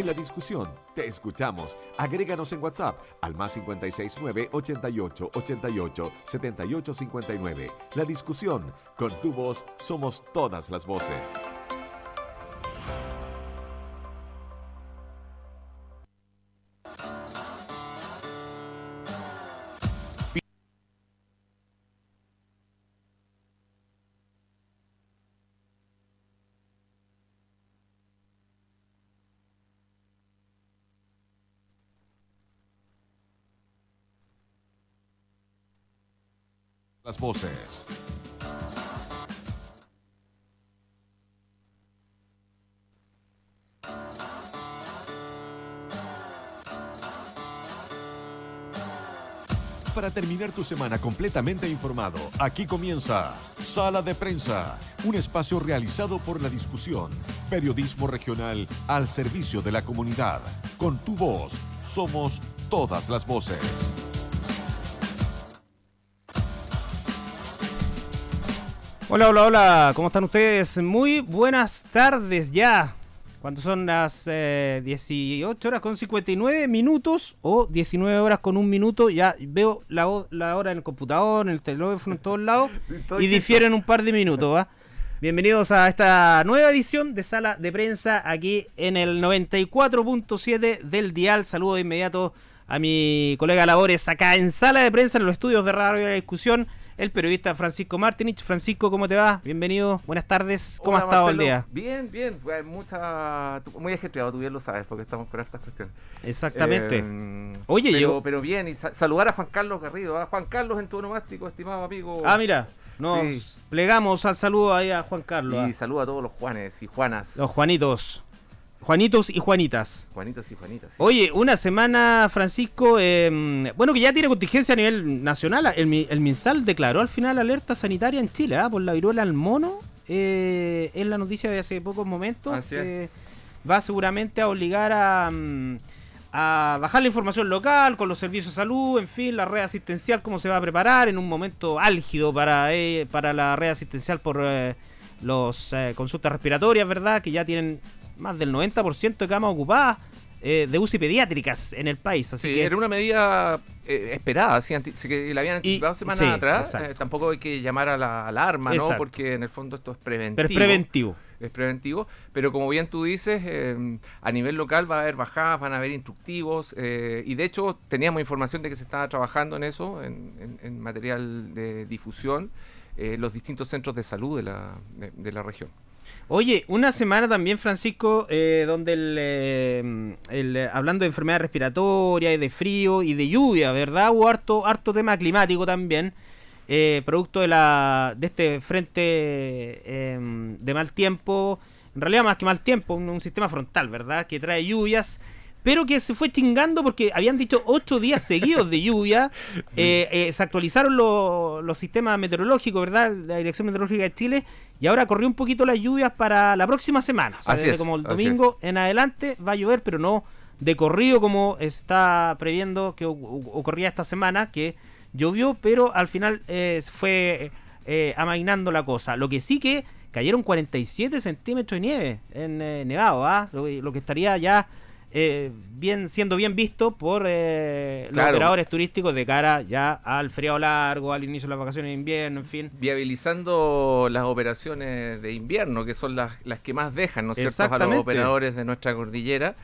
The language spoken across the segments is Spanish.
en la discusión. Te escuchamos. Agréganos en WhatsApp al más 569 88 88 78 59. La discusión. Con tu voz somos todas las voces. Voces. Para terminar tu semana completamente informado, aquí comienza Sala de Prensa, un espacio realizado por la discusión, periodismo regional al servicio de la comunidad. Con tu voz, somos todas las voces. Hola, hola, hola, ¿cómo están ustedes? Muy buenas tardes ya. Cuando son las eh, 18 horas con 59 minutos o 19 horas con un minuto, ya veo la, ho- la hora en el computador, en el teléfono, en todos lados, y difieren un par de minutos, ¿va? Bienvenidos a esta nueva edición de Sala de Prensa aquí en el 94.7 del Dial. Saludo de inmediato a mi colega Labores acá en Sala de Prensa en los estudios de Radio La Discusión, el periodista Francisco Martinich. Francisco, ¿cómo te va? Bienvenido, buenas tardes. ¿Cómo Hola, ha estado Marcelo. el día? Bien, bien. Pues, mucha, muy ajetreado, tú bien lo sabes, porque estamos con estas cuestiones. Exactamente. Eh, Oye, pero, yo- Pero bien, y sa- saludar a Juan Carlos Garrido. ¿ah? Juan Carlos en tu onomástico, estimado amigo. Ah, mira, nos Sí. plegamos al saludo ahí a Juan Carlos. Y ah. saluda a todos los Juanes y Juanas. Los Juanitos. Juanitos y Juanitas. Juanitos y Juanitas. sí. Oye, una semana, Francisco, eh, bueno, que ya tiene contingencia a nivel nacional. El, Mi- el MinSal declaró al final alerta sanitaria en Chile ah, por la viruela al mono. Eh, es la noticia de hace pocos momentos. Así es. que va seguramente a obligar a, mm, a bajar la información local con los servicios de salud, en fin, la red asistencial, cómo se va a preparar en un momento álgido para, eh, para la red asistencial por eh, los eh, consultas respiratorias, ¿verdad? Que ya tienen más del 90% de camas ocupadas eh, de UCI pediátricas en el país. Así Sí, que era una medida eh, esperada, sí, anti- que la habían anticipado semanas sí, atrás. Eh, tampoco hay que llamar a la alarma, ¿no? Porque en el fondo esto es preventivo. pero es preventivo. es preventivo, pero como bien tú dices, eh, a nivel local va a haber bajadas, van a haber instructivos, eh, y de hecho teníamos información de que se estaba trabajando en eso, en, en- en material de difusión, los distintos centros de salud de la, de, de la región. Oye, una semana también, Francisco, eh, donde el, eh, eh, hablando de enfermedad respiratoria y de frío y de lluvia, ¿verdad? Hubo harto, harto tema climático también, eh, producto de, la, de este frente eh, de mal tiempo, en realidad más que mal tiempo, un, un sistema frontal, ¿verdad? Que trae lluvias. Pero que se fue chingando porque habían dicho ocho días seguidos de lluvia. Eh, eh, se actualizaron lo- los sistemas meteorológicos, ¿verdad? La Dirección Meteorológica de Chile. Y ahora corrió un poquito las lluvias para la próxima semana. O sea, Así desde es, como el domingo en adelante va a llover, pero no de corrido como está previendo que ocurría esta semana, que llovió, pero al final eh, se fue eh, amainando la cosa. Lo que sí que cayeron 47 centímetros de nieve en eh, Nevado, ¿ah? Lo, lo que estaría ya eh, bien siendo bien visto por eh, los Claro. operadores turísticos de cara ya al feriado largo, al inicio de las vacaciones de invierno, en fin. Viabilizando las operaciones de invierno, que son las, las que más dejan, ¿no es cierto?, a los operadores de nuestra cordillera.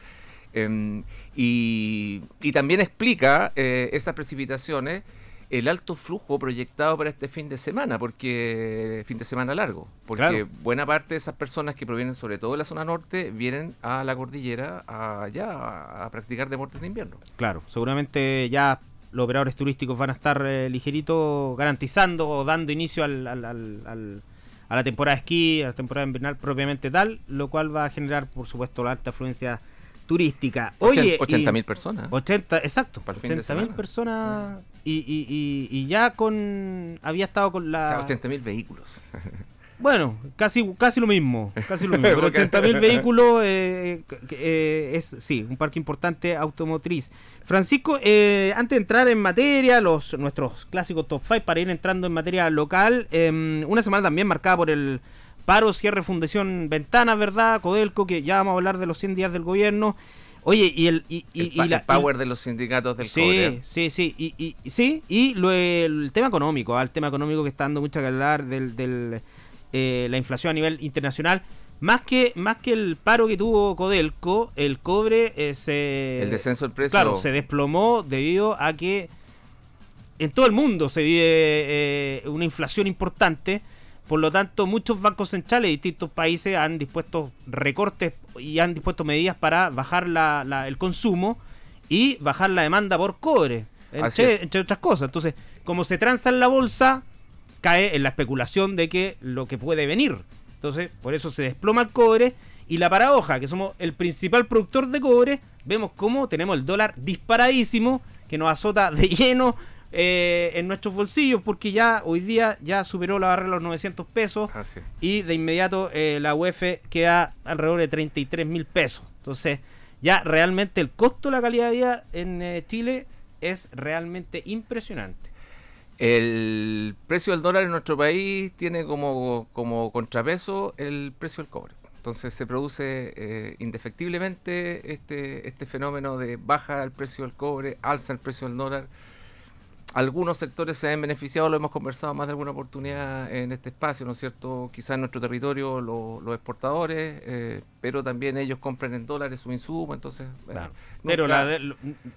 Em, y, y también explica eh, esas precipitaciones el alto flujo proyectado para este fin de semana, porque fin de semana largo, porque Claro. buena parte de esas personas que provienen sobre todo de la zona norte vienen a la cordillera allá a, a practicar deportes de invierno. Claro, seguramente ya los operadores turísticos van a estar eh, ligerito garantizando o dando inicio al, al- al- al- a la temporada de esquí, a la temporada invernal propiamente tal, lo cual va a generar, por supuesto, la alta afluencia turística. Oye, 80 y- mil personas. 80, exacto, Para el fin de 80 mil semana. personas y, y- y- ya con... Había estado con la... O sea, 80 mil vehículos. Bueno, casi, casi lo mismo, casi lo mismo. Pero Porque- 80.000 vehículos eh, que, eh, es, sí, un parque importante automotriz. Francisco, eh, antes de entrar en materia, los nuestros clásicos top 5 para ir entrando en materia local, eh, una semana también marcada por el paro, cierre, fundación Ventanas, ¿verdad? Codelco, que ya vamos a hablar de los 100 días del gobierno. Oye, y el, y, la, power de los sindicatos del sí, Sí, sí, y, y, sí, y lo, el tema económico, al tema económico que está dando mucha que hablar del, del eh, la inflación a nivel internacional. Más que, más que el paro que tuvo Codelco, el cobre eh, se... El descenso del precio. Claro, se desplomó debido a que en todo el mundo se vive eh, una inflación importante por lo tanto, muchos bancos centrales de distintos países han dispuesto recortes y han dispuesto medidas para bajar la, el consumo y bajar la demanda por cobre, entre, otras cosas. Entonces, como se transa en la bolsa, cae en la especulación de que lo que puede venir. Entonces, por eso se desploma el cobre y la paradoja, que somos el principal productor de cobre, vemos cómo tenemos el dólar disparadísimo que nos azota de lleno eh, en nuestros bolsillos porque ya hoy día ya superó la barrera de los 900 pesos ah, y de inmediato eh, la UEF queda alrededor de 33 mil pesos. Entonces ya realmente el costo de la calidad de vida en eh, Chile es realmente impresionante. El precio del dólar en nuestro país tiene como, como contrapeso el precio del cobre. Entonces se produce indefectiblemente este, este fenómeno de baja el precio del cobre, alza el precio del dólar algunos sectores se han beneficiado, lo hemos conversado más de alguna oportunidad en este espacio, ¿no es cierto? Quizás en nuestro territorio los exportadores, eh, pero también ellos compran en dólares su insumo, entonces... Eh, pero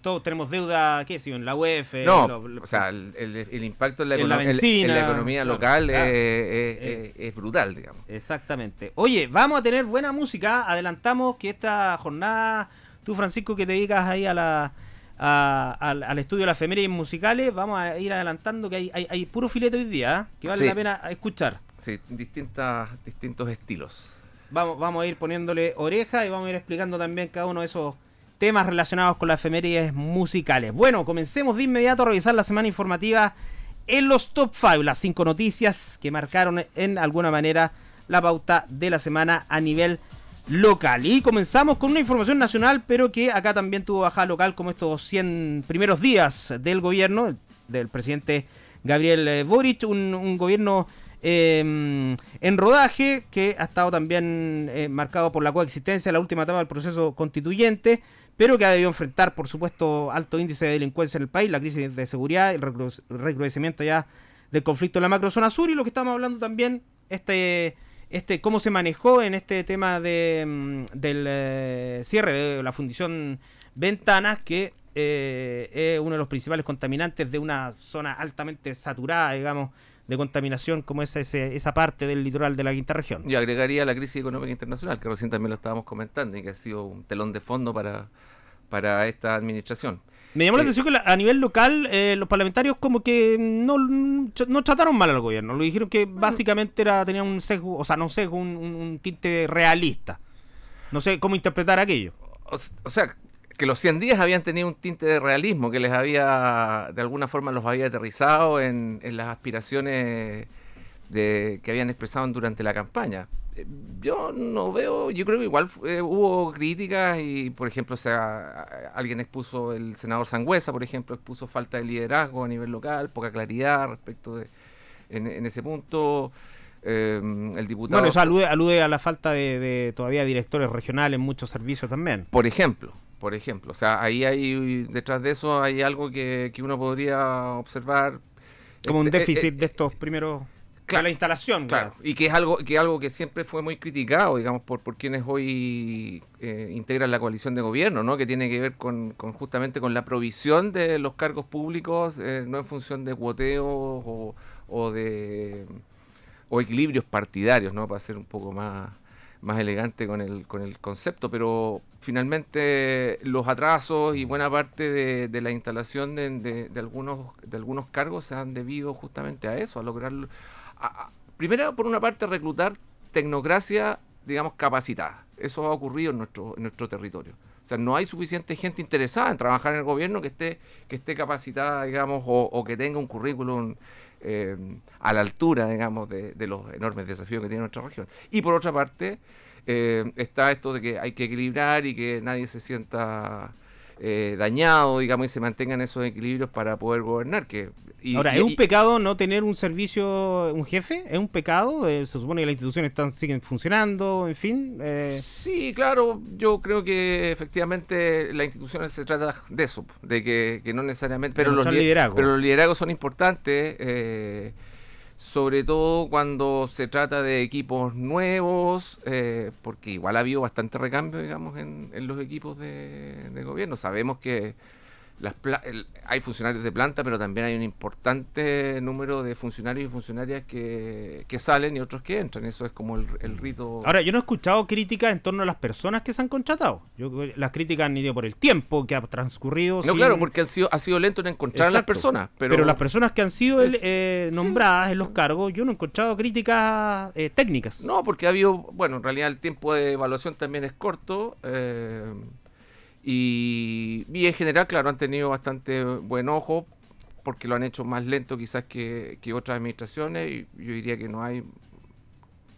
todos tenemos deuda, ¿qué es? En la UEF... No, o sea, el, impacto en la, economía local es, brutal, digamos. Exactamente. Oye, vamos a tener buena música, adelantamos que esta jornada, tú Francisco que te dedicas ahí a la al, estudio de las efemérides musicales, vamos a ir adelantando que hay, hay, puro filete hoy día, ¿eh? que vale la pena escuchar. Sí, distintas, distintos estilos. Vamos, vamos a ir poniéndole oreja y vamos a ir explicando también cada uno de esos temas relacionados con las efemérides musicales. Bueno, comencemos de inmediato a revisar la semana informativa en los top 5, las cinco noticias que marcaron en alguna manera la pauta de la semana a nivel local. Y comenzamos con una información nacional, pero que acá también tuvo bajada local, como estos 100 primeros días del gobierno del presidente Gabriel eh, Boric, un, gobierno em, en rodaje que ha estado también eh, marcado por la coexistencia en la última etapa del proceso constituyente, pero que ha debido enfrentar, por supuesto, alto índice de delincuencia en el país, la crisis de seguridad, el recrudecimiento ya del conflicto en la macrozona sur y lo que estamos hablando también, este este cómo se manejó en este tema de, mm, del eh, cierre de la fundición Ventanas, que eh, es uno de los principales contaminantes de una zona altamente saturada, digamos, de contaminación como es esa parte del litoral de la quinta región. Y agregaría la crisis económica internacional, que recién también lo estábamos comentando y que ha sido un telón de fondo para, para esta administración. Me llamó la atención que a nivel local eh, los parlamentarios como que no, no trataron mal al gobierno. Lo dijeron que básicamente era tenía un sesgo, o sea, no sesgo, un, un, tinte realista. No sé cómo interpretar aquello. O, sea, que los 100 días habían tenido un tinte de realismo, que les había, de alguna forma los había aterrizado en, en las aspiraciones de, que habían expresado durante la campaña yo no veo, yo creo que igual eh, hubo críticas y, por ejemplo, o sea, alguien expuso, el senador Sangüesa, por ejemplo, expuso falta de liderazgo a nivel local, poca claridad respecto de, en, ese punto. Eh, el diputado... Bueno, eso alude, a la falta de, todavía directores regionales en muchos servicios también. Por ejemplo, por ejemplo. O sea, ahí hay, detrás de eso hay algo que, que uno podría observar. Como un este, déficit eh, de estos primeros Claro, la instalación. Claro. Y que es algo que algo que siempre fue muy criticado, digamos, por, por quienes hoy eh, integran la coalición de gobierno, ¿no? Que tiene que ver con, justamente con la provisión de los cargos públicos, eh, no en función de cuoteos o, o, de o equilibrios partidarios, ¿no? Para ser un poco más más elegante con el, con el concepto, pero finalmente los atrasos y buena parte de, la instalación de, de, algunos, de algunos cargos se han debido justamente a eso, a lograr primero, por una parte, reclutar tecnocracia, digamos, capacitada. Eso ha ocurrido en nuestro, en nuestro territorio. O sea, no hay suficiente gente interesada en trabajar en el gobierno que esté, que esté capacitada, digamos, o, que tenga un currículum eh, a la altura, digamos, de, los enormes desafíos que tiene nuestra región. Y por otra parte, eh, está esto de que hay que equilibrar y que nadie se sienta eh, dañado, digamos, y se mantengan esos equilibrios para poder gobernar. Que, Ahora, ¿es un pecado no tener un servicio, un jefe? ¿Es un pecado? Eh, se supone que las instituciones están, siguen funcionando, en fin. Eh. Sí, claro, yo creo que efectivamente las instituciones se trata de eso, de que, no necesariamente... Pero, los, pero los liderazgos son importantes. Eh, sobre todo cuando se trata de equipos nuevos, eh, porque igual ha habido bastante recambio, digamos, en, los equipos de, de, gobierno. Sabemos que hay funcionarios de planta, pero también hay un importante número de funcionarios y funcionarias que, salen y otros que entran. Eso es como el, rito. Ahora, yo no he escuchado críticas en torno a las personas que se han contratado. Yo, las críticas han ido por el tiempo que ha transcurrido. No, claro, porque han sido, ha sido lento en encontrar a las personas. Pero, las personas que han sido eh, nombradas en los cargos, yo no he encontrado críticas eh, técnicas. No, porque ha habido, bueno, en realidad el tiempo de evaluación también es corto. Eh, y, en general, claro, han tenido bastante buen ojo porque lo han hecho más lento quizás que, otras administraciones y yo diría que no hay,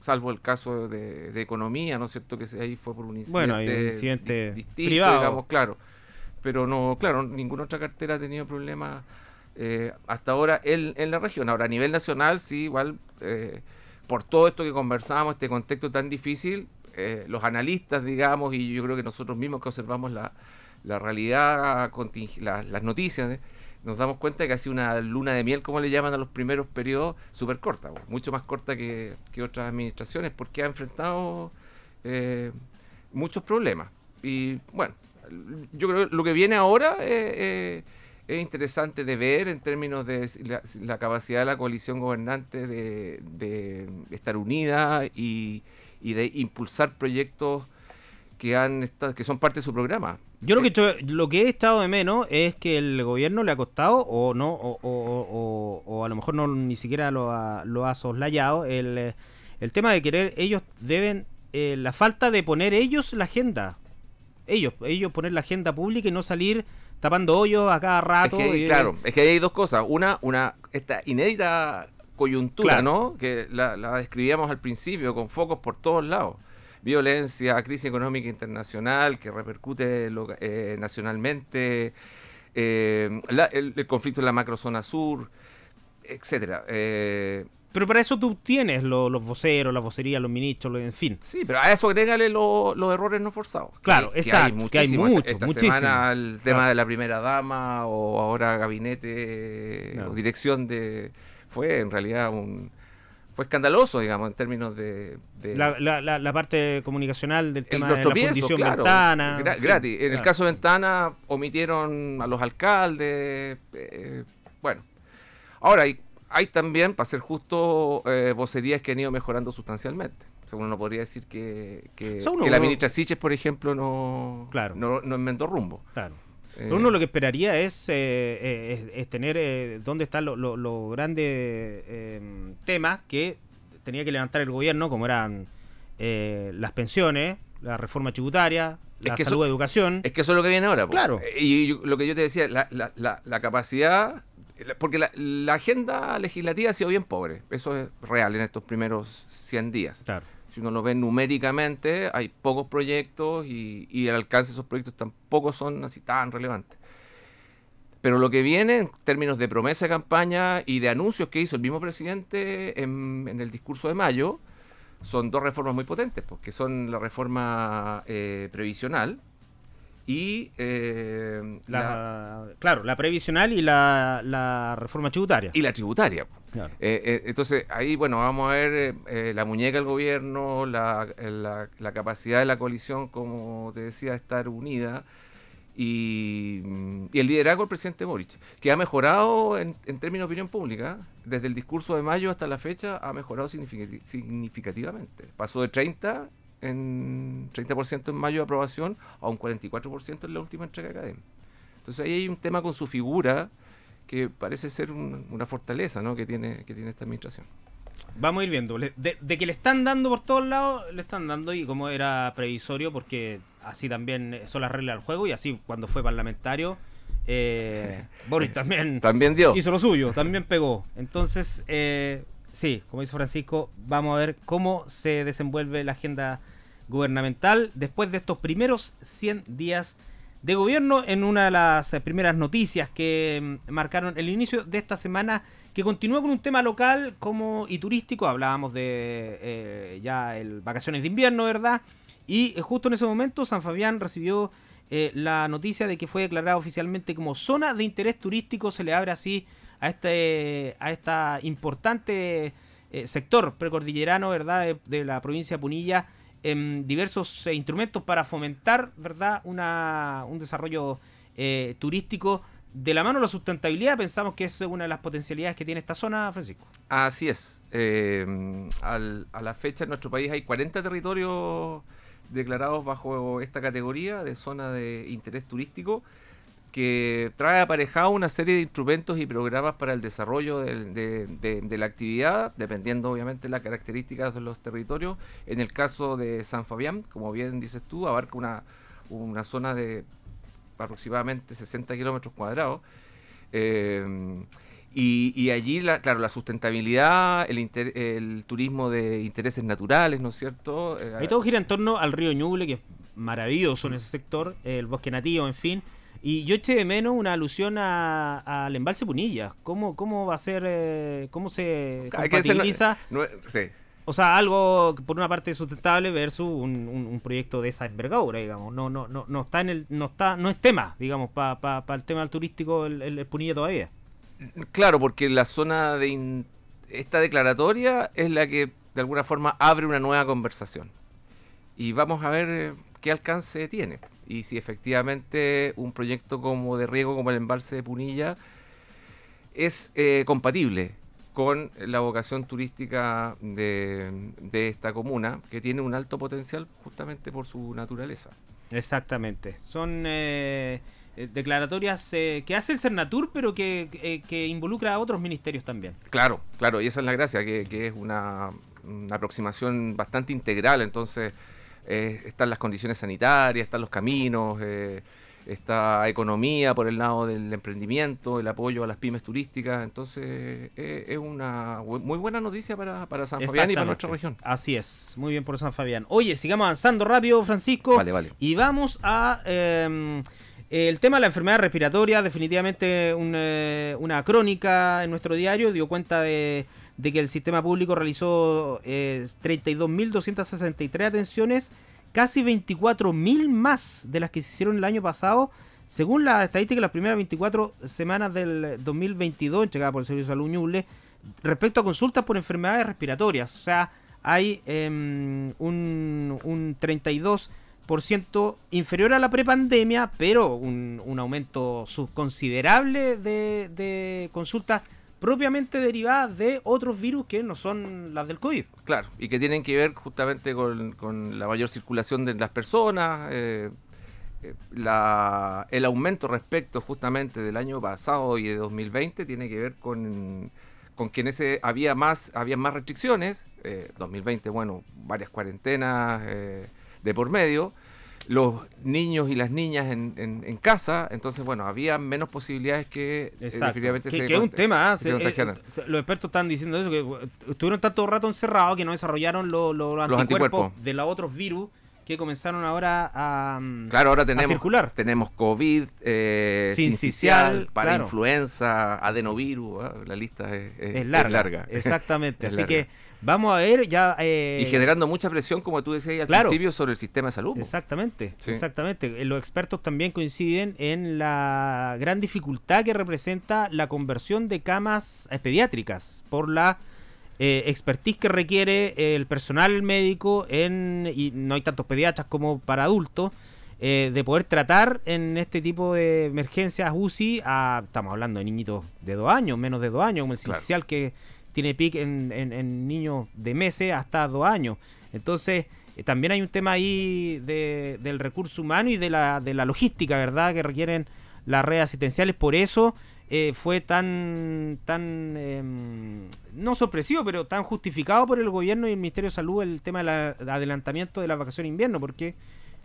salvo el caso de, economía, ¿no es cierto? Que ahí fue por un incidente, bueno, hay un incidente distinto, privado. digamos, claro. Pero no, claro, ninguna otra cartera ha tenido problemas eh, hasta ahora en, en, la región. Ahora, a nivel nacional, sí, igual, eh, por todo esto que conversábamos, este contexto tan difícil, eh, los analistas, digamos, y yo creo que nosotros mismos que observamos la, la realidad, las noticias, ¿eh? nos damos cuenta de que ha sido una luna de miel, como le llaman a los primeros periodos, súper corta, mucho más corta que, otras administraciones, porque ha enfrentado eh, muchos problemas. Y bueno, yo creo que lo que viene ahora es interesante de ver en términos de la, capacidad de la coalición gobernante de estar unida y y de impulsar proyectos que han estado, que son parte de su programa. Yo lo que eh, lo que he estado de menos es que el gobierno le ha costado o no o, o, a lo mejor no ni siquiera lo ha, lo ha soslayado el, el tema de querer ellos deben eh, la falta de poner ellos la agenda ellos ellos poner la agenda pública y no salir tapando hoyos a cada rato. claro, es que hay dos cosas. Una, una esta inédita coyuntura, ¿no? Que la, describíamos al principio, con focos por todos lados. Violencia, crisis económica internacional que repercute eh, nacionalmente, eh, el, conflicto en la macrozona sur, etcétera. Eh, pero para eso tú tienes los voceros, las vocerías, los ministros, en fin. Sí, pero a eso agrégale los errores no forzados. Claro, exacto. Que hay, mucho, esta, semana el tema de la primera dama o ahora gabinete o dirección de fue en realidad un fue escandaloso, digamos, en términos de... la, la, la, parte comunicacional del tema de la fundición Ventana. gratis. En el caso de Ventana omitieron a los alcaldes. Eh, bueno. Ahora, hay, hay también, para ser justo, eh, vocerías que han ido mejorando sustancialmente. Según uno podría decir que, que, la ministra Siches, por ejemplo, no, claro. no, no enmendó rumbo. Claro. Uno lo que esperaría es, eh, eh, es, tener eh, dónde están los grandes em, temas que tenía que levantar el gobierno, como eran las pensiones, la reforma tributaria, la salud, educación. Es que eso es lo que viene ahora. Claro. Y, lo que yo te decía, la, la, la capacidad, porque la, agenda legislativa ha sido bien pobre, eso es real en estos primeros 100 días. Claro si uno lo ve numéricamente, hay pocos proyectos y, el alcance de esos proyectos tampoco son así tan relevantes. Pero lo que viene en términos de promesa de campaña y de anuncios que hizo el mismo presidente en, el discurso de mayo, son dos reformas muy potentes, porque son la reforma eh, previsional, y eh, la, claro la previsional y la, la, reforma tributaria. Y la tributaria. Eh, eh, entonces ahí bueno vamos a ver la muñeca del gobierno la, la, capacidad de la coalición como te decía estar unida y, y, el liderazgo del presidente Boric que ha mejorado en, en, términos de opinión pública desde el discurso de mayo hasta la fecha ha mejorado significativamente. Pasó de 30 en 30% en mayo de aprobación a un 44% en la última entrega académica. Entonces ahí hay un tema con su figura que parece ser una fortaleza ¿no? que, tiene, que tiene esta administración. Vamos a ir viendo. De, que le están dando por todos lados, le están dando y como era previsorio, porque así también son las reglas del juego y así cuando fue parlamentario, eh, Boris también, también dio. hizo lo suyo, también pegó. Entonces, eh, sí, como dice Francisco, vamos a ver cómo se desenvuelve la agenda gubernamental después de estos primeros 100 días de gobierno en una de las primeras noticias que mm, marcaron el inicio de esta semana que continúa con un tema local como y turístico. Hablábamos de eh, ya el vacaciones de invierno, ¿verdad? Y eh, justo en ese momento San Fabián recibió eh, la noticia de que fue declarada oficialmente como zona de interés turístico. Se le abre así a este a esta importante sector precordillerano, ¿verdad? De, la provincia de Punilla en diversos instrumentos para fomentar, ¿verdad? Una, un desarrollo turístico de la mano de la sustentabilidad pensamos que es una de las potencialidades que tiene esta zona, Francisco. Así es. Eh, a la fecha en nuestro país hay 40 territorios declarados bajo esta categoría de zona de interés turístico que trae aparejado una serie de instrumentos y programas para el desarrollo de, la actividad, dependiendo obviamente de las características de los territorios. En el caso de San Fabián, como bien dices tú, abarca una, una zona de aproximadamente 60 kilómetros cuadrados. Eh, y, allí, la, claro, la sustentabilidad, el, el turismo de intereses naturales, ¿no es cierto? Eh, Ahí todo gira en torno al río Ñuble, que es maravilloso en ese sector, el bosque nativo, en fin. Y yo eché de menos una alusión al embalse Punilla. ¿Cómo, ¿Cómo va a ser, eh, cómo se compatibiliza? sí. O sea, algo por una parte sustentable versus un, proyecto de esa envergadura, digamos. No, no, no, no está en el, no está, no es tema, digamos, para el tema del turístico el, el, Punilla todavía. Claro, porque la zona de esta declaratoria es la que de alguna forma abre una nueva conversación. Y vamos a ver eh, qué alcance tiene. Y si efectivamente un proyecto como de riego como el embalse de Punilla es eh, compatible con la vocación turística de, esta comuna, que tiene un alto potencial justamente por su naturaleza. Exactamente. Son eh, eh, declaratorias eh, que hace el Cernatur, pero que, involucra a otros ministerios también. Claro, claro, y esa es la gracia, que, es una, aproximación bastante integral, entonces están las condiciones sanitarias, están los caminos, esta economía por el lado del emprendimiento, el apoyo a las pymes turísticas. Entonces, eh, es una muy buena noticia para, para San Fabián y para nuestra región. Así es, muy bien por San Fabián. Oye, sigamos avanzando rápido, Francisco. Vale, vale. Y vamos a. Em, el tema de la enfermedad respiratoria, definitivamente una, una crónica en nuestro diario, dio cuenta de, de que el sistema público realizó eh, 32.263 atenciones casi 24.000 más de las que se hicieron el año pasado, según la estadística las primeras 24 semanas del 2022 entregada por el Servicio de Salud Ñuble, respecto a consultas por enfermedades respiratorias. O sea, hay em, un, un 32% inferior a la prepandemia, pero un, aumento considerable de, de consultas propiamente derivadas de otros virus que no son las del COVID. Claro, y que tienen que ver justamente con, la mayor circulación de las personas, eh, eh, el aumento respecto justamente del año pasado y de 2020 tiene que ver con, con que en ese había más, había más restricciones, 2020, eh, bueno, varias cuarentenas de por medio, los niños y las niñas en, en, casa, entonces, bueno, había menos posibilidades que eh, definitivamente que, se que es un tema, ¿ah? eh, los expertos están diciendo eso, que estuvieron tanto rato encerrados que no desarrollaron los, anticuerpos, de los otros virus que comenzaron ahora a, mm, claro, ahora tenemos, circular. Tenemos COVID, eh, sincicial, para influenza, adenovirus, ¿ah? la lista es, larga, Exactamente, así que Vamos a ver ya... Eh, y generando mucha presión, como tú decías al principio, sobre el sistema de salud. Exactamente, exactamente. Eh, los expertos también coinciden en la gran dificultad que representa la conversión de camas eh, pediátricas por la expertise que requiere el personal médico en y no hay tantos pediatras como para adultos de poder tratar en este tipo de emergencias UCI a, estamos hablando de niñitos de dos años, menos de dos años, como el claro. que tiene pic en, en, niños de meses hasta dos años. Entonces, eh, también hay un tema ahí de, del recurso humano y de la, de la logística, ¿verdad?, que requieren las redes asistenciales. Por eso eh, fue tan, tan em, no sorpresivo, pero tan justificado por el gobierno y el Ministerio de Salud el tema del adelantamiento de la vacación invierno, porque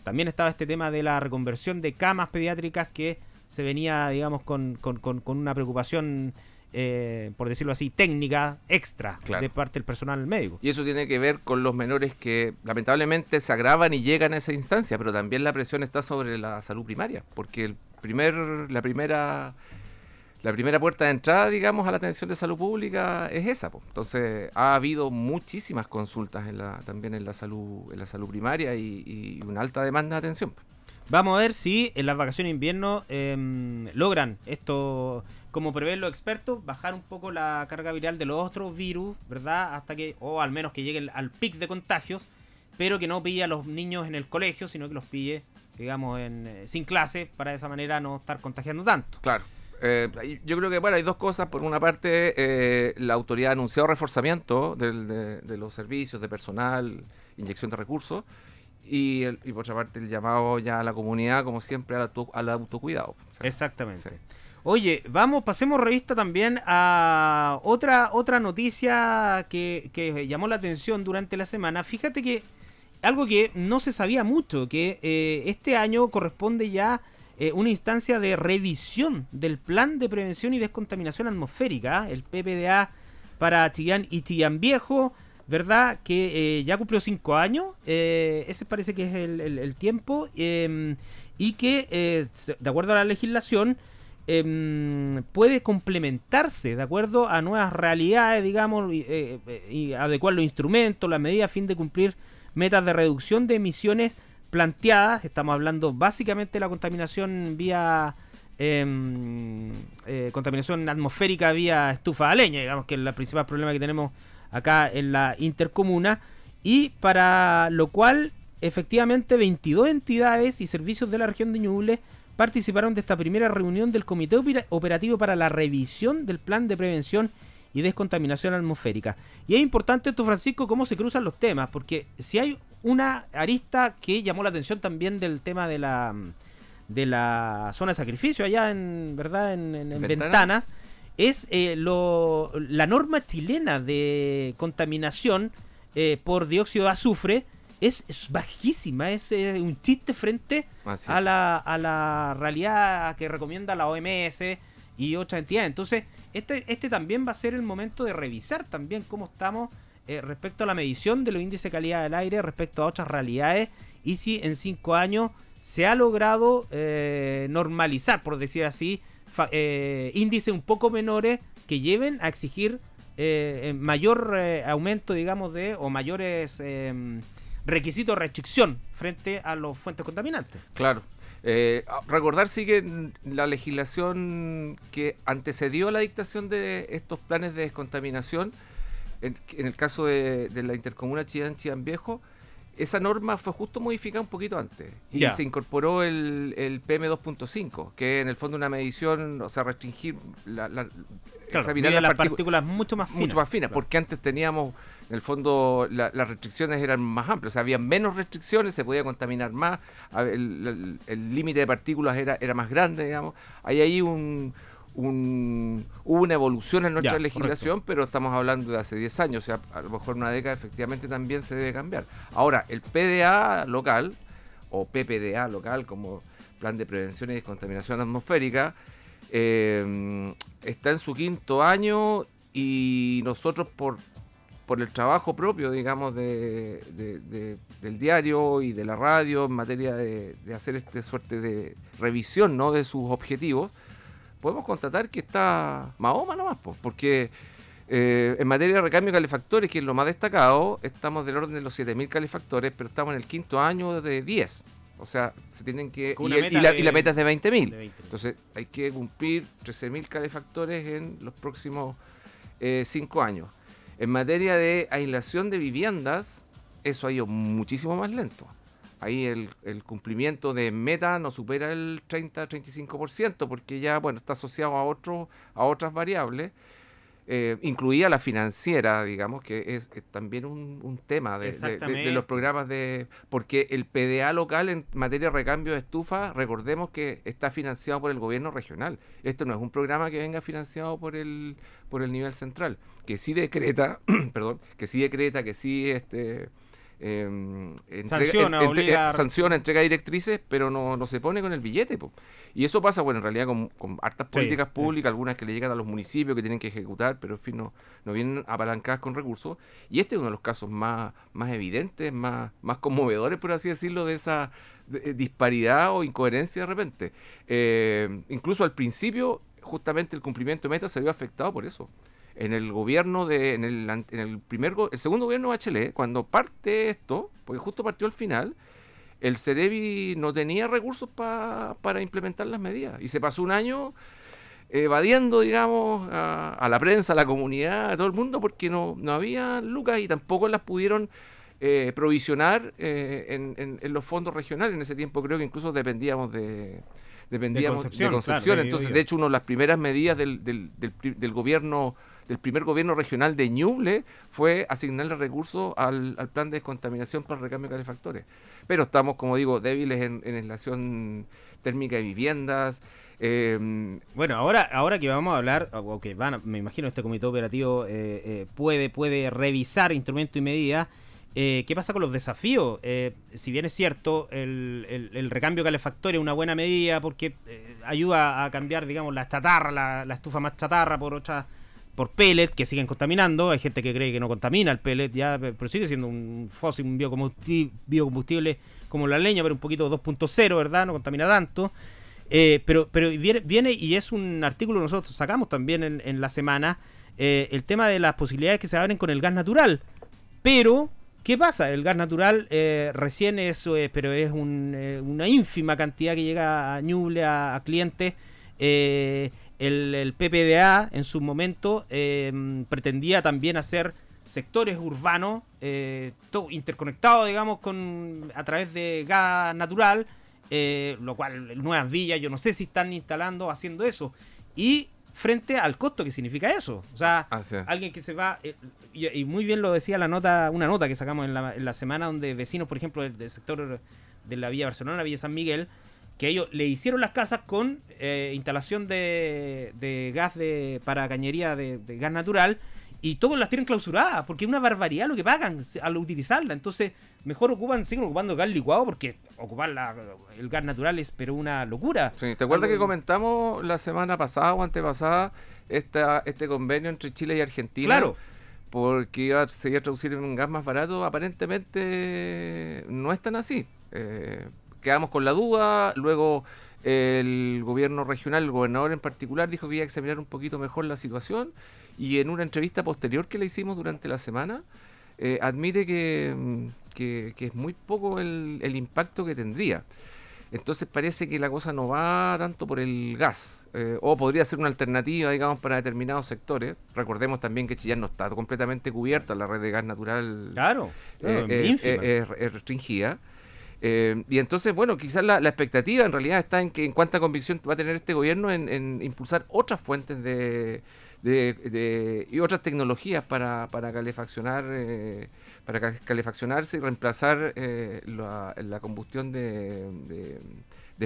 también estaba este tema de la reconversión de camas pediátricas que se venía, digamos, con una preocupación eh, por decirlo así, técnica extra Claro. de parte del personal médico. Y eso tiene que ver con los menores que lamentablemente se agravan y llegan a esa instancia, pero también la presión está sobre la salud primaria, porque el primer, la primera la primera puerta de entrada, digamos, a la atención de salud pública es esa. po. Entonces, ha habido muchísimas consultas en la, también en la salud, en la salud primaria y, y una alta demanda de atención. Vamos a ver si en las vacaciones de invierno em, logran esto, como prevén los expertos, bajar un poco la carga viral de los otros virus, ¿verdad? Hasta que, o al menos que lleguen al pic de contagios, pero que no pille a los niños en el colegio, sino que los pille, digamos, en, eh, sin clase, para de esa manera no estar contagiando tanto. Claro. Eh, yo creo que bueno hay dos cosas. Por una parte, eh, la autoridad ha anunciado reforzamiento del- de, de los servicios, de personal, inyección de recursos. Y, el- y por otra parte, el llamado ya a la comunidad, como siempre, al, auto- al autocuidado. O sea, Exactamente. sí. Oye, vamos, pasemos revista también a otra, otra noticia que, llamó la atención durante la semana. Fíjate que algo que no se sabía mucho, que eh, este año corresponde ya eh, una instancia de revisión del Plan de Prevención y Descontaminación Atmosférica, el PPDA para Chillán y Chillán Viejo, ¿verdad? Que eh, ya cumplió cinco años, eh, ese parece que es el, el- tiempo, eh, y que, de acuerdo a la legislación, em, puede complementarse de acuerdo a nuevas realidades, digamos, y, eh, eh, y adecuar los instrumentos, las medidas a fin de cumplir metas de reducción de emisiones planteadas. Estamos hablando básicamente de la contaminación vía em, eh, contaminación atmosférica vía estufa de leña, digamos que es el principal problema que tenemos acá en la intercomuna. Y para lo cual, efectivamente, 22 entidades y servicios de la región de Ñuble participaron de esta primera reunión del Comité Opera- Operativo para la revisión del Plan de Prevención y Descontaminación Atmosférica. Y es importante esto, Francisco, cómo se cruzan los temas, porque si hay una arista que llamó la atención también del tema de la de la zona de sacrificio allá en verdad en, en- en Ventanas. ventanas es eh, lo, la norma chilena de contaminación eh, por dióxido de azufre es, es bajísima, es eh, un chiste frente a la, a la realidad que recomienda la OMS y otras entidades. Entonces, este, este también va a ser el momento de revisar también cómo estamos eh, respecto a la medición de los índices de calidad del aire, respecto a otras realidades, y si en cinco años se ha logrado eh, normalizar, por decir así, fa- eh, índices un poco menores que lleven a exigir mayor aumento, digamos, de o mayores requisitos de restricción frente a los fuentes contaminantes. Claro. Eh, recordar sí que la legislación que antecedió a la dictación de estos planes de descontaminación, en, en el caso de, de la intercomuna Chillán Chillán Viejo, esa norma fue justo modificada un poquito antes y se incorporó el, el PM2.5, que en el fondo una medición, o sea, restringir la, la- Claro, examinar las las partículas mucho más finas. mucho más finas, Claro. porque antes teníamos, en el fondo, la- las restricciones eran más amplias, o sea, había menos restricciones, se podía contaminar más, el límite de partículas era, era más grande, digamos. Hay ahí un, un- hubo una evolución en nuestra Ya, legislación, pero estamos hablando de hace 10 años, o sea, a lo mejor una década efectivamente también se debe cambiar. Ahora, el PDA local, o PPDA local, como Plan de Prevención y Descontaminación Atmosférica, eh, está en su quinto año y nosotros por, por el trabajo propio, digamos, de, de- de- del diario y de la radio en materia de, hacer este suerte de revisión ¿no? de sus objetivos, podemos constatar que está Mahoma nomás, po, porque eh, en materia de recambio de calefactores, que es lo más destacado, estamos del orden de los 7.000 calefactores, pero estamos en el quinto año de 10. O sea, se tienen que... Y, el- la, de- y la meta es de 20.000. De 20. Entonces hay que cumplir 13.000 calefactores en los próximos 5 años. En materia de aislación de viviendas, eso ha ido muchísimo más lento. Ahí el, el cumplimiento de meta no supera el 30-35%, porque ya bueno está asociado a, otro, a otras variables, eh, incluida la financiera, digamos, que es, es también un, un tema de, de- de- de Exactamente. los programas de... Porque el PDA local en materia de recambio de estufa, recordemos que está financiado por el gobierno regional. Esto no es un programa que venga financiado por el, por el nivel central, que sí decreta, perdón, que sí decreta, que sí este, Em, sanciona, entrega, sanciona, entrega directrices, pero no, no se pone con el billete. Y eso pasa, bueno, en realidad con, con hartas políticas públicas, algunas que le llegan a los municipios que tienen que ejecutar, pero en fin, no, no vienen apalancadas con recursos. Y este es uno de los casos más, más evidentes, más, más conmovedores, por así decirlo, de esa eh, disparidad o incoherencia de repente. Eh, incluso al principio, justamente el cumplimiento de metas se vio afectado por eso en el gobierno de, en el, en el primer, el segundo gobierno de Bachelet, cuando parte esto, porque justo partió al final, el Cerebi no tenía recursos para implementar las medidas y se pasó un año evadiendo, digamos, a, la prensa, a la comunidad, a todo el mundo, porque no, no había lucas y tampoco las pudieron eh, provisionar eh, en, en, los fondos regionales. En ese tiempo creo que incluso dependíamos de, dependíamos de Concepción. Entonces, de hecho, una de las primeras medidas del, del, del gobierno del primer gobierno regional de Ñuble fue asignarle recursos al, plan de descontaminación para el recambio de calefactores. Pero estamos, como digo, débiles en, en instalación térmica de viviendas. Em, bueno, ahora, ahora que vamos a hablar, o que van, me imagino este comité operativo eh, eh, puede, puede revisar instrumentos y medidas. Eh, ¿Qué pasa con los desafíos? si bien es cierto, el, el, recambio calefactorio es una buena medida porque ayuda a cambiar, digamos, la chatarra, la, la, estufa más chatarra por otras por pellet que siguen contaminando. Hay gente que cree que no contamina el pellet, ya, pero sigue siendo un fósil, un biocombustible, como la leña, pero un poquito 2.0, ¿verdad? No contamina tanto. Eh, pero pero viene, y es un artículo que nosotros sacamos también en, la semana, eh, el tema de las posibilidades que se abren con el gas natural. Pero, ¿qué pasa? El gas natural eh, recién eso es, pero es una ínfima cantidad que llega a Ñuble, a, clientes. Eh, el, PPDA en su momento em, pretendía también hacer sectores urbanos eh, todo interconectados, digamos, con a través de gas natural, eh, lo cual nuevas villas, yo no sé si están instalando, haciendo eso. Y frente al costo que significa eso. O sea, ah, alguien que se va, eh, y, muy bien lo decía la nota, una nota que sacamos en la, semana donde vecinos, por ejemplo, del, del sector de la Villa Barcelona, la Villa San Miguel, que ellos le hicieron las casas con eh, instalación de, de, gas de, para cañería de, gas natural y todos las tienen clausuradas porque es una barbaridad lo que pagan al utilizarla. Entonces, mejor ocupan, siguen ocupando gas licuado porque ocupar el gas natural es pero una locura. Sí, ¿te acuerdas que comentamos la semana pasada o antepasada esta, este convenio entre Chile y Argentina? Claro porque iba, se iba a traducir en un gas más barato, aparentemente no es tan así. Eh, quedamos con la duda, luego el gobierno regional, el gobernador en particular, dijo que iba a examinar un poquito mejor la situación y en una entrevista posterior que le hicimos durante la semana, eh, admite que, que, es muy poco el, impacto que tendría. Entonces parece que la cosa no va tanto por el gas, eh, o podría ser una alternativa, digamos, para determinados sectores. Recordemos también que Chillán no está completamente cubierta, la red de gas natural claro, eh, es restringida. Eh, y entonces, bueno, quizás la, expectativa en realidad está en que en cuánta convicción va a tener este gobierno en, impulsar otras fuentes de, y otras tecnologías para, para calefaccionar eh, para calefaccionarse y reemplazar eh, la, combustión de,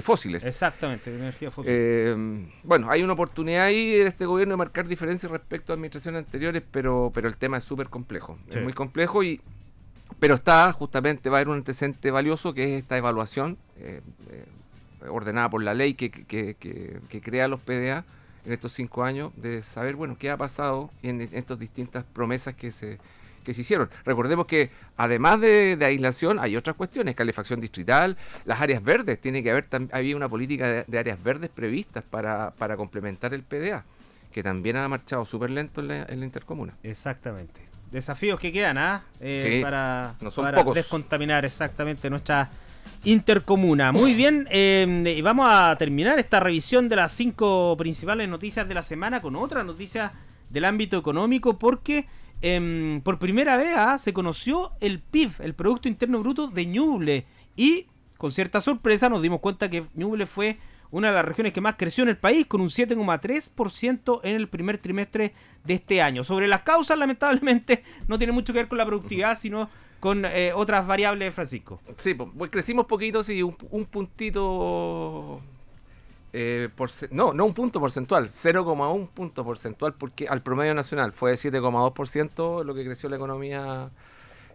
fósiles. Exactamente, de energía fósil. bueno, hay una oportunidad ahí de este gobierno de marcar diferencias respecto a administraciones anteriores, pero, pero el tema es súper complejo. Es muy complejo y pero está justamente, va a haber un antecedente valioso que es esta evaluación eh, eh, ordenada por la ley que, crea los PDA en estos cinco años, de saber, bueno, qué ha pasado en, estas distintas promesas que se, que se hicieron. Recordemos que además de, aislación hay otras cuestiones, calefacción distrital, las áreas verdes, tiene que haber, había una política de, áreas verdes previstas para, para complementar el PDA, que también ha marchado súper lento en la, en la intercomuna. Exactamente desafíos que quedan ¿ah? Eh, para, descontaminar exactamente nuestra intercomuna. Muy bien, eh, y vamos a terminar esta revisión de las cinco principales noticias de la semana con otra noticia del ámbito económico porque em, por primera vez ¿ah? se conoció el PIB, el Producto Interno Bruto de Ñuble y con cierta sorpresa nos dimos cuenta que Ñuble fue una de las regiones que más creció en el país, con un 7,3% en el primer trimestre de este año. Sobre las causas, lamentablemente, no tiene mucho que ver con la productividad, sino con eh, otras variables, Francisco. Sí, pues crecimos poquito, sí, un, puntito... Eh, por, no, no un punto porcentual, 0,1 punto porcentual, porque al promedio nacional fue de 7,2% lo que creció la economía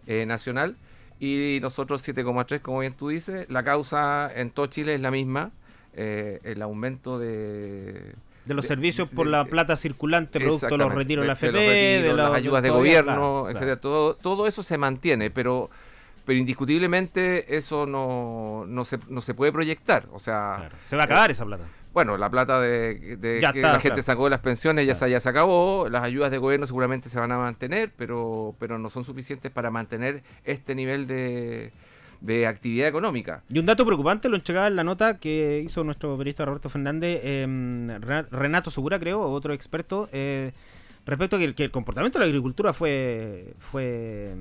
eh, nacional. y nosotros 7,3 como bien tú dices. La causa en todo Chile es la misma, eh, el aumento de... De los servicios por la plata circulante, producto de los retiros de la FP, de, las ayudas de, gobierno, etcétera. Todo, todo eso se mantiene, pero pero indiscutiblemente eso no, no, se, no se puede proyectar. O sea, se va a acabar esa plata. Bueno, la plata de, que la gente sacó de las pensiones ya, se, ya se acabó, las ayudas de gobierno seguramente se van a mantener, pero, pero no son suficientes para mantener este nivel de, actividad económica. Y un dato preocupante lo entregaba en la nota que hizo nuestro periodista Roberto Fernández, em, Renato Segura creo, otro experto, eh, respecto a que, el comportamiento de la agricultura fue, fue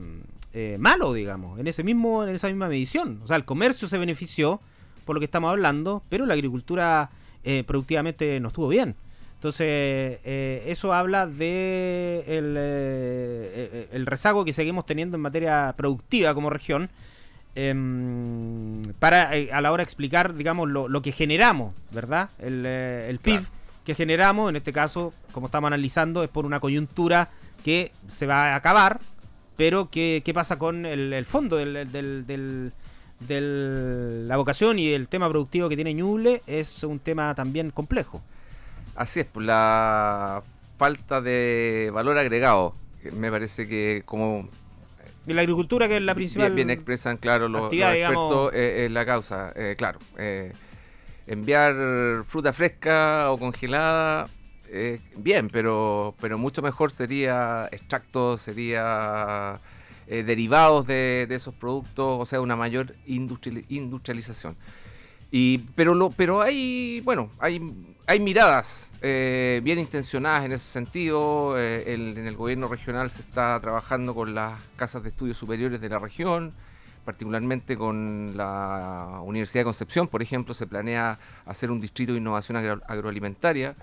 eh, malo, digamos, en ese mismo, en esa misma medición. O sea, el comercio se benefició por lo que estamos hablando, pero la agricultura eh, productivamente no estuvo bien. Entonces, eh, eso habla de el, rezago que seguimos teniendo en materia productiva como región. Em, para a la hora de explicar, digamos, lo, que generamos, ¿verdad? El, PIB que generamos, en este caso, como estamos analizando, es por una coyuntura que se va a acabar, pero, ¿qué, qué pasa con el, fondo del, del, la vocación y el tema productivo que tiene Ñuble? Es un tema también complejo. Así es, pues la falta de valor agregado. Me parece que como de la agricultura que es la principal bien, expresan claro los, expertos eh, en la causa eh, claro eh, enviar fruta fresca o congelada eh, bien, pero, pero mucho mejor sería extractos, sería eh, derivados de, esos productos, o sea, una mayor industrialización. Y, pero, lo, pero hay, bueno, hay, hay miradas eh, bien intencionadas en ese sentido. en el gobierno regional se está trabajando con las casas de estudios superiores de la región, particularmente con la Universidad de Concepción, por ejemplo, se planea hacer un distrito de innovación agroalimentaria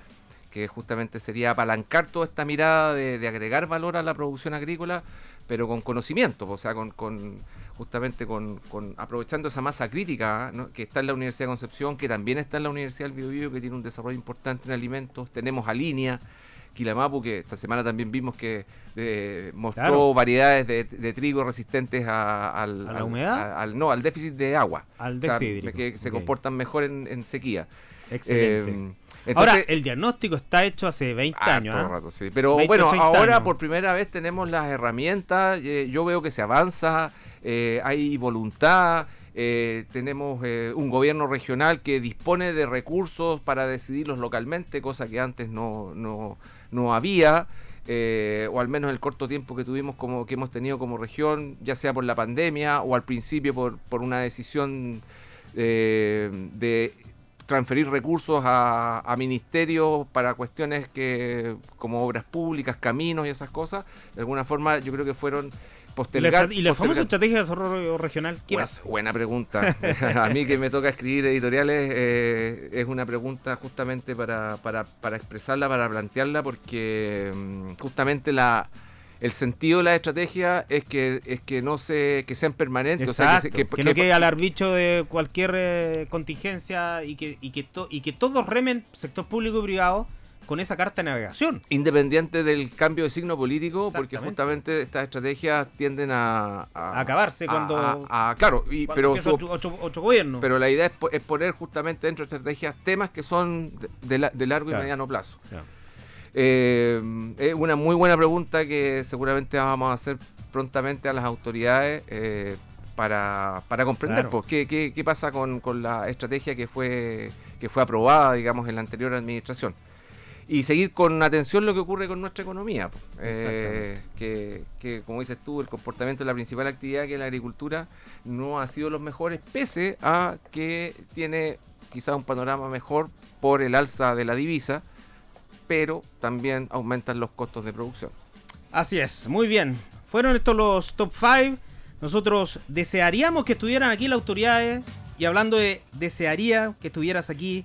que justamente sería apalancar toda esta mirada de, agregar valor a la producción agrícola, pero con conocimiento, o sea, con, justamente con, aprovechando esa masa crítica que está en la Universidad de Concepción, que también está en la Universidad del Biobío, que tiene un desarrollo importante en alimentos. Tenemos a Línea, Quilamapu, que esta semana también vimos que eh, mostró variedades de, trigo resistentes al, la humedad? Al, no, al déficit de agua. Al déficit. que se comportan mejor en, sequía. Excelente. Eh, ahora, el diagnóstico está hecho hace 20 años. ¿ah? Pero bueno, ahora por primera vez tenemos las herramientas. Eh, yo veo que se avanza, eh, hay voluntad. Eh, tenemos un gobierno regional que dispone de recursos para decidirlos localmente, cosa que antes no, no, no había. o al menos el corto tiempo que tuvimos como que hemos tenido como región, ya sea por la pandemia o al principio por, por una decisión de transferir recursos a, ministerios para cuestiones que como obras públicas, caminos y esas cosas, de alguna forma yo creo que fueron postergar. ¿Y la, famosa estrategia de desarrollo regional? ¿Qué buena, buena pregunta. a mí que me toca escribir editoriales eh, es una pregunta justamente para, para, para expresarla, para plantearla, porque mm, justamente la el sentido de la estrategia es que es que no se que sean permanentes o sea, que, no quede al arbicho de cualquier eh, contingencia y que y que y que todos remen sector público y privado con esa carta de navegación. Independiente del cambio de signo político porque justamente estas estrategias tienden a, acabarse cuando a, claro y, pero otro, gobierno. pero la idea es, poner justamente dentro de estrategias temas que son de, largo y mediano plazo. Eh, es una muy buena pregunta que seguramente vamos a hacer prontamente a las autoridades eh, para, comprender pues, qué, pasa con, la estrategia que fue, que fue aprobada, digamos, en la anterior administración. Y seguir con atención lo que ocurre con nuestra economía. Eh, que, que, como dices tú, el comportamiento de la principal actividad que es la agricultura no ha sido los mejores, pese a que tiene quizá un panorama mejor por el alza de la divisa pero también aumentan los costos de producción. Así es, muy bien. Fueron estos los top 5. Nosotros desearíamos que estuvieran aquí las autoridades. Y hablando de desearía que estuvieras aquí,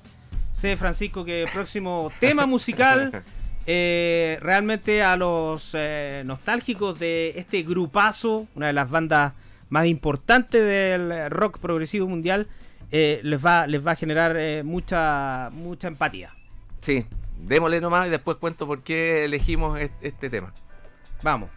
sé Francisco que el próximo tema musical, eh, realmente a los eh, nostálgicos de este grupazo, una de las bandas más importantes del rock progresivo mundial, eh, les, va, les va a generar mucha, mucha empatía. Sí, démosle nomás y después cuento por qué elegimos este tema. Vamos.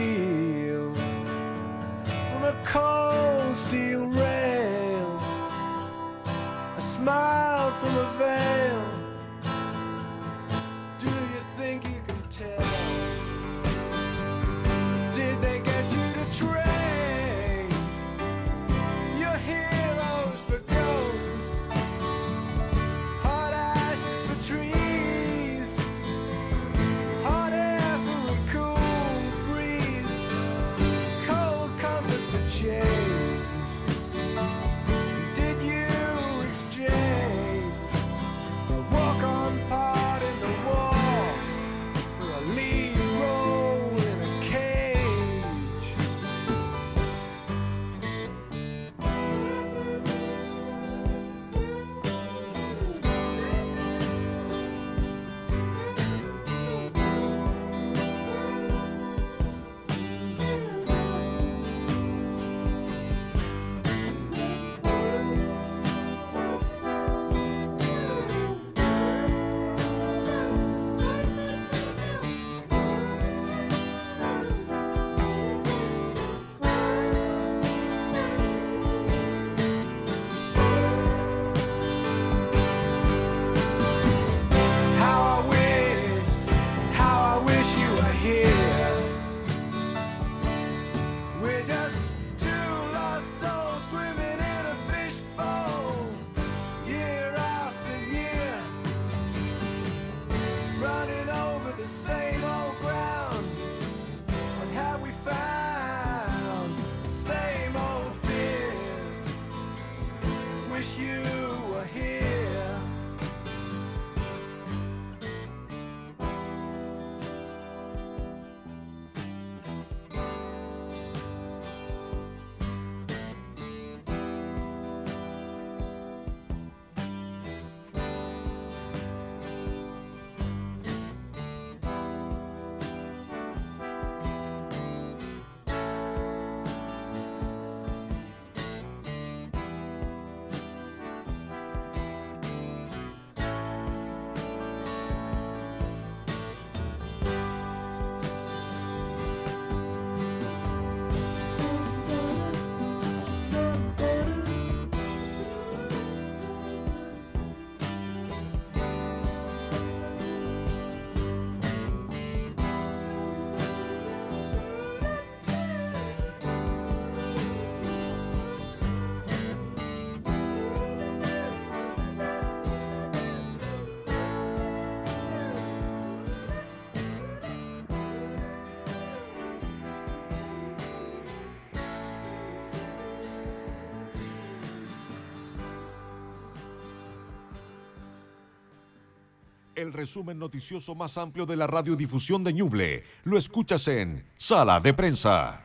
El resumen noticioso más amplio de la radiodifusión de Ñuble lo escuchas en Sala de Prensa.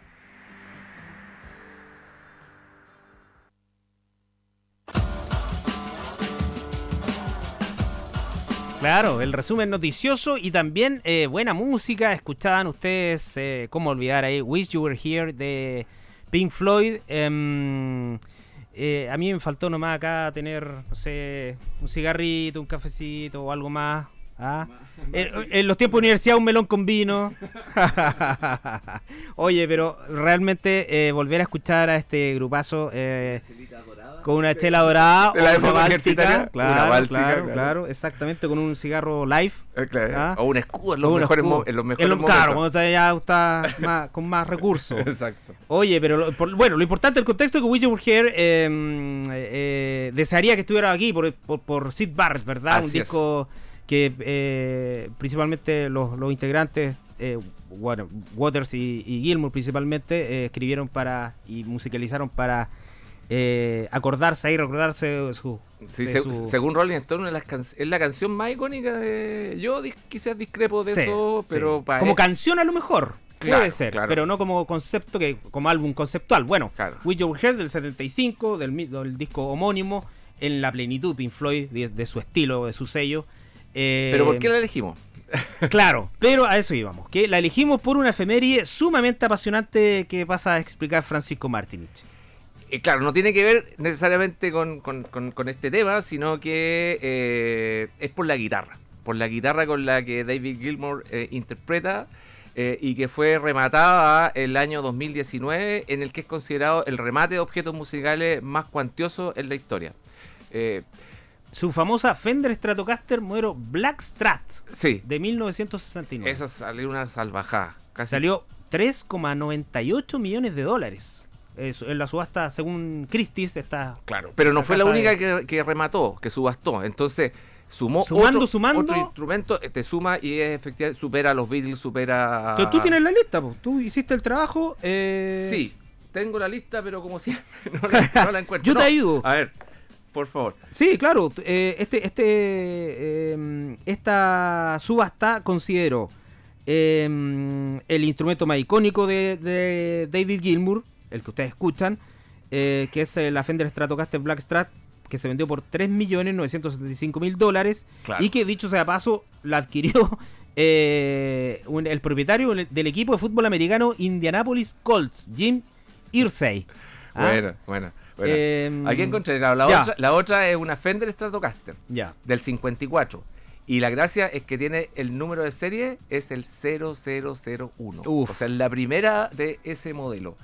Claro, el resumen noticioso y también eh, buena música. Escuchaban ustedes, eh, cómo olvidar ahí, Wish You Were Here de Pink Floyd. Em, eh, a mí me faltó nomás acá tener, no sé, un cigarrito, un cafecito o algo más. ¿ah? En, en los tiempos de universidad, un melón con vino. Oye, pero realmente eh, volver a escuchar a este grupazo eh, con una chela dorada De la o época una universitaria, báltica. una Claro, báltica, claro, claro. claro, exactamente, con un cigarro live. Eh, claro. Ah. O un escudo en los O mejores, mo- en los En mejores lo- momentos. Claro, cuando está ya está más- con más recursos. Exacto. Oye, pero lo- por- bueno, lo importante del contexto es que Wish You Were Here eh, eh, desearía que estuviera aquí por, por, por Sid Barrett, ¿verdad? Así Un disco que eh, principalmente los, los integrantes, eh, bueno, Waters y, y Gilmour principalmente, eh, escribieron para y musicalizaron para eh, acordarse y recordarse su... Sí, su- según Rolling Stone, can- es la canción más icónica de. Yo dis- quizás discrepo de Sí, eso, sí. pero para como él- canción a lo mejor Claro, puede ser claro. pero no como concepto que como álbum conceptual bueno Claro. With Your Head del 75 del, del disco homónimo en la plenitud Pink Floyd de, de su estilo de su sello Eh, Pero ¿por qué la elegimos? Claro, pero a eso íbamos, que la elegimos por una efeméride sumamente apasionante que pasa a explicar Francisco Martinich. Eh, claro, no tiene que ver necesariamente con, con- con- con este tema, sino que eh, es por la guitarra. Por la guitarra con la que David Gilmour eh, interpreta eh, y que fue rematada el año 2019, en el que es considerado el remate de objetos musicales más cuantioso en la historia. Su famosa Fender Stratocaster modelo Blackstrat sí, de 1969. esa salió una salvajada. Casi Salió 3,98 millones de dólares. En la subasta, según Christie's, está Claro, pero no fue la única de- que, que remató, que subastó. Entonces, sumó Sumando, otro, sumando. otro instrumento, eh, te suma y es efectivamente supera a los Beatles, supera. Pero tú tienes la lista, po. tú hiciste el trabajo. eh, Sí, tengo la lista, pero como siempre, no la, no la encuentro. Yo te ayudo. A ver, por favor. Sí, claro. eh, este, este, eh, esta subasta considero eh, el instrumento más icónico de, de David Gilmour, el que ustedes escuchan, eh, que es eh, la Fender Stratocaster Blackstrat, que se vendió por 3.975.000 dólares Claro. y que dicho sea paso, la adquirió eh, un- el propietario del equipo de fútbol americano Indianapolis Colts, Jim Irsay. ¿Ah? Bueno, bueno. bueno. Em, Aquí encontré, la, otra, la otra es una Fender Stratocaster Ya. del 54. Y la gracia es que tiene el número de serie, es el 0001. Uf. O sea, la primera de ese modelo.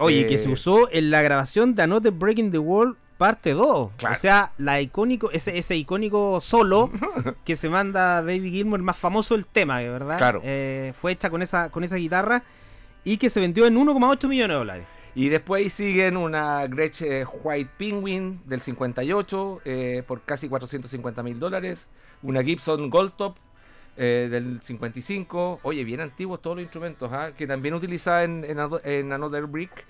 Oye, Eh, que se usó en la grabación de Another Breaking the World parte 2. Claro. O sea, la icónico, ese, ese icónico solo que se manda David Gilmour, el más famoso del tema, ¿verdad? Claro. Eh, fue hecha con esa, con esa guitarra y que se vendió en 1,8 millones de dólares. Y después siguen una Gretsch eh, White Penguin del 58 eh, por casi 450 mil dólares. Una Gibson Gold Top eh, del 55. Oye, bien antiguos todos los instrumentos, ¿ah? que también utilizada en, en, Another Brick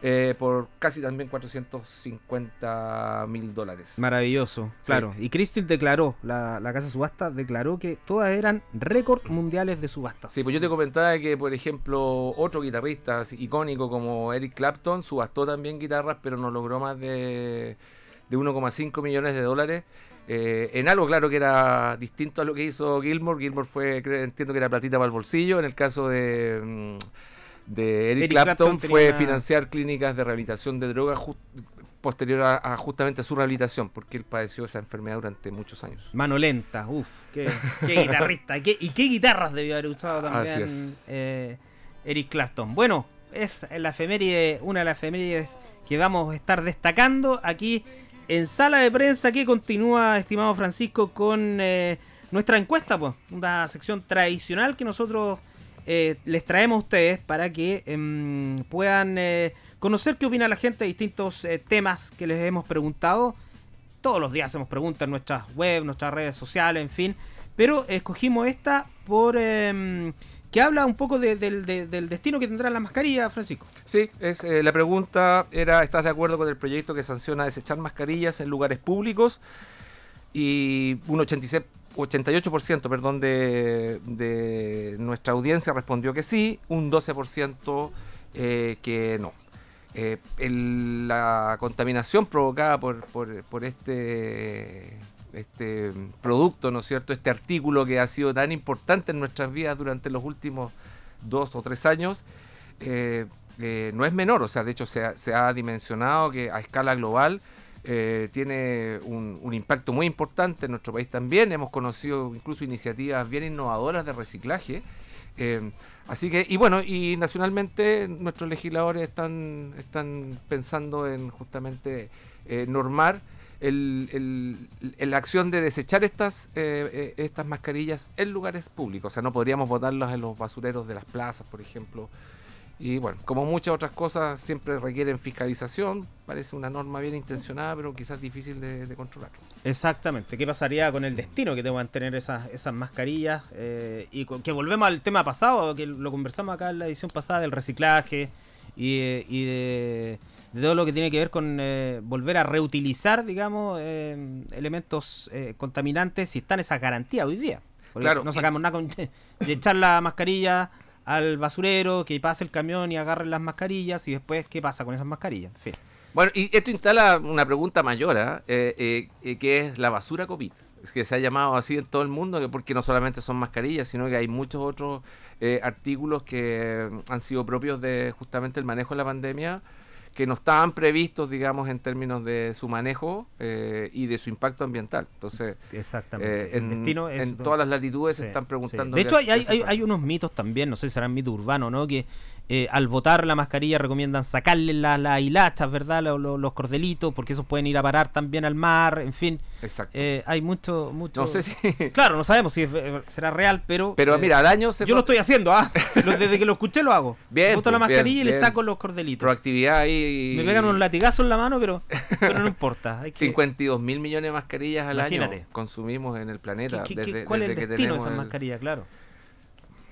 eh, por casi también 450 mil dólares. Maravilloso, Sí. claro. Y Christine declaró, la, la casa subasta declaró que todas eran récords mundiales de subastas. Sí, pues yo te comentaba que, por ejemplo, otro guitarrista icónico como Eric Clapton subastó también guitarras, pero no logró más de, de 1,5 millones de dólares. Eh, en algo, claro, que era distinto a lo que hizo Gilmore. Gilmore fue, creo- entiendo que era platita para el bolsillo. En el caso de, mm, de Eric, Eric Clapton, Clapton tenía fue financiar clínicas de rehabilitación de drogas posterior a, a justamente a su rehabilitación, porque él padeció esa enfermedad durante muchos años. Mano lenta, uff, qué, qué guitarrista. qué- y qué guitarras debió haber usado también eh, Eric Clapton. Bueno, es la efeméride, una de las efemérides que vamos a estar destacando aquí en sala de prensa que continúa, estimado Francisco, con eh, nuestra encuesta, pues, una sección tradicional que nosotros eh, les traemos a ustedes para que em, puedan eh, conocer qué opina la gente de distintos temas que les hemos preguntado todos los días hacemos preguntas en nuestras web, nuestras redes sociales, en fin. Pero escogimos esta por em, que habla un poco de- del- de- del destino que tendrá la mascarilla, Francisco. Sí, eh, la pregunta era, ¿estás de acuerdo con el proyecto que sanciona desechar mascarillas en lugares públicos? Y un 86, 88% perdón, de, nuestra audiencia respondió que sí, un 12% eh, que no. Eh, la contaminación provocada por- por este, este producto, ¿no es cierto? Este artículo que ha sido tan importante en nuestras vidas durante los últimos dos o tres años, eh, eh, no es menor, o sea, de hecho se ha, se ha dimensionado que a escala global eh, tiene un, un impacto muy importante en nuestro país también. Hemos conocido incluso iniciativas bien innovadoras de reciclaje. así que, y bueno, y nacionalmente nuestros legisladores están, están pensando en justamente normar el, el- la acción de desechar estas, eh, eh, estas mascarillas en lugares públicos. O sea, no podríamos botarlas en los basureros de las plazas, por ejemplo. Y bueno, como muchas otras cosas, siempre requieren fiscalización. Parece una norma bien intencionada, pero quizás difícil de, controlar. Exactamente. ¿Qué pasaría con el destino que tengan tener esas, esas mascarillas? Eh, y que volvemos al tema pasado, que lo conversamos acá en la edición pasada del reciclaje y, y de, de todo lo que tiene que ver con eh, volver a reutilizar, digamos, eh, elementos eh, contaminantes si están esas garantías hoy día. Porque Claro, no sacamos nada con de echar la mascarilla al basurero, que pase el camión y agarren las mascarillas y después, ¿qué pasa con esas mascarillas? En fin. Bueno, y esto instala una pregunta mayor, ¿ah? Eh, que es la basura COVID. es que se ha llamado así en todo el mundo, que porque no solamente son mascarillas, sino que hay muchos otros eh, artículos que han sido propios de justamente el manejo de la pandemia que no estaban previstos, digamos, en términos de su manejo eh, y de su impacto ambiental. Entonces, Exactamente. eh, en, destino es- en todas las latitudes Sí, se están sí. preguntando. De hecho, hay, unos mitos también, no sé si serán mitos urbanos, ¿no? Que eh, al botar la mascarilla recomiendan sacarle las la hilachas, ¿verdad? Lo- lo- los cordelitos, porque esos pueden ir a parar también al mar, en fin. Exacto. Eh, hay mucho, mucho... no sé si. Claro, no sabemos si será real, pero... Pero mira, al año se Yo lo estoy haciendo, ¿ah? Desde que lo escuché lo hago. Bien, Boto la pues, bien, mascarilla y le saco los cordelitos. proactividad ahí. Me pegan unos latigazos en la mano, pero, pero no importa. hay que- 52 mil millones de mascarillas al Imagínate. año consumimos en el planeta. ¿Qué- qué- desde- cuál es el destino de esas el- mascarillas? Claro.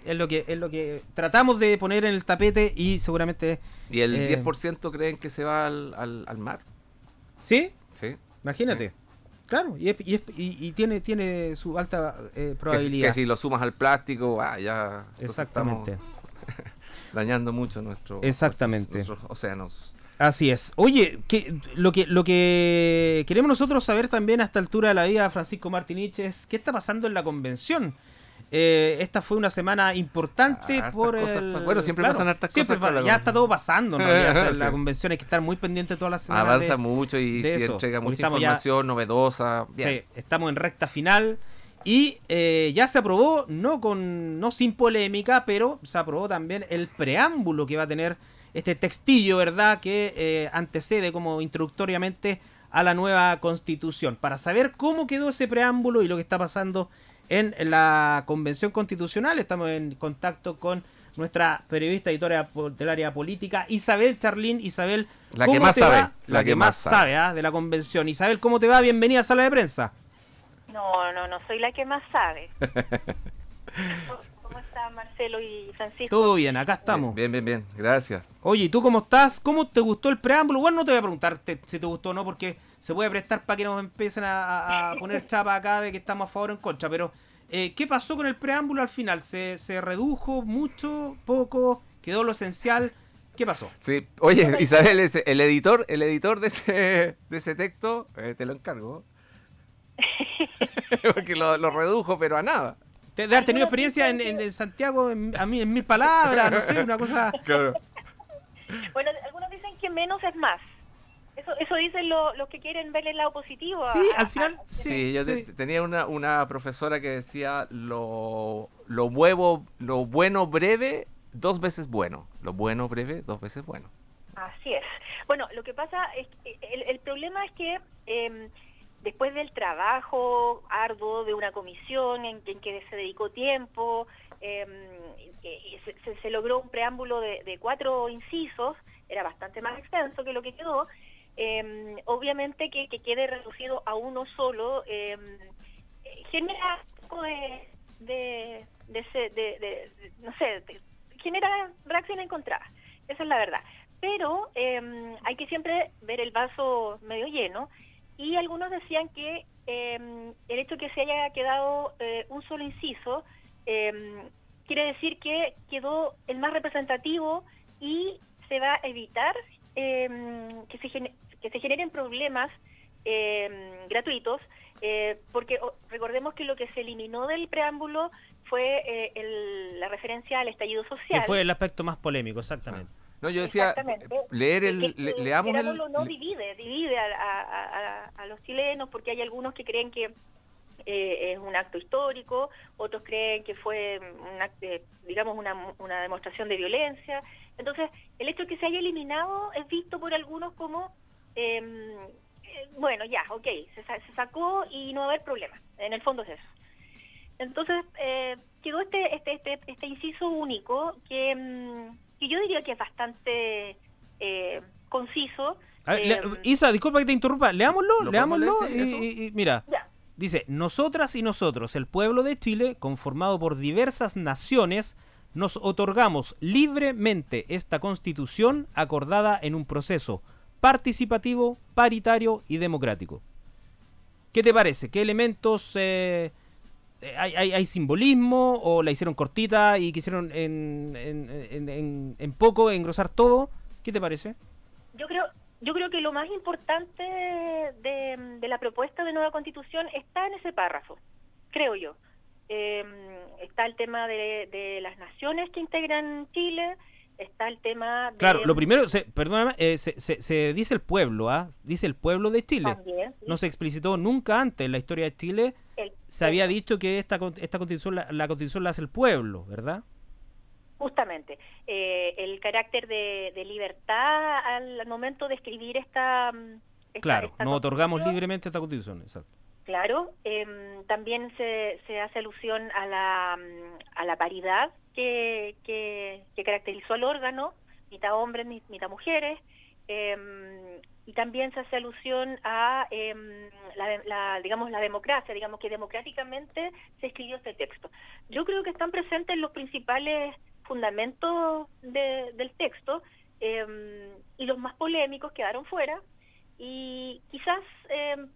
Es lo que es lo que tratamos de poner en el tapete y seguramente Y el Eh, 10% creen que se va al, al, al mar. sí, ¿sí? imagínate. Claro, y, es- y, es- y- y tiene tiene su alta eh, probabilidad. que si lo sumas al plástico, ah, ya. Exactamente. dañando mucho nuestro, Exactamente. nuestros, nuestros océanos. Así es. Oye, que, lo que lo que queremos nosotros saber también a esta altura de la vida, Francisco Martinich, es qué está pasando en la convención. Eh, esta fue una semana importante por cosas el... pa- bueno, siempre pasan hartas siempre cosas pa- Ya está todo pasando, ¿no? La convención hay que estar muy pendiente todas las semanas. Avanza de- mucho y eso, entrega mucha ya- información novedosa. Sí, estamos en recta final y eh, ya se aprobó, no con no sin polémica, pero se aprobó también el preámbulo que va a tener este textillo, ¿verdad? Que eh, antecede como introductoriamente a la nueva constitución. Para saber cómo quedó ese preámbulo y lo que está pasando en la convención constitucional, estamos en contacto con nuestra periodista editora del área política, Isabel Charlín. Isabel, La que ¿cómo más te sabe, va? La, que, más sabe, sabe. ¿ah? de la convención. Isabel, ¿cómo te va? Bienvenida a Sala de Prensa. No, no, no soy la que más sabe. ¿Cómo están Marcelo y Francisco? Todo bien, acá estamos. Bien, bien, bien. Gracias. Oye, ¿y tú cómo estás? ¿Cómo te gustó el preámbulo? Bueno, no te voy a preguntar te- si te gustó o no, porque se puede prestar para que nos empiecen a, a- a poner chapa acá de que estamos a favor o en contra. Pero, eh, ¿qué pasó con el preámbulo al final? ¿Se, se redujo mucho, poco? ¿Quedó lo esencial? ¿Qué pasó? Sí. Oye, Isabel, ese- el editor, el editor de ese, de ese texto, eh, te lo encargo. Porque lo, lo redujo, pero a nada. ¿De, de haber tenido experiencia en, en- en Santiago en, a mí, en mil palabras? No sé, una cosa... Claro. Bueno, algunos dicen que menos es más. Eso, eso dicen lo- los que quieren ver el lado positivo. a- Sí, a- al final... a- Sí, yo te- sí. tenía una, una profesora que decía lo, lo, huevo, lo bueno breve, dos veces bueno. Lo bueno breve, dos veces bueno. Así es. Bueno, lo que pasa es que el, el problema es que em, después del trabajo arduo de una comisión en, que se dedicó tiempo, em, eh, se, logró un preámbulo de, cuatro incisos, era bastante más extenso que lo que quedó. em, obviamente que, que quede reducido a uno solo em, genera un poco de, no sé, genera reacción encontrada. Esa es la verdad. Pero hay que siempre ver el vaso medio lleno y algunos decían que eh, el hecho que se haya quedado eh, un solo inciso eh, quiere decir que quedó el más representativo y se va a evitar eh, que, se que se generen problemas gratuitos, eh, porque recordemos que lo que se eliminó del preámbulo fue eh, el- la referencia al estallido social. Que fue el aspecto más polémico, exactamente. No, yo decía, leer el, Que- que le- leamos el... no divide, divide a, a- a- a- a los chilenos porque hay algunos que creen que eh, es un acto histórico, otros creen que fue un acto, eh, digamos una, una demostración de violencia. Entonces, el hecho de que se haya eliminado es visto por algunos como em, eh, bueno, ya, ok, se, se sacó y no va a haber problema. En el fondo es eso. Entonces, eh, quedó este, este, este, este inciso único que, mm, que yo diría que es bastante eh, conciso. A ver, Eh, le- Isa, disculpa que te interrumpa. Leámoslo, ¿Lo leámoslo. y, mira, ya. dice: Nosotras y nosotros, el pueblo de Chile, conformado por diversas naciones, nos otorgamos libremente esta constitución acordada en un proceso participativo, paritario y democrático. ¿Qué te parece? ¿Qué elementos eh, hay, hay- hay simbolismo o la hicieron cortita y quisieron en, en, en- en- poco engrosar todo? ¿Qué te parece? Yo creo, yo creo que lo más importante de, de la propuesta de nueva constitución está en ese párrafo, creo yo. Eh, está el tema de, de las naciones que integran Chile, está el tema de... Claro, lo primero, se, perdóname, eh, se, se- se dice el pueblo, ¿ah? Dice el pueblo de Chile. También, sí. No se explicitó nunca antes en la historia de Chile. El- Se había dicho que esta, esta constitución, la, la constitución la hace el pueblo, ¿verdad? Justamente, eh, el carácter de, de libertad al momento de escribir esta... mm, esta- Claro, esta nos otorgamos libremente esta constitución, exacto. Claro, em, también se, se hace alusión a la, mm, a la paridad que, que, caracterizó al órgano, mitad hombres, mi- mitad mujeres, em, y también se hace alusión a em, la, digamos la democracia, digamos que democráticamente se escribió este texto. Yo creo que están presentes los principales fundamentos de- del texto em, y los más polémicos quedaron fuera y quizás em,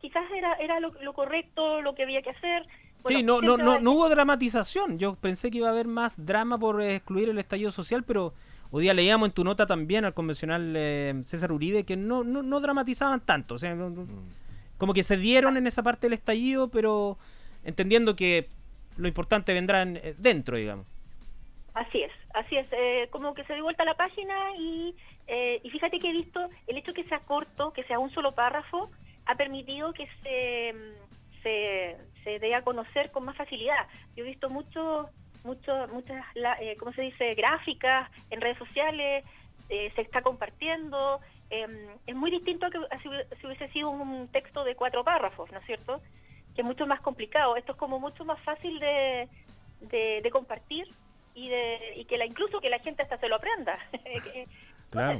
quizás era era lo correcto lo que había que hacer Bueno, sí, no, no, no, no hubo dramatización. Yo pensé que iba a haber más drama por excluir el estallido social, pero hoy día leíamos en tu nota también al convencional eh, César Uribe que no, no, no dramatizaban tanto. O sea, no- como que se dieron en esa parte del estallido, pero entendiendo que lo importante vendrá en- eh, dentro, digamos. Así es, así es, eh, como que se dio vuelta la página y, eh, y fíjate que he visto el hecho que sea corto, que sea un solo párrafo, ha permitido que se, mm, se, se dé a conocer con más facilidad. Yo he visto mucho, mucho, muchas, eh, ¿cómo se dice?, gráficas en redes sociales, eh, se está compartiendo. em, es muy distinto a que a si hubiese sido un texto de cuatro párrafos, ¿no es cierto? Que es mucho más complicado. Esto es como mucho más fácil de, de, de compartir y de y que la incluso que la gente hasta se lo aprenda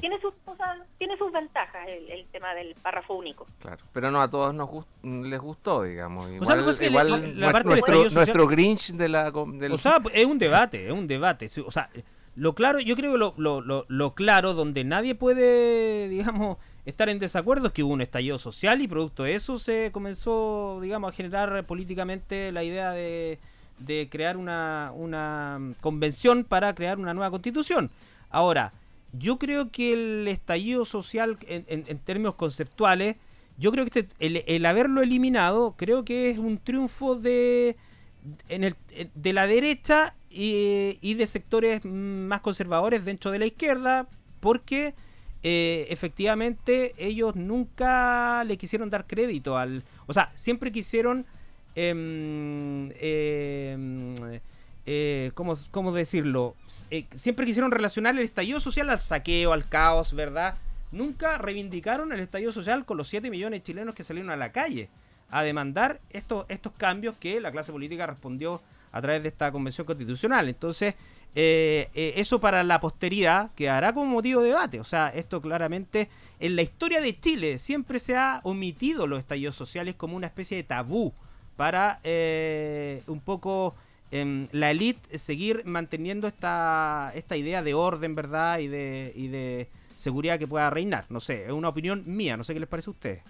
Tiene sus cosas tiene sus ventajas el, el tema del párrafo único Claro, pero no a todos nos gust- les gustó, digamos. sea, Igual, la- la nuestro, parte del nuestro, estallido social- nuestro Grinch de la. O sea, es un debate, es un debate. O sea, lo claro, yo creo que lo, lo, lo, lo claro, donde nadie puede, digamos, estar en desacuerdo es que hubo un estallido social y producto de eso se comenzó, digamos, a generar políticamente la idea de, de crear una, una convención para crear una nueva constitución. Ahora, yo creo que el estallido social, en, en- en términos conceptuales, yo creo que este- el, haberlo eliminado, creo que es un triunfo de, en el, de la derecha y, y de sectores más conservadores dentro de la izquierda, porque eh, efectivamente ellos nunca le quisieron dar crédito al... O sea, siempre quisieron... em, em, eh, ¿cómo, cómo decirlo? Eh, siempre quisieron relacionar el estallido social al saqueo, al caos, ¿verdad? Nunca reivindicaron el estallido social con los 7 millones de chilenos que salieron a la calle a demandar estos, estos cambios que la clase política respondió a través de esta convención constitucional. Entonces, eh, eso para la posteridad quedará como motivo de debate. O sea, esto claramente en la historia de Chile siempre se ha omitido los estallidos sociales como una especie de tabú para un poco em, la élite seguir manteniendo esta, esta idea de orden, ¿verdad? Y de, y de seguridad que pueda reinar. No sé, es una opinión mía, no sé qué les parece a ustedes.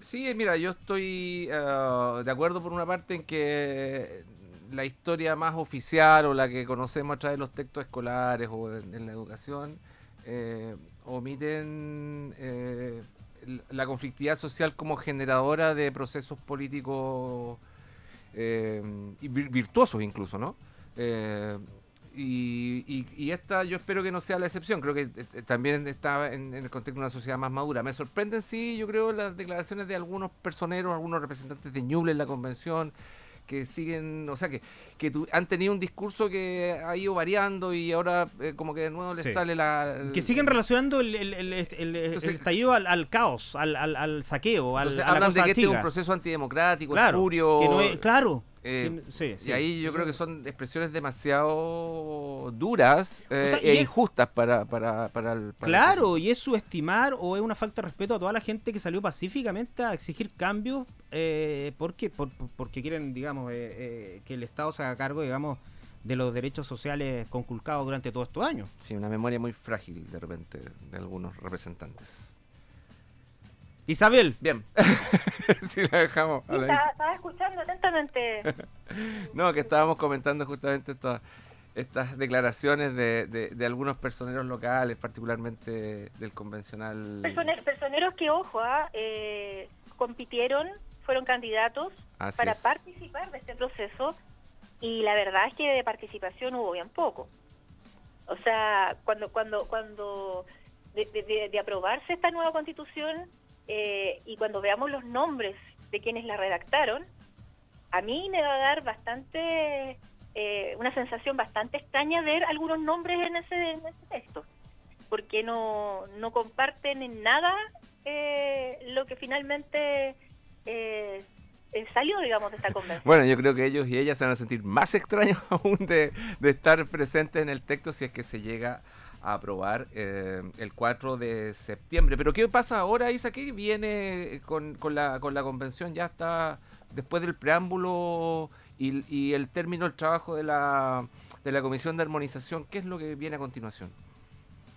Sí, eh, mira, yo estoy eh, de acuerdo por una parte en que la historia más oficial o la que conocemos a través de los textos escolares o en, la educación eh, omiten eh, la conflictividad social como generadora de procesos políticos eh, y vir- virtuosos incluso, ¿no? Eh, y, y- y esta yo espero que no sea la excepción, creo que eh, eh, también está en, en el contexto de una sociedad más madura. Me sorprenden, sí, yo creo, las declaraciones de algunos personeros, algunos representantes de Ñuble en la convención, que siguen, o sea, que, que tu- han tenido un discurso que ha ido variando y ahora eh, como que de nuevo les Sí. sale la... Que siguen relacionando el, el, el- el- el Entonces- estallido al, al caos, al, al, al saqueo, al, Entonces a la hablan de que este es un proceso antidemocrático, claro, espurio, que no es- claro. Eh, sí, Y ahí yo creo que son expresiones demasiado duras eh, sea, e es- injustas para, para, para el... para el Claro, y es subestimar o es una falta de respeto a toda la gente que salió pacíficamente a exigir cambios eh, porque, por- por- porque quieren, digamos, eh, eh, que el Estado se haga cargo, digamos, de los derechos sociales conculcados durante todos estos años. Sí, una memoria muy frágil de repente de algunos representantes. Isabel, Bien, si la dejamos. a Sí, la estaba, escuchando atentamente No, que estábamos comentando justamente esta, estas declaraciones de, de- de algunos personeros locales, particularmente del convencional. Personeros, personeros que, ojo, ah, eh, compitieron, fueron candidatos Así para es. participar de este proceso y la verdad es que de participación hubo bien poco. O sea, cuando cuando cuando de- de aprobarse esta nueva constitución eh, y cuando veamos los nombres de quienes la redactaron, a mí me va a dar bastante eh, una sensación bastante extraña ver algunos nombres en ese, en ese texto, porque no, no comparten en nada eh, lo que finalmente eh, eh, salió, digamos, de esta convención. Bueno, yo creo que ellos y ellas se van a sentir más extraños aún de, de estar presentes en el texto si es que se llega a aprobar eh, el 4 de septiembre. Pero ¿qué pasa ahora, Isa? ¿Qué viene con, con la, con la convención? Ya está después del preámbulo y, el término del trabajo de la, de la Comisión de Armonización. ¿Qué es lo que viene a continuación?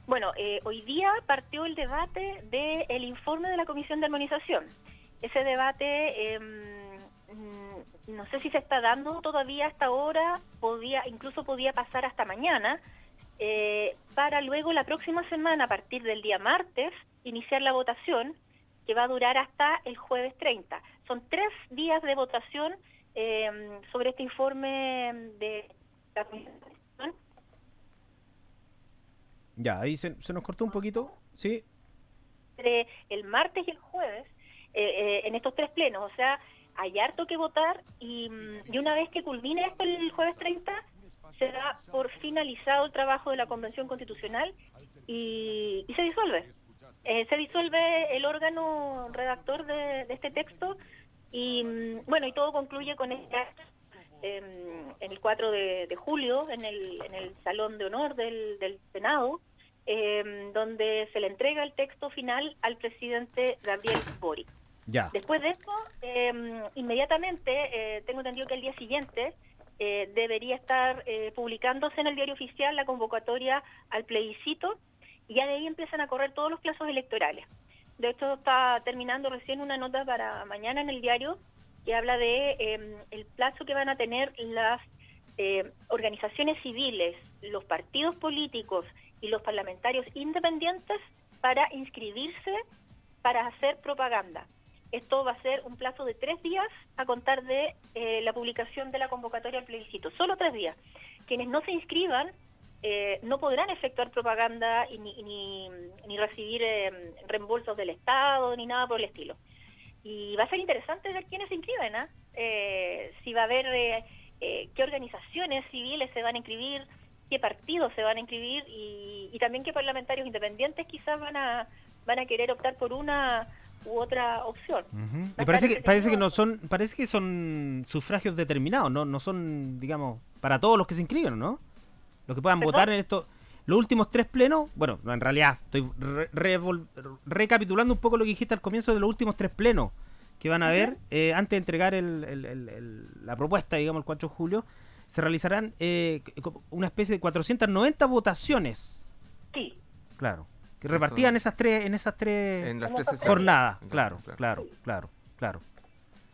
Bueno, eh, hoy día partió el debate del informe de la Comisión de Armonización. Ese debate, eh, no sé si se está dando todavía hasta ahora, podía, incluso podía pasar hasta mañana, eh, para luego la próxima semana, a partir del día martes, iniciar la votación, que va a durar hasta el jueves 30. Son tres días de votación eh, sobre este informe de la Comisión de Armonización. Ya, ahí se, se nos cortó un poquito. Sí, entre el martes y el jueves eh, eh, en estos tres plenos. O sea, hay harto que votar y, mm, y una vez que culmine esto el jueves 30, se da por finalizado el trabajo de la Convención Constitucional y, y se disuelve. Eh, se disuelve el órgano redactor de, de este texto y mm, bueno, y todo concluye con este acto em, en el 4 de, de julio en el, en el Salón de Honor del, del Senado, em, donde se le entrega el texto final al presidente Gabriel Boric. ya. Después de eso, eh, inmediatamente, eh, tengo entendido que el día siguiente eh, debería estar eh, publicándose en el diario oficial la convocatoria al plebiscito y ya de ahí empiezan a correr todos los plazos electorales. De hecho, está terminando recién una nota para mañana en el diario que habla de eh, el plazo que van a tener las eh, organizaciones civiles, los partidos políticos y los parlamentarios independientes para inscribirse para hacer propaganda. Esto va a ser un plazo de tres días a contar de eh, la publicación de la convocatoria al plebiscito. Solo tres días. Quienes no se inscriban eh, no podrán efectuar propaganda y ni, ni, ni recibir eh, reembolsos del Estado ni nada por el estilo. Y va a ser interesante ver quiénes se inscriben, ¿ah? Eh, si va a haber qué organizaciones civiles se van a inscribir, qué partidos se van a inscribir y, y también qué parlamentarios independientes quizás van a van a querer optar por una u otra opción. Va Y parece que parece que no son parece que son sufragios determinados, no no son digamos para todos los que se inscriben, ¿no? Los que puedan ¿Perdón? votar en esto los últimos tres plenos, bueno, no, en realidad estoy re- recapitulando un poco lo que dijiste al comienzo de los últimos tres plenos que van a haber eh, antes de entregar el- el- el- el- la propuesta, digamos, el 4 de julio, se realizarán eh, una especie de 490 votaciones, Sí, claro, que repartían en esas tres en esas tres En las jornadas, Claro, claro, claro. claro.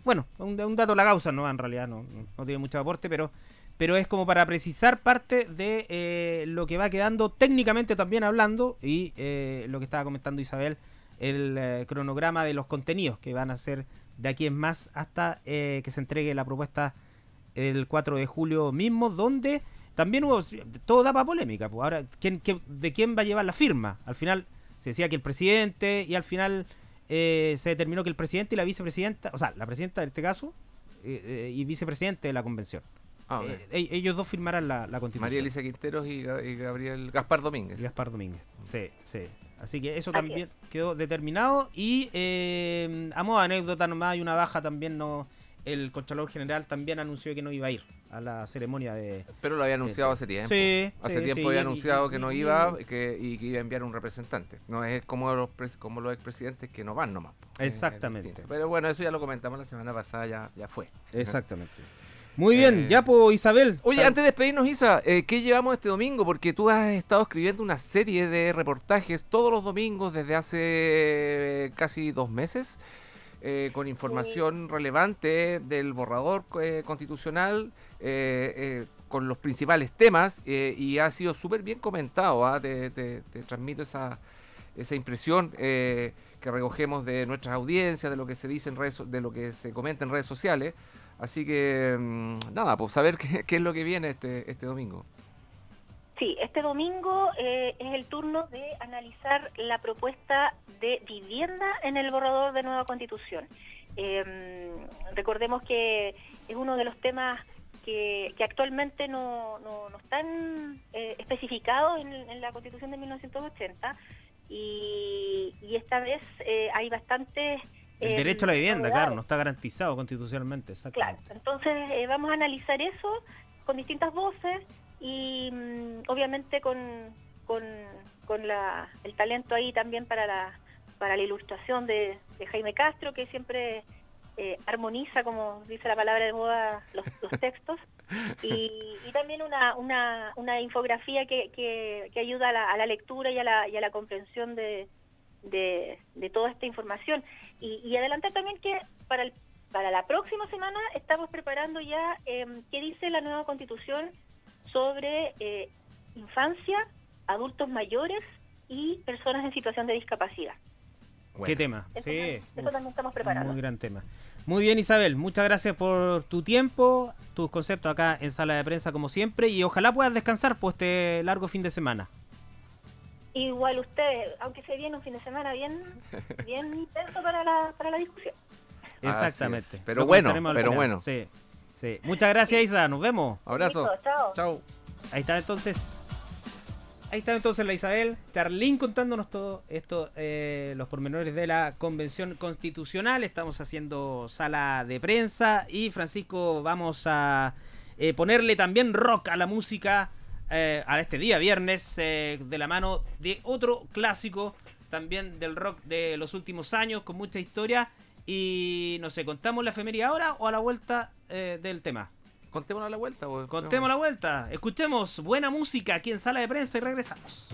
Bueno, un, un dato la causa, ¿no? En realidad no, no- no tiene mucho aporte, pero, pero es como para precisar parte de eh, lo que va quedando técnicamente también hablando y eh, lo que estaba comentando Isabel, el eh, cronograma de los contenidos que van a ser de aquí en más hasta eh, que se entregue la propuesta el 4 de julio mismo, donde también hubo, todo da para polémica. Pues ahora, ¿quién, qué- ¿de quién va a llevar la firma? Al final se decía que el presidente y al final eh, se determinó que el presidente y la vicepresidenta, o sea, la presidenta en este caso eh, eh, y vicepresidente de la convención. Ah. Eh, ellos dos firmarán la, la constitución. María Elisa Quinteros y, Ga- y Gabriel Gaspar Domínguez. Y Gaspar Domínguez. Sí, sí. Así que eso también quedó determinado. Y eh, a modo de anécdota nomás hay una baja también. no El Contralor General también anunció que no iba a ir a la ceremonia de... Pero lo había anunciado hace tiempo. Sí, hace sí, tiempo sí, había y- anunciado y- que no y- iba y que, y que iba a enviar un representante. No es como los, pres- como los expresidentes que no van nomás. po. Es- es Exactamente. Pero bueno, eso ya lo comentamos la semana pasada, ya, ya fue. Exactamente. Muy bien, Eh, ya pues Isabel. Oye, Tal- antes de despedirnos, Isa, eh, ¿qué llevamos este domingo? Porque tú has estado escribiendo una serie de reportajes todos los domingos desde hace casi dos meses, eh, con información relevante del borrador eh, constitucional. eh, eh, con los principales temas y ha sido súper bien comentado. ¿ah? Te, te- te transmito esa, esa impresión que recogemos de nuestras audiencias, de lo que se dice en redes, de lo que se comenta en redes sociales. Así que mm, nada, pues saber qué, qué es lo que viene este, este domingo. Sí, este domingo eh, es el turno de analizar la propuesta de vivienda en el borrador de nueva constitución. Eh, recordemos que es uno de los temas que, que actualmente no, no, no están eh, especificados en, en la constitución de 1980 y, y esta vez eh, hay bastantes... El eh, derecho a la vivienda, novedades. claro, no está garantizado constitucionalmente, Claro, exactamente. entonces eh, vamos a analizar eso con distintas voces y mm, obviamente con, con, con la, el talento ahí también para la, para la ilustración de, de Jaime Castro, que siempre eh, armoniza, como dice la palabra de moda, los, los textos. Y, y también una, una, una infografía que, que, que ayuda a la, a la lectura y a la, y a la comprensión de, de, de toda esta información. Y, y adelantar también que para, el, para la próxima semana estamos preparando ya eh, qué dice la nueva constitución sobre eh, infancia, adultos mayores y personas en situación de discapacidad. ¿Qué tema? Eso, Sí, también, eso uf, también estamos preparando. muy gran tema. Muy bien, Isabel, muchas gracias por tu tiempo, tus conceptos acá en sala de prensa como siempre y ojalá puedas descansar por este largo fin de semana. Igual usted, aunque se viene un fin de semana bien, bien intenso para la, para la discusión. Exactamente. Pero Lo bueno, pero bueno. Sí, sí. Muchas gracias, Isa, nos vemos. Abrazo. Listo, chao. Chao. Ahí está entonces. Ahí está entonces la Isabel, Charlín contándonos todo esto, eh, los pormenores de la convención constitucional. Estamos haciendo sala de prensa y Francisco vamos a eh, ponerle también rock a la música eh, a este día viernes eh, de la mano de otro clásico también del rock de los últimos años con mucha historia y no sé, contamos la efemería ahora o a la vuelta eh, del tema. Contémonos a la vuelta. pues. Contemos la vuelta, escuchemos buena música aquí en sala de prensa y regresamos.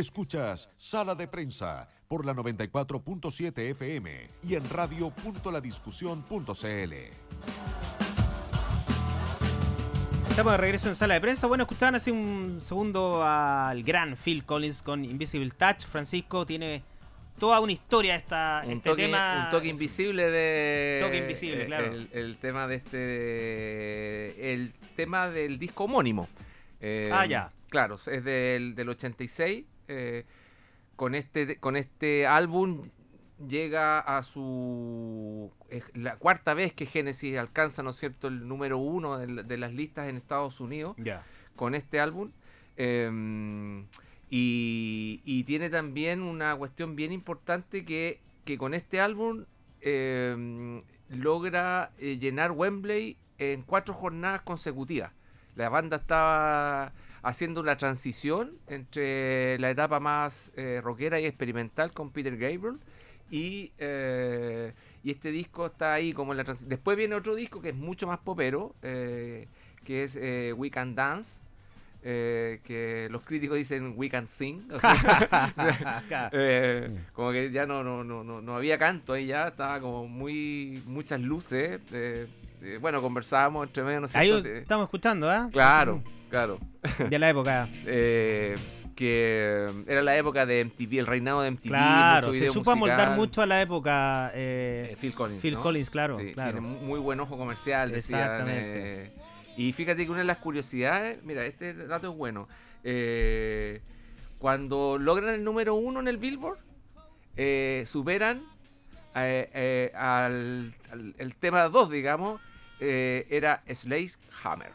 Escuchas Sala de Prensa por la 94.7 FM y en radio.ladiscusión.cl. Estamos de regreso en sala de prensa. Bueno, escuchaban hace un segundo al gran Phil Collins con Invisible Touch. Francisco tiene toda una historia esta, un este toque, tema. un toque invisible de Toque invisible, eh, claro. el, el tema de este el tema del disco homónimo Eh, Ah, ya. claro es del, del 86 eh, con este con este álbum llega a su es la cuarta vez que Genesis alcanza no es cierto el número uno de, la- de las listas en Estados Unidos Ya. con este álbum. eh, y, y tiene también una cuestión bien importante que, que con este álbum eh, logra eh, llenar Wembley en cuatro jornadas consecutivas. La banda estaba haciendo una transición entre la etapa más eh, rockera y experimental con Peter Gabriel y, eh, y este disco está ahí como en la transición. Después viene otro disco que es mucho más popero, eh, que es eh, We Can Dance, que los críticos dicen We Can Sing. o sea, como que ya no, no, no, no, no había canto ahí ya, estaba como muy muchas luces. bueno, conversábamos entre medio, ¿no es Ahí estamos escuchando, ¿ah? claro, claro. De la época. Eh, que era la época de MTV, el reinado de MTV. Claro, se supo amoldar mucho a la época. eh, Eh, Phil Collins. Phil ¿no? Collins, claro, Sí, claro. Tiene mu- muy buen ojo comercial, decían. Exactamente. eh, y fíjate que una de las curiosidades, mira, este dato es bueno. eh, cuando logran el número uno en el Billboard, eh, superan eh, eh, al, al- el tema 2, digamos, eh, era Hammer.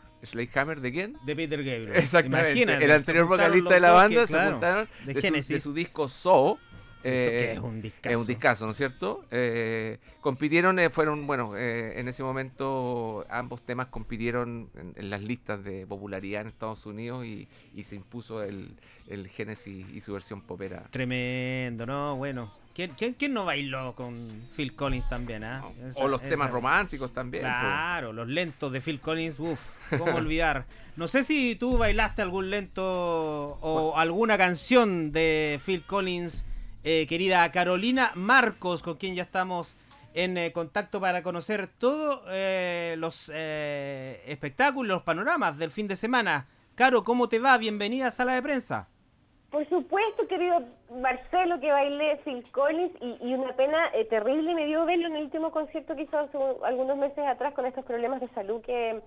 Hammer de quién? de Peter Gabriel. Exactamente. Imagínate, el anterior vocalista de la banda que, se claro, juntaron de de, su, de su disco So. Eh, que es un discazo. es un discazo, ¿no es cierto? Eh, compitieron, eh, fueron, bueno, eh, en ese momento ambos temas compitieron en, en las listas de popularidad en Estados Unidos y, y se impuso el, el Genesis y su versión popera. Tremendo, ¿no? Bueno. ¿Quién, quién, quién no bailó con Phil Collins también, ah? Esa- o los esa- temas románticos también. pues. Claro, los lentos de Phil Collins, uff, cómo olvidar. No sé si tú bailaste algún lento o alguna canción de Phil Collins, eh, querida Carolina Marcos, con quien ya estamos en eh, contacto para conocer todos eh, los eh, espectáculos, los panoramas del fin de semana. Caro, ¿cómo te va? Bienvenida a Sala de Prensa. Por supuesto, querido Marcelo, que bailé Phil Collins y, y una pena eh, terrible me dio verlo en el último concierto que hizo hace un- algunos meses atrás con estos problemas de salud que,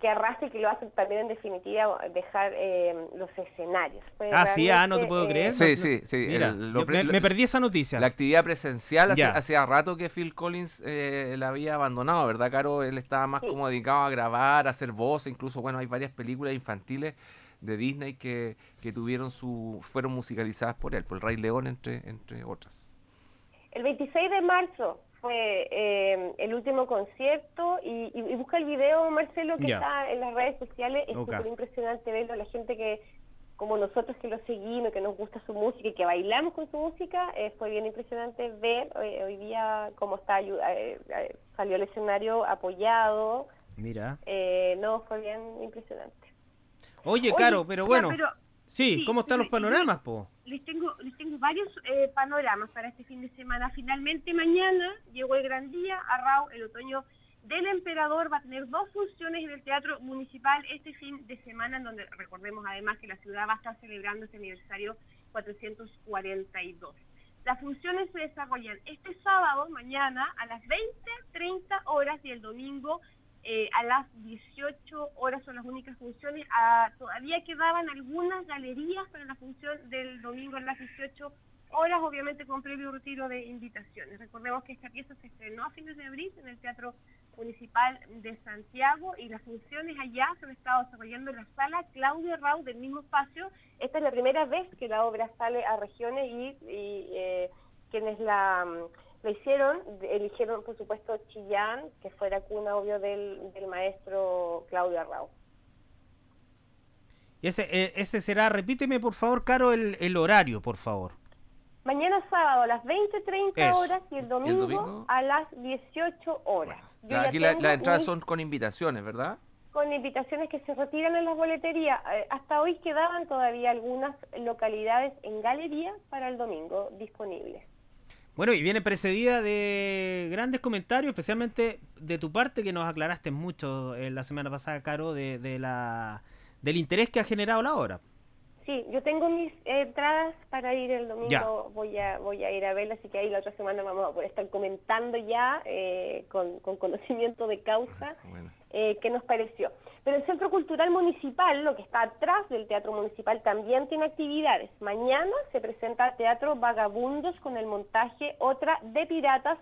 que arrastra y que lo hace también en definitiva dejar eh, los escenarios. Ah, sí, ah, no te puedo eh, creer. Sí, sí, sí. Mira, el- lo me, me perdí esa noticia. La actividad presencial hace- Ya. hacía rato que Phil Collins eh, la había abandonado, ¿verdad, Caro? Él estaba más Sí. como dedicado a grabar, a hacer voz, incluso, bueno, hay varias películas infantiles de Disney que, que tuvieron su fueron musicalizadas por él, por el Rey León, entre, entre otras. El 26 de marzo fue eh, el último concierto y, y- y busca el video, Marcelo, que está en las redes sociales. Es Ok. súper impresionante verlo. La gente que, como nosotros que lo seguimos, que nos gusta su música y que bailamos con su música, eh, fue bien impresionante ver hoy, hoy día cómo está eh, eh, salió al escenario apoyado. Mira. Eh, no, fue bien impresionante. Oye, Oye, Caro, pero ya, bueno. pero- sí, sí, ¿cómo están los panoramas, po? les tengo, les tengo varios eh, panoramas para este fin de semana. Finalmente mañana llegó el gran día, Arrao, el otoño del emperador va a tener dos funciones en el Teatro Municipal este fin de semana, en donde recordemos además que la ciudad va a estar celebrando este aniversario 442. Las funciones se desarrollan este sábado, mañana, a las 20.30 horas y el domingo eh, a las 18 horas son las únicas funciones. Ah, todavía quedaban algunas galerías para la función del domingo a las 18 horas, obviamente con previo retiro de invitaciones. Recordemos que esta pieza se estrenó a fines de abril en el Teatro Municipal de Santiago y las funciones allá se han estado desarrollando en la sala Claudia Rau del mismo espacio. Esta es la primera vez que la obra sale a regiones y, y, eh, quienes la, la hicieron eligieron, por supuesto, Chillán, que fuera cuna, obvio, del, del maestro Claudio Arrau. Y ese, eh, ese será, repíteme por favor, Caro, el, el horario, por favor. Mañana sábado a las 20.30 Eso. horas y el domingo, domingo? a las 18 horas. La- aquí la- las entradas son con invitaciones, ¿verdad? con invitaciones que se retiran en las boleterías. Eh, hasta hoy quedaban todavía algunas localidades en galería para el domingo disponibles. Bueno, y viene precedida de grandes comentarios, especialmente de tu parte, que nos aclaraste mucho en la semana pasada, Caro, de, de la, del interés que ha generado la obra. Sí, yo tengo mis entradas para ir el domingo, Ya. voy a voy a ir a verla, así que ahí la otra semana vamos a poder estar comentando ya eh, con, con conocimiento de causa Bueno. Eh, qué nos pareció. Pero el Centro Cultural Municipal, lo que está atrás del Teatro Municipal, también tiene actividades. Mañana se presenta Teatro Vagabundos con el montaje Otra de Piratas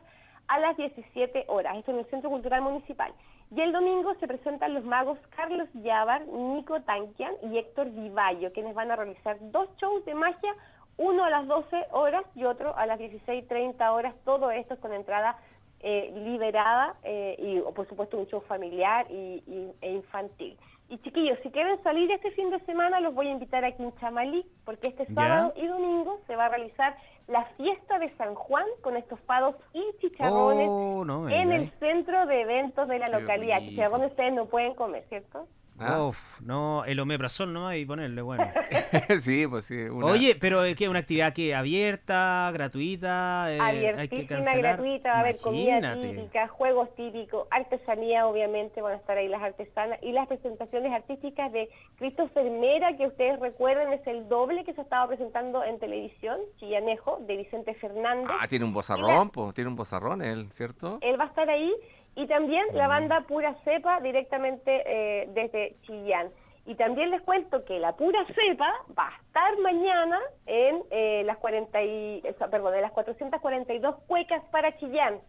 a las 17 horas. Esto en el Centro Cultural Municipal. Y el domingo se presentan los magos Carlos Yavar, Nico Tanquian y Héctor Vivallo, quienes van a realizar dos shows de magia, uno a las 12 horas y otro a las 16.30 horas. Todo esto es con entrada eh, liberada eh, y por supuesto un show familiar y, y- e infantil. Y chiquillos, si quieren salir este fin de semana, los voy a invitar aquí en Chamalí, porque este sábado y domingo se va a realizar la fiesta de San Juan con estofados y chicharrones Oh, no en el centro de eventos de la Qué localidad. Chicharrones ustedes no pueden comer, ¿cierto? Ah. Uf, no, el omeprazol nomás y ponerle, bueno. sí, pues sí. una- Oye, pero es que una actividad que abierta, gratuita, eh, hay que Abiertísima, cancelar. gratuita, va a haber comida típica, juegos típicos, artesanía, obviamente, van a estar ahí las artesanas y las presentaciones artísticas de Christopher Mera, que ustedes recuerden es el doble que se estaba presentando en televisión, Chillanejo, de Vicente Fernández. Ah, tiene un bozarrón, pues, tiene un bozarrón él, ¿cierto? Él va a estar ahí y también la banda Pura Cepa directamente eh, desde Chillán. Y también les cuento que la Pura Cepa va a estar mañana en eh, las 40 y, o sea, perdón, en las 442 cuecas para Chillán.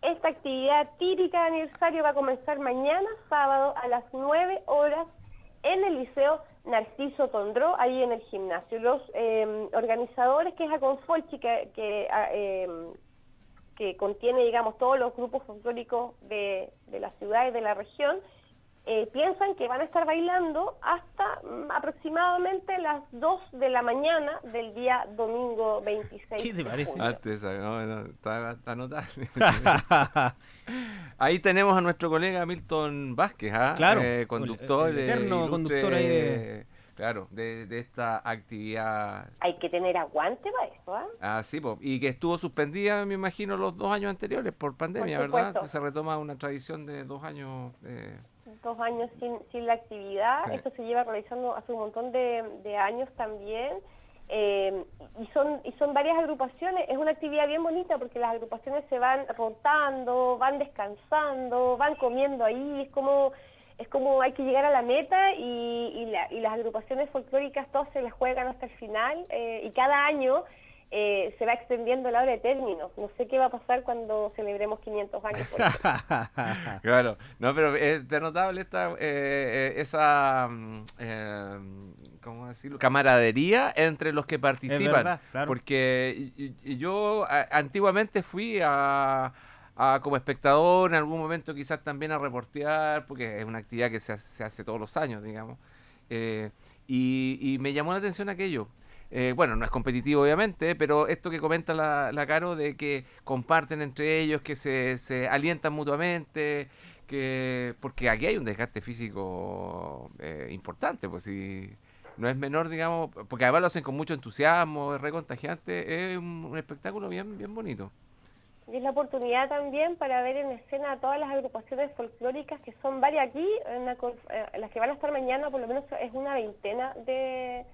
Esta actividad típica de aniversario va a comenzar mañana, sábado, a las 9 horas en el Liceo Narciso Tondró, ahí en el gimnasio. Los eh, organizadores, que es Aconfolchi, que, que ah, eh, que contiene, digamos, todos los grupos folclóricos de, de la ciudad y de la región, eh, piensan que van a estar bailando hasta mm, aproximadamente las 2 de la mañana del día domingo 26 ¿Qué te de parece? junio. Antes, no, no, está, está notable. Ahí tenemos a nuestro colega Milton Vázquez, ¿ah? Claro, Eh, conductor. el eterno ilustre, conductor ahí de- Claro, de, de esta actividad. Hay que tener aguante para eso, ¿ah? Ah, sí, po, y que estuvo suspendida, me imagino, los dos años anteriores por pandemia, Por ¿verdad? Se retoma una tradición de dos años. eh, Dos años sin, sin la actividad. Sí. Esto se lleva realizando hace un montón de, de años también. Eh, y son y son varias agrupaciones. Es una actividad bien bonita porque las agrupaciones se van rotando, van descansando, van comiendo ahí. Es como es como hay que llegar a la meta y, y, la- y las agrupaciones folclóricas todas se las juegan hasta el final eh, y cada año eh, se va extendiendo la hora de término. No sé qué va a pasar cuando celebremos 500 años. Por. Claro, no, pero es de notable esta, eh, eh, esa, mm, eh, ¿cómo decirlo? Camaradería entre los que participan. verdad, claro. Porque y- y- y yo a- antiguamente fui a, a como espectador, en algún momento quizás también a reportear, porque es una actividad que se hace, se hace todos los años, digamos. Eh, y, y me llamó la atención aquello. Eh, bueno, no es competitivo obviamente, pero esto que comenta la, la Caro de que comparten entre ellos, que se, se alientan mutuamente, que porque aquí hay un desgaste físico eh, importante, pues si no es menor, digamos, porque además lo hacen con mucho entusiasmo, es recontagiante, es un, un espectáculo bien, bien bonito. Y es la oportunidad también para ver en escena todas las agrupaciones folclóricas, que son varias aquí, en la eh, las que van a estar mañana, por lo menos es una veintena de,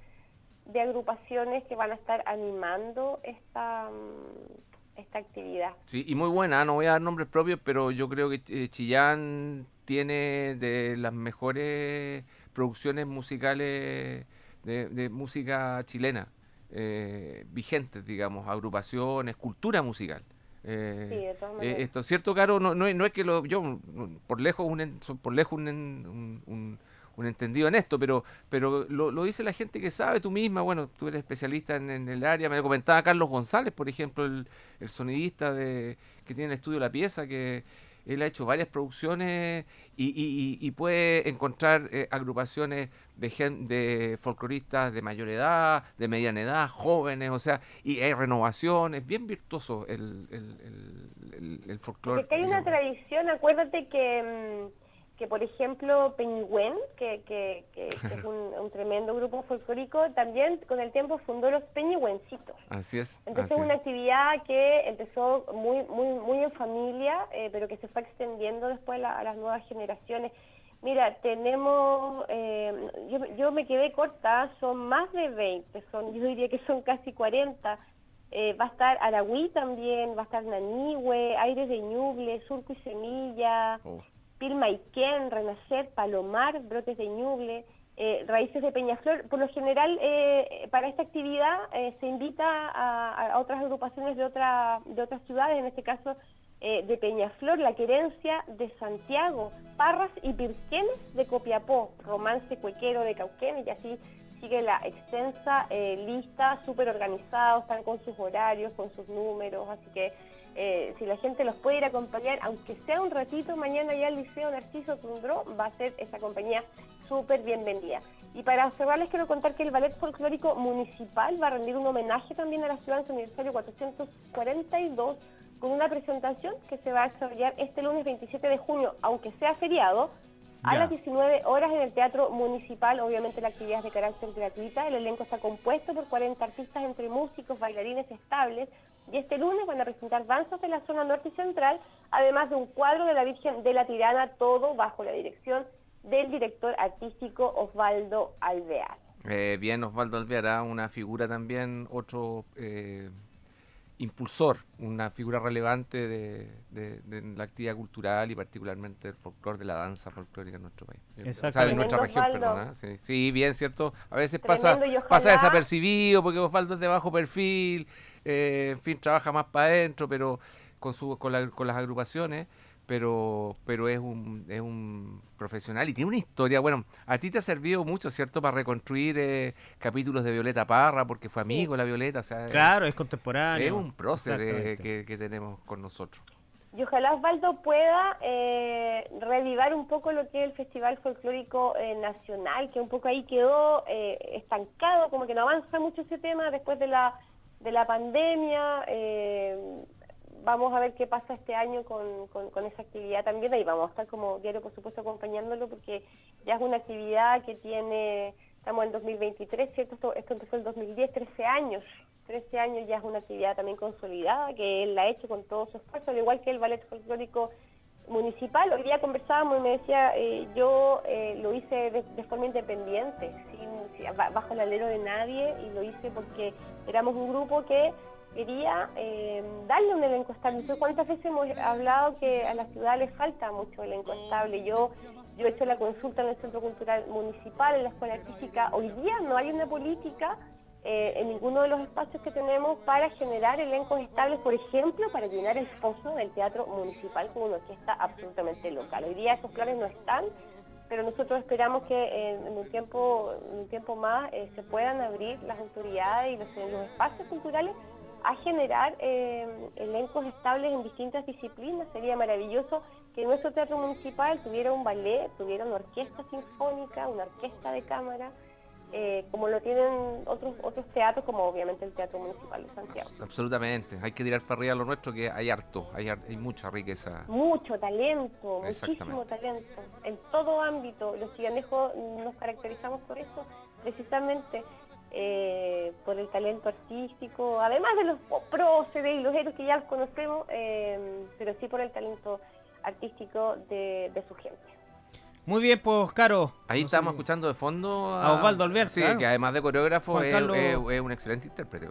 de agrupaciones que van a estar animando esta, mm, esta actividad. Sí, y muy buena, no voy a dar nombres propios, pero yo creo que eh, Chillán tiene de las mejores producciones musicales de, de música chilena, eh, vigentes, digamos, agrupaciones, cultura musical. Eh, Sí, de todas eh, maneras. esto, ¿cierto, Caro? No, no, es- no es que lo, yo, por lejos, un, por lejos un, un, un- un entendido en esto, pero, pero lo, lo dice la gente que sabe, tú misma, bueno, tú eres especialista en, en el área, me lo comentaba Carlos González, por ejemplo, el, el sonidista de, que tiene el estudio La Pieza, que él ha hecho varias producciones y, y- y- puede encontrar eh, agrupaciones de, gen- de folcloristas de mayor edad, de mediana edad, jóvenes, o sea, y hay renovaciones, bien virtuoso el, el, el, el- el folclore. Porque hay una tradición, acuérdate que, mm, que por ejemplo Peñigüén, que, que, que- que es un, un tremendo grupo folclórico, también con el tiempo fundó los Peñigüencitos. Así es. Entonces así es una actividad que empezó muy muy muy en familia, eh, pero que se fue extendiendo después la- a las nuevas generaciones. Mira, tenemos, eh, yo, yo me quedé corta, son más de 20, son, yo diría que son casi 40. Eh, va a estar Aragüí también, va a estar Nanihue, Aires de Ñuble, Surco y Semilla, Oh. Pilmaiquén, Renacer, Palomar, Brotes de Ñuble, eh, Raíces de Peñaflor. Por lo general, eh, para esta actividad eh, se invita a, otras agrupaciones de, otra, de otras ciudades, en este caso eh, de Peñaflor, La Querencia de Santiago, Parras y Pirquenes de Copiapó, Romance Cuequero de Cauquenes y así sigue la extensa lista, súper organizados, están con sus horarios, con sus números, así que eh, si la gente los puede ir a acompañar, aunque sea un ratito, mañana ya el Liceo Narciso Tundró va a ser esa compañía súper bienvenida. Y para cerrar les quiero contar que el Ballet Folclórico Municipal va a rendir un homenaje también a la ciudad en su aniversario 442 con una presentación que se va a desarrollar este lunes 27 de junio, aunque sea feriado, a las 19 horas en el Teatro Municipal. Obviamente la actividad es de carácter gratuita. El elenco está compuesto por 40 artistas entre músicos, bailarines estables. Y este lunes van a presentar danzas de la zona norte y central, además de un cuadro de la Virgen de la Tirana, todo bajo la dirección del director artístico Osvaldo Alvear. Eh, bien, Osvaldo Alveara, una figura también, otro eh, impulsor, una figura relevante de, de- de la actividad cultural y particularmente del folclore, de la danza folclórica en nuestro país. Eh, O sea, en nuestra región. ¿eh? Sí, sí, bien, cierto. A veces pasa, Tremendo, y ojalá- pasa desapercibido porque Osvaldo es de bajo perfil, eh, en fin, trabaja más para adentro, pero con, su, con, la- con las agrupaciones. Pero, pero es un, es un profesional y tiene una historia. Bueno, a ti te ha servido mucho, ¿cierto? Para reconstruir eh, capítulos de Violeta Parra, porque fue amigo la Violeta. O sea, Claro, es es, contemporáneo. es un prócer eh, que, que tenemos con nosotros. Y ojalá Osvaldo pueda eh, reavivar un poco lo que es el Festival Folclórico eh, Nacional, que un poco ahí quedó eh, estancado, como que no avanza mucho ese tema después de la, de la pandemia. eh, vamos a ver qué pasa este año con, con, esa actividad también. Ahí vamos a estar como diario, por supuesto, acompañándolo, porque ya es una actividad que tiene, estamos en 2023, ¿cierto? Esto, esto empezó en 2010, 13 años. 13 años ya es una actividad también consolidada, que él la ha hecho con todo su esfuerzo, al igual que el ballet folclórico municipal. Hoy día conversábamos y me decía, eh, yo eh, lo hice de, de forma independiente, bajo el alero de nadie, y lo hice porque éramos un grupo que quería eh, darle un elenco estable. ¿cuántas veces hemos hablado que a la ciudad le falta mucho elenco estable? Yo, yo he hecho la consulta en el Centro Cultural Municipal, en la Escuela Artística. Hoy día no hay una política eh, en ninguno de los espacios que tenemos para generar elencos estables, por ejemplo, para llenar el foso del Teatro Municipal con una orquesta absolutamente local. Hoy día esos planes no están, pero nosotros esperamos que eh, en un tiempo, un tiempo más eh, se puedan abrir las autoridades y los, espacios culturales a generar elencos estables en distintas disciplinas. Sería maravilloso que nuestro teatro municipal tuviera un ballet, tuviera una orquesta sinfónica, una orquesta de cámara, eh, como lo tienen otros otros teatros, como obviamente el Teatro Municipal de Santiago. Absolutamente. Hay que tirar para arriba lo nuestro, que hay harto, hay, hay mucha riqueza. Mucho talento, muchísimo talento, en todo ámbito. Los ciganejos nos caracterizamos por eso, precisamente eh, por el talento artístico, además de los próceres y los héroes que ya los conocemos, eh, pero sí por el talento artístico de, de su gente. Muy bien, pues, Caro. Ahí No estamos escuchando de fondo A Osvaldo Alvear, Sí, claro. que además de coreógrafo es, Carlos- es- es un excelente intérprete.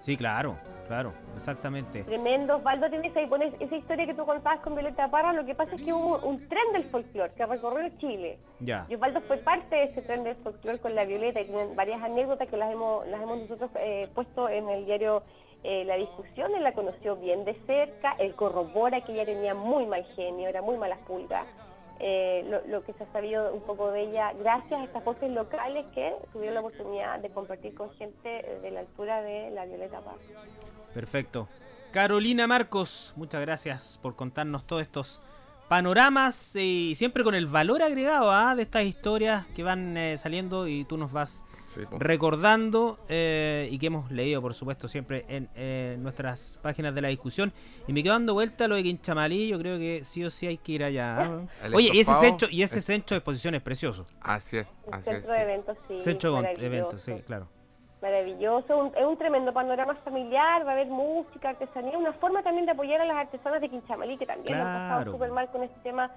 Sí, claro, claro, exactamente. Tremendo, Osvaldo, tienes ahí pones esa historia que tú contabas con Violeta Parra, lo que pasa es que hubo un tren del folclore que recorrió Chile. Ya. Y Osvaldo fue parte de ese tren del folclore con la Violeta y tienen varias anécdotas que las hemos, las hemos nosotros eh, puesto en el diario eh, La Discusión. Él la conoció bien de cerca, él corrobora que ella tenía muy mal genio, era muy malas pulgas. Eh, lo, que se ha sabido un poco de ella gracias a estas voces locales que tuvieron la oportunidad de compartir con gente eh, de la altura de la Violeta Parra. Perfecto. Carolina Marcos, muchas gracias por contarnos todos estos panoramas y siempre con el valor agregado ¿ah? de estas historias que van eh, saliendo y tú nos vas Sí, recordando eh, y que hemos leído, por supuesto, siempre en eh, nuestras páginas de la discusión. Y me quedo dando vuelta lo de Quinchamalí, yo creo que sí o sí hay que ir allá. ¿eh? El Oye, y ese centro, y ese es- centro de exposición es precioso. Así es, así es. centro sí. de eventos, sí. centro de maravilloso. eventos, sí, claro. Maravilloso, un- es un tremendo panorama familiar, va a haber música, artesanía, una forma también de apoyar a las artesanas de Quinchamalí, que también han Claro. pasado súper mal con este tema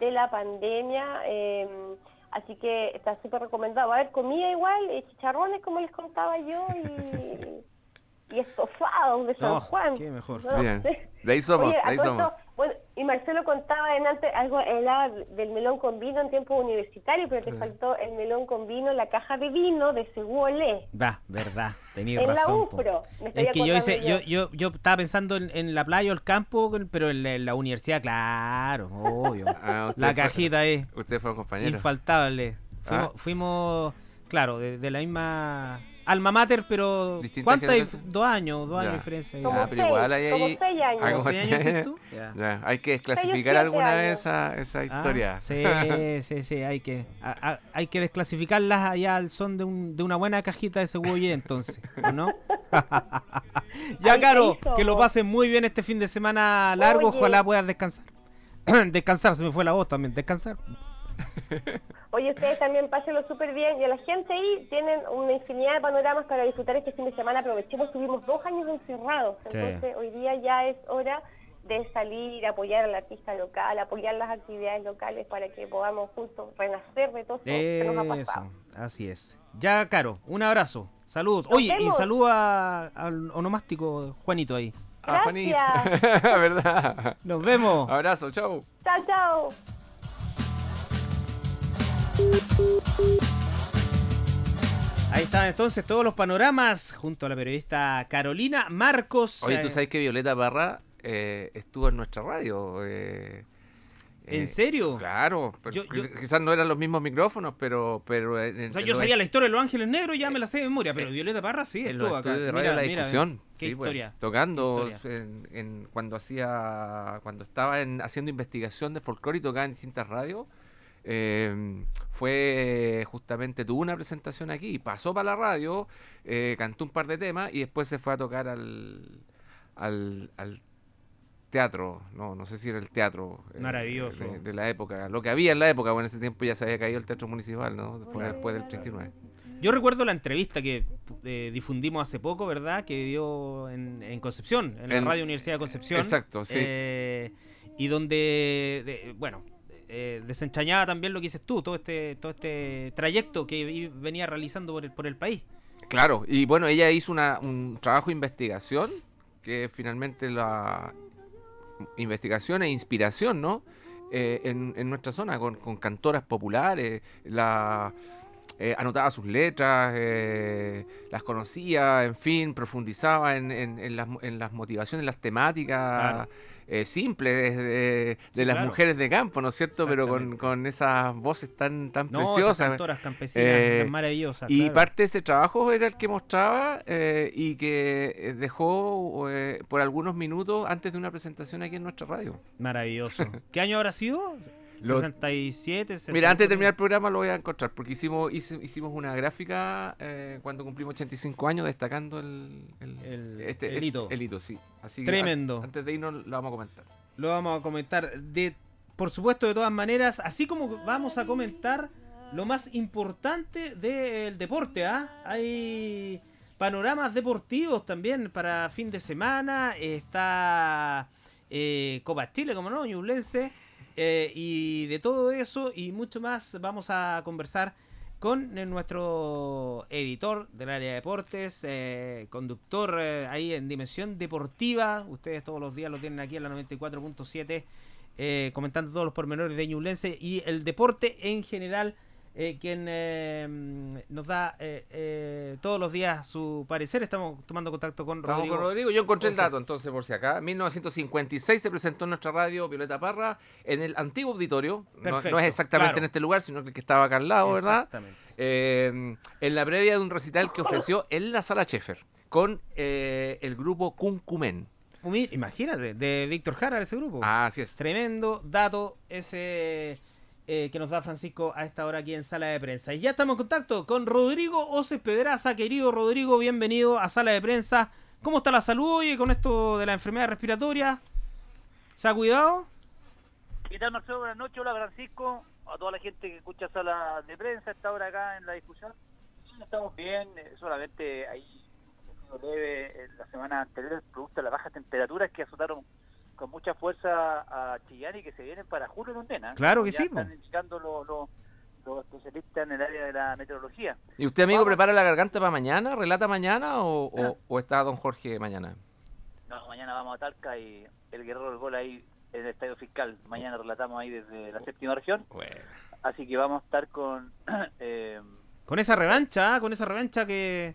de la pandemia, eh, así que está súper recomendado. A haber comida igual, eh, chicharrones, como les contaba yo, y, y estofados de San No, Juan. qué mejor. No, Bien. sí. De ahí somos, Oye, de ahí somos. esto, bueno, y Marcelo contaba en antes algo hablaba del melón con vino en tiempos universitarios, pero te faltó el melón con vino, la caja de vino de Seguolé. Va, verdad, tenías En la razón. me estoy Es que yo hice, acordando yo, yo, yo estaba pensando en, en la playa o el campo, pero en la, en la universidad, claro, obvio. Ah, usted la fue- cajita ahí, Ustedes fueron compañeros. infaltable. Fuimos, Ah. fuimos, claro, de, de la misma alma mater, pero ¿cuántas? Dos años, dos Ya. años de diferencia. Ah, pero seis, igual hay como ahí. seis años. Ah, ¿Como seis años, tú? Ya. Ya, hay que desclasificar alguna años. vez esa, esa Ah, historia. sí, sí, sí, hay que, a- a- hay que desclasificarlas allá al son de, un, de una buena cajita de cebolla entonces, ¿o no? ya, Ay, Caro, que lo pasen muy bien este fin de semana largo, Oye. ojalá puedas descansar. descansar, se me fue la voz también, descansar. Oye, ustedes también pásenlo súper bien y a la gente ahí tienen una infinidad de panoramas para disfrutar este fin de semana. Aprovechemos, tuvimos dos años encerrados, Sí. entonces hoy día ya es hora de salir, apoyar al artista local, apoyar las actividades locales para que podamos juntos renacer de todo esto que nos ha pasado. Eso, así es. Ya, Caro, un abrazo. Saludos. Oye, y saluda al onomástico Juanito ahí. Ah, Juanito. ¿Verdad? Nos vemos. Abrazo, chau. Chao, chao. Ahí están entonces todos los panoramas junto a la periodista Carolina Marcos. Oye, tú Eh, sabes que Violeta Parra eh, estuvo en nuestra radio. eh, ¿En eh, serio? Claro, pero Yo- yo- quizás no eran los mismos micrófonos, pero... pero en, O sea, yo sabía la historia de los ángeles negros y ya me la sé de memoria, pero eh, Violeta Parra sí en estuvo acá. de radio Mira, La mira, Discusión. qué sí, pues, historia. tocando qué historia. en, en- cuando hacía cuando estaba en, haciendo investigación de folclore y tocaba en distintas radios. Eh, fue justamente tuvo una presentación aquí, pasó para la radio, eh, cantó un par de temas y después se fue a tocar al, al, al teatro, no, no sé si era el teatro eh, Maravilloso. de, de la época, lo que había en la época, bueno, en ese tiempo ya se había caído el teatro municipal, ¿no? Fue después del 39. Yo recuerdo la entrevista que eh, difundimos hace poco, ¿verdad? Que dio en, en Concepción, en, En- la Radio Universidad de Concepción. Exacto, sí. Eh, y donde, de- bueno, eh, desentrañaba también lo que dices tú, todo este, todo este trayecto que venía realizando por el, por el país. Claro, y bueno, ella hizo una, un trabajo de investigación que finalmente la investigación e inspiración, ¿no? Eh, en, en nuestra zona, con, con cantoras populares, la, eh, anotaba sus letras, eh, las conocía, en fin, profundizaba en, en- en las, las motivaciones, las temáticas Claro. Eh, simples de, de Sí, las claro. mujeres de campo, ¿no es cierto? Pero con, con esas voces tan, tan No, esas preciosas. cantoras campesinas Eh, maravillosas. Y claro. parte de ese trabajo era el que mostraba eh, y que eh, dejó eh, por algunos minutos antes de una presentación aquí en nuestra radio. Maravilloso. ¿Qué año habrá sido? Lo- 67, Mira, antes de 68. terminar el programa lo voy a encontrar porque hicimos hicimos una gráfica eh, cuando cumplimos 85 años destacando el, el, El- este- el hito. El hito, sí. Así que Tremendo. an- antes de irnos lo vamos a comentar. Lo vamos a comentar. De, por supuesto, de todas maneras, así como vamos a comentar lo más importante del deporte, ¿ah? Hay panoramas deportivos también para fin de semana. Está eh, Copa Chile, como no, Ñublense. Eh, y de todo eso y mucho más vamos a conversar con nuestro editor del área de deportes, eh, conductor eh, ahí en Dimensión Deportiva. Ustedes todos los días lo tienen aquí en la 94.7, eh, comentando todos los pormenores de Ñublense y el deporte en general, eh, quien eh, nos da eh, eh, todos los días su parecer. Estamos tomando contacto con Estamos Rodrigo. con Rodrigo. Yo encontré el dato, entonces, por si acá. En 1956 se presentó en nuestra radio Violeta Parra en el antiguo auditorio. No- es exactamente claro. en este lugar, sino que estaba acá al lado, ¿verdad? Exactamente. En la previa de un recital que ofreció en la sala Sheffer con el grupo Cuncumen. Imagínate, de Víctor Jara ese grupo. Ah, así es. Tremendo dato ese eh, que nos da Francisco a esta hora aquí en Sala de Prensa. Y ya estamos en contacto con Rodrigo Oces Pedraza. Querido Rodrigo, bienvenido a Sala de Prensa. ¿Cómo está la salud hoy con esto de la enfermedad respiratoria? ¿Se ha cuidado? ¿Qué tal, Marcelo? Buenas noches. Hola, Francisco. A toda la gente que escucha sala de prensa, está ahora acá en la discusión. Estamos bien, eh, solamente ahí leve la semana anterior, producto de las bajas temperaturas que azotaron con mucha fuerza a Chillán y que se vienen para julio en Ondena. Claro que Ya sí, Están indicando los, los, los especialistas en el área de la meteorología. ¿Y usted, amigo, Vamos. prepara la garganta para mañana? ¿Relata mañana o, o- o está don Jorge mañana? No, mañana vamos a Talca y el guerrero del gol ahí en el Estadio Fiscal. Mañana relatamos ahí desde la séptima región. Bueno. Así que vamos a estar con... eh, Con esa revancha, ¿ah? con esa revancha que,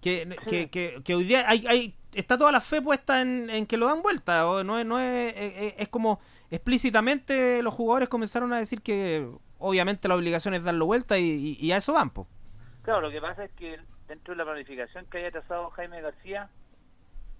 que, que, que- que hoy día hay, hay, está toda la fe puesta en, en que lo dan vuelta. O no es, no es, es, es como explícitamente los jugadores comenzaron a decir que obviamente la obligación es darlo vuelta y, y- y a eso van, po. Claro, lo que pasa es que dentro de la planificación que había trazado Jaime García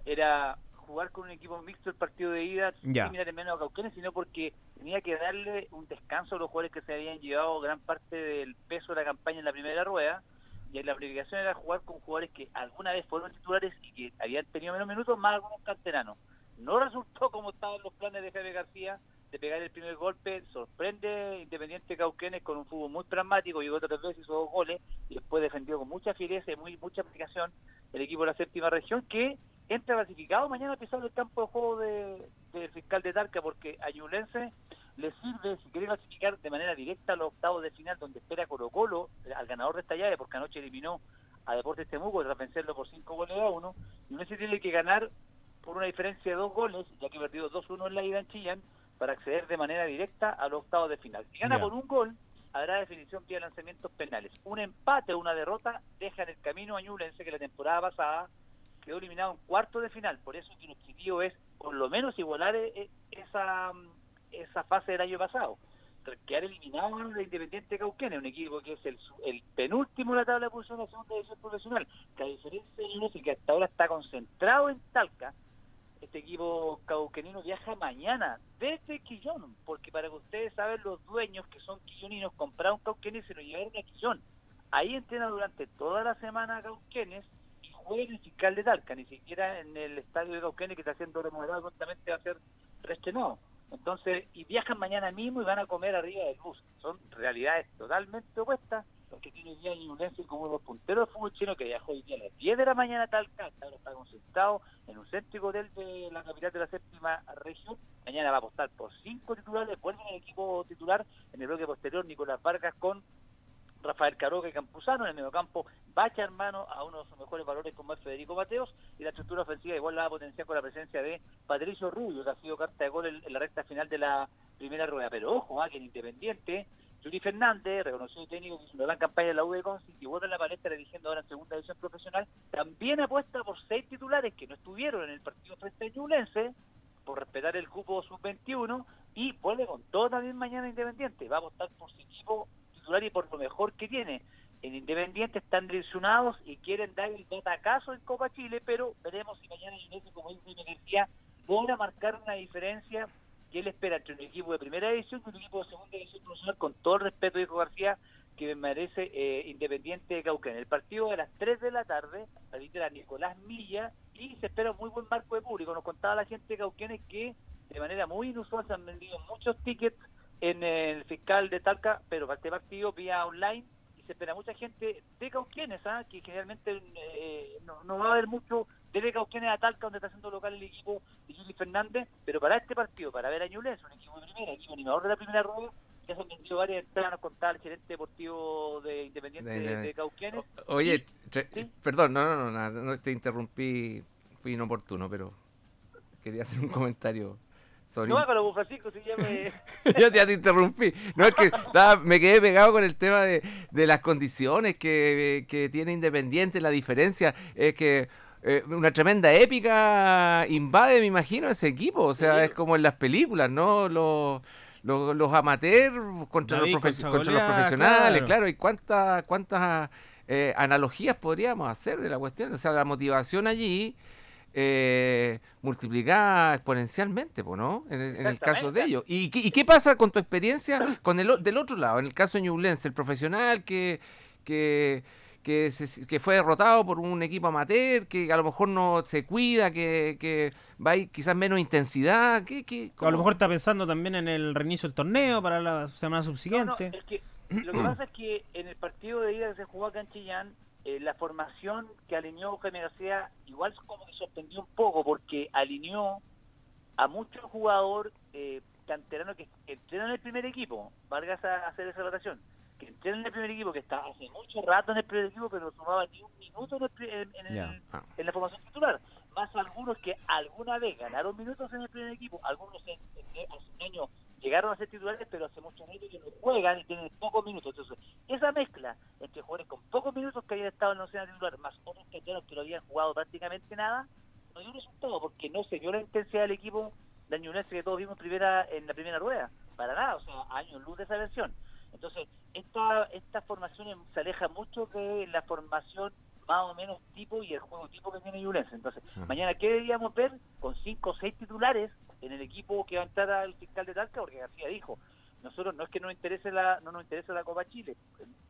era jugar con un equipo mixto el partido de ida Ya. sin mirar en menos a Cauquenes, sino porque tenía que darle un descanso a los jugadores que se habían llevado gran parte del peso de la campaña en la primera rueda y la planificación era jugar con jugadores que alguna vez fueron titulares y que habían tenido menos minutos más algunos canteranos. No resultó como estaban los planes de Jaime García de pegar el primer golpe, sorprende Independiente Cauquenes con un fútbol muy pragmático, llegó tres veces, hizo dos goles y después defendió con mucha fiereza y muy, mucha aplicación el equipo de la séptima región que entra clasificado mañana pisar el campo de juego de- del fiscal de Talca porque a Ñublense le sirve, si quiere clasificar de manera directa a los octavos de final donde espera Colo Colo al ganador de esta llave porque anoche eliminó a Deportes Temuco tras vencerlo por cinco goles a uno Ñublense tiene que ganar por una diferencia de dos goles ya que perdió 2-1 en la ida en Chillán para acceder de manera directa a los octavos de final. Si gana por un gol, habrá definición vía lanzamientos penales. Un empate o una derrota deja en el camino a Ñublense que la temporada pasada quedó eliminado en cuarto de final. Por eso que el objetivo es por lo menos igualar eh, esa, mm, esa fase del año pasado. Quedar eliminado de Independiente Cauquenes, un equipo que es el, el penúltimo de la tabla de posiciones de la segunda división profesional, que a diferencia de que hasta ahora está concentrado en Talca, este equipo cauquenino viaja mañana desde Quillón, porque para que ustedes saben, los dueños que son quilloninos compraron Cauquenes y se lo llevaron a Quillón. Ahí entrena durante toda la semana Cauquenes y juega en el fiscal de Talca, ni siquiera en el estadio de Cauquenes que está siendo remodelado, prontamente va a ser reestrenado. Entonces, y viajan mañana mismo y van a comer arriba del bus. Son realidades totalmente opuestas, porque tiene hoy día Ñublense como de los punteros del fútbol chino que viajó hoy día a las 10 de la mañana a Talca, ahora está concentrado en un céntrico hotel de la capital de la séptima región. Mañana va a apostar por cinco titulares, vuelven el equipo titular en el bloque posterior Nicolás Vargas con Rafael Caroca y Campuzano, en el mediocampo Bacha hermano a uno de sus mejores valores como es Federico Mateos y la estructura ofensiva igual la va a potenciar con la presencia de Patricio Rubio, que ha sido carta de gol en, la recta final de la primera rueda. Pero ojo, ah, que en Independiente, Yuri Fernández, reconocido técnico que hizo una gran campaña en la U de Conci y vuelve en la palestra dirigiendo ahora en segunda división profesional, también apuesta por seis titulares que no estuvieron en el partido frente a Ñublense, por respetar el cupo sub-21 y vuelve con todo también mañana Independiente. Va a apostar por su equipo y por lo mejor que tiene. En Independiente están lesionados y quieren dar el batacazo en Copa Chile, pero veremos si mañana Independiente, como dice mi energía, logra marcar una diferencia que él espera entre un equipo de primera división y un equipo de segunda división profesional, con todo el respeto, dijo García, que merece eh, Independiente de Cauquén. El partido de las 3 de la tarde, arbitra Nicolás Milla, y se espera un muy buen marco de público. Nos contaba la gente de Cauquenes que de manera muy inusual se han vendido muchos tickets en el fiscal de Talca, pero para este partido vía online y se espera mucha gente de Cauquienes, ¿ah? que generalmente eh, no, no va a haber mucho de Cauquienes a Talca, donde está haciendo local el equipo de Juli Fernández, pero para este partido, para ver a Ñublense, un equipo de primera, equipo animador de la primera rueda, ya se han vendido varias entradas, nos contaba el gerente deportivo de Independiente De- de, Cauquienes. O- Oye, sí. perdón, no, no, no, nada, no te interrumpí, fui inoportuno, pero quería hacer un comentario No hágalo, Francisco, si ya me... Yo ya te interrumpí. No, es que estaba- me quedé pegado con el tema de, de las condiciones que, que tiene Independiente, la diferencia. Es que eh, una tremenda épica invade, me imagino, ese equipo. O sea, Sí. es como en las películas, ¿no? Los, los, los amateurs contra, los, David profe- contra contra los Goliat, profesionales, claro. claro. ¿Y cuántas cuántas eh, analogías podríamos hacer de la cuestión? O sea, la motivación allí eh, multiplicada exponencialmente, po, ¿no? En, el- en el caso de ellos. ¿Y, qué- y qué pasa con tu experiencia con el, del otro lado? En el caso de Ñublense, el profesional que, que, que, se- que fue derrotado por un equipo amateur, que a lo mejor no se cuida, que, que va a ir quizás menos intensidad. ¿qué, qué, A lo mejor está pensando también en el reinicio del torneo para la semana No, no, subsiguiente. es que lo que pasa es que en el partido de ida que se jugó acá en Chillán, eh, la formación que alineó Jaime García igual como que sorprendió un poco porque alineó a muchos jugadores eh, canteranos que entrenan en el primer equipo, Vargas a hacer esa rotación, que entrenan en el primer equipo, que está hace mucho rato en el primer equipo, pero no sumaba ni un minuto en, el en- en el-. Ah. en la formación titular, más algunos que alguna vez ganaron minutos en el primer equipo, algunos en- en- hace un año llegaron a ser titulares, pero hace muchos años que no juegan y tienen pocos minutos. Entonces, esa mezcla entre jugadores con pocos minutos que habían estado en la nacional titular, más otros canteros que no habían jugado prácticamente nada, no dio resultado porque no se vio la intensidad del equipo de Ñublense que todos vimos primera, en la primera rueda. Para nada, o sea, años luz de esa versión. Entonces, esta, esta formación em- se aleja mucho de la formación más o menos tipo y el juego tipo que tiene Ñublense. Entonces, Ah. mañana, ¿qué deberíamos ver? Con cinco o seis titulares en el equipo que va a entrar al fiscal de Talca, porque García dijo, nosotros no es que no nos interese la, no nos interesa la Copa Chile,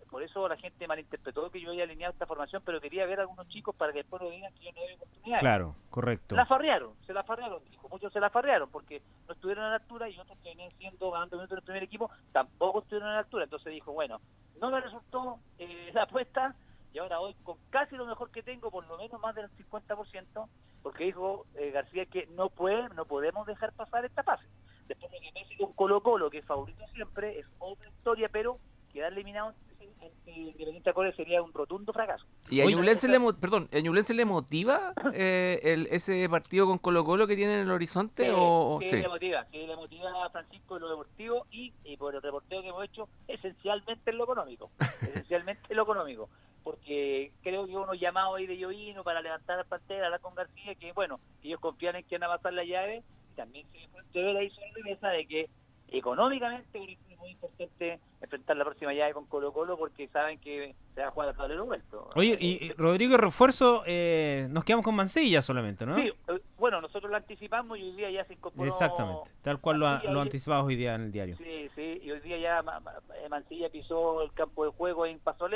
por eso la gente malinterpretó que yo había alineado esta formación, pero quería ver a algunos chicos para que después no digan que yo no doy oportunidades. Claro, correcto. Se la farrearon, se la farrearon, dijo. Muchos se la farrearon porque no estuvieron a la altura y otros que venían siendo ganando minutos en el primer equipo tampoco estuvieron a la altura. Entonces dijo, bueno, no me resultó eh, la apuesta y ahora hoy con casi lo mejor que tengo, por lo menos más del 50%, porque dijo eh, García que no puede, no podemos dejar pasar esta fase. Después lo que pasa con Colo Colo, que es favorito siempre, es otra historia, pero quedar eliminado Independiente Core sería un rotundo fracaso. ¿Y a Ñublense le, mo- perdón, ¿a Ñublense le motiva eh, el, ese partido con Colo Colo que tiene en el horizonte? Sí, o, o- sí, sí? le motiva, sí, le motiva a Francisco en lo deportivo y, y por el reporteo que hemos hecho, esencialmente en lo económico, esencialmente en lo económico, porque creo que unos llamados ahí de Llovino para levantar la pantera, hablar con García, que bueno, ellos confían en que van a pasar la llave, y también se sobre la mesa de que económicamente es muy importante enfrentar la próxima llave con Colo Colo porque saben que se va a jugar a tablero vuelto. Oye, y Rodrigo Refuerzo, eh, nos quedamos con Mancilla solamente, ¿no? Sí, eh, bueno, nosotros lo anticipamos y hoy día ya se incorporó... Exactamente, tal cual lo, Mancilla, lo anticipabas hoy día en el diario. Sí, sí, y hoy día ya Ma- Ma- Mancilla pisó el campo de juego en Paso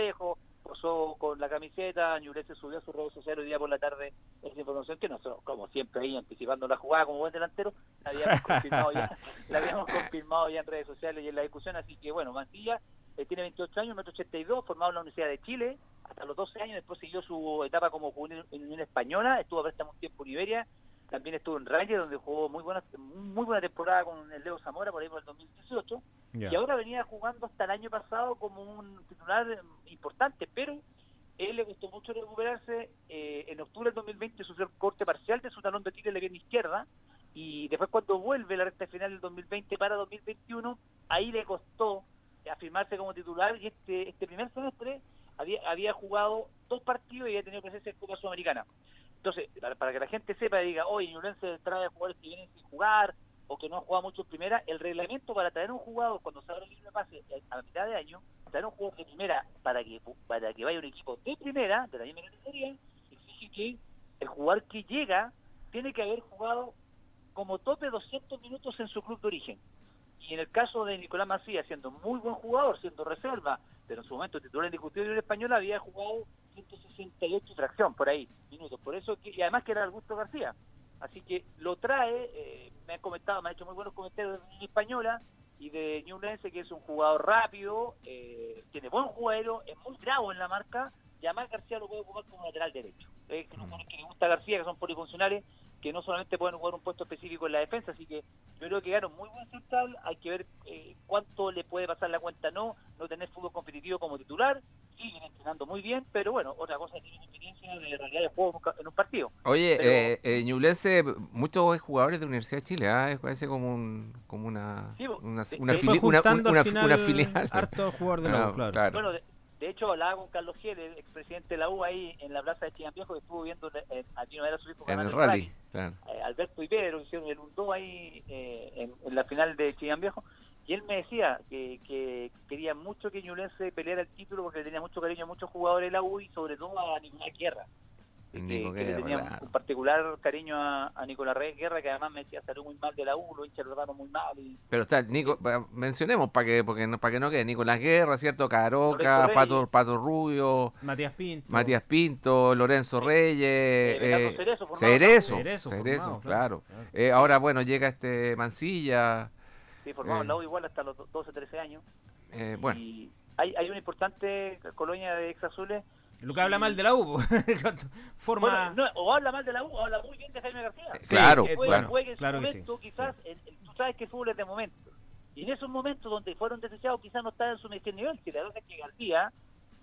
Posó con la camiseta, Ñublense subió a su redes sociales hoy día por la tarde esa información que nosotros, como siempre ahí anticipando la jugada como buen delantero, la habíamos confirmado ya, la habíamos confirmado ya en redes sociales y en la discusión, así que bueno, Mancilla eh, tiene 28 años, metro 82, formado en la Universidad de Chile, hasta los 12 años, después siguió su etapa como juvenil en Unión Española, estuvo a préstamo un tiempo en Iberia, también estuvo en Rangers, donde jugó muy buena, muy buena temporada con el Leo Zamora por ahí por el 2018, Ya. y ahora venía jugando hasta el año pasado como un titular importante, pero él le costó mucho recuperarse. eh, en octubre del 2020 sufrió el corte parcial de su talón de tiro en la pierna izquierda y después cuando vuelve la recta final del 2020 para 2021, ahí le costó afirmarse como titular y este este primer semestre había, había jugado dos partidos y había tenido presencia en Copa Sudamericana. Entonces, para, para que la gente sepa y diga, oye, Ñublense trae jugadores que vienen sin jugar o que no han jugado mucho en primera, el reglamento para traer un jugador cuando se abre el libre pase eh, a la mitad de año, traer un jugador de primera para que para que vaya un equipo de primera, de la misma categoría, exige que el jugador que llega tiene que haber jugado como tope 200 minutos en su club de origen. Y en el caso de Nicolás Macías, siendo muy buen jugador, siendo reserva, pero en su momento titular indiscutible en español, había jugado 168 fracción por ahí, minutos. Por eso, que, y además que era Augusto García. Así que lo trae, eh, me han comentado, me ha hecho muy buenos comentarios de Unión Española y de Ñublense, que es un jugador rápido, eh, tiene buen jugador, es muy bravo en la marca, y además García lo puede ocupar como lateral derecho. Es que los que le gusta a García, que son polifuncionales, que no solamente pueden jugar un puesto específico en la defensa, así que yo creo que gana un muy buen central, hay que ver eh, cuánto le puede pasar la cuenta, no, no tener fútbol competitivo como titular, siguen entrenando muy bien, pero bueno, otra cosa es tener experiencia de realidad de juego en un partido. Oye, Pero- eh, eh, Ñublense, muchos jugadores de Universidad de Chile. Es parece como, un, como una, Sí, una, una fili- filial. harto jugador de la Ah, U, claro. Bueno, de, de hecho hablaba con Carlos Giel, el expresidente de la U ahí en la plaza de Chillán Viejo, que estuvo viendo eh, a Tino era su hijo en el rally, claro. eh, Alberto y Pedro hicieron el 1-2 ahí eh, en, en la final de Chillán Viejo. Y él me decía que, que quería mucho que Ñublense peleara el título porque le tenía mucho cariño a muchos jugadores de la U y sobre todo a Nicolás Guerra El que, Nico que le tenía un- claro. un particular cariño a, a Nicolás Reyes Guerra, que además me decía salió muy mal de la U, lo hinchas lo muy mal. Y, Pero está, Nico, mencionemos para que, porque no, para que no quede Nicolás Guerra, ¿cierto? Caroca. Pato, Pato Rubio, Matías Pinto. Matías Pinto, Lorenzo Reyes, eh, eh, Cerezo, formado Cerezo, Cerezo, Cerezo, formado, claro. claro. Eh, ahora, bueno, llega este Mancilla, sí, formado en eh. la U igual hasta los 12, 13 años. eh, bueno, Y hay, hay una importante colonia de ex azules. Lucas habla mal de la U. Forma. Bueno, no, o habla mal de la U, o habla muy bien de Jaime García. Eh, claro, eh, Puede, claro. puede que en claro su que sí. momento, quizás, en- en- tú sabes que el fútbol es de momento. Y en esos momentos donde fueron desechados, quizás no estaba en su mejor nivel. Si la verdad es que García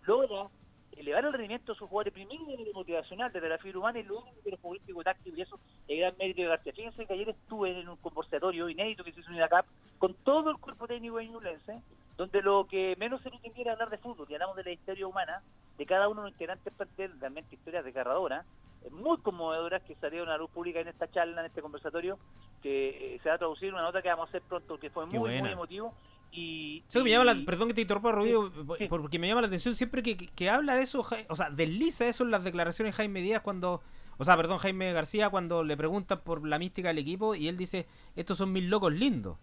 logra elevar el rendimiento de sus jugadores primero de nivel motivacional, desde la fibra humana y luego de los futbolístico táctico, y eso es gran mérito de García. Fíjense que ayer estuve en un conversatorio inédito que se hizo en INACAP con todo el cuerpo técnico ñublense, donde lo que menos se pretendía era hablar de fútbol, y hablamos de la historia humana de cada uno de los integrantes plantel, realmente historias desgarradoras, eh, muy conmovedoras que salieron a la luz pública en esta charla, en este conversatorio, que eh, se va a traducir en una nota que vamos a hacer pronto, que fue Qué muy, buena. muy emotivo. Y, Sí, me llama la- perdón que te interrumpa, Rubio, sí. porque me llama la atención siempre que, que- que habla de eso, o sea, desliza eso en las declaraciones de Jaime Díaz cuando, o sea, perdón, Jaime García cuando le preguntan por la mística del equipo y él dice, estos son mis locos lindos.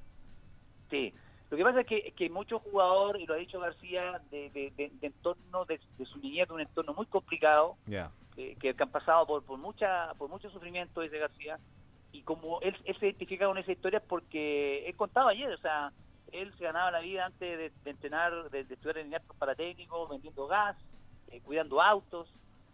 Sí, lo que pasa es que, que muchos jugadores, y lo ha dicho García, de, de, de- de entorno, de, de su niñez, de un entorno muy complicado, eh, que, que han pasado por, por mucha por mucho sufrimiento, dice García, y como él, él se identifica con esa historia porque él contaba ayer, o sea, él se ganaba la vida antes de, de entrenar, de, de estudiar en INAPROS para técnico, vendiendo gas, eh, cuidando autos,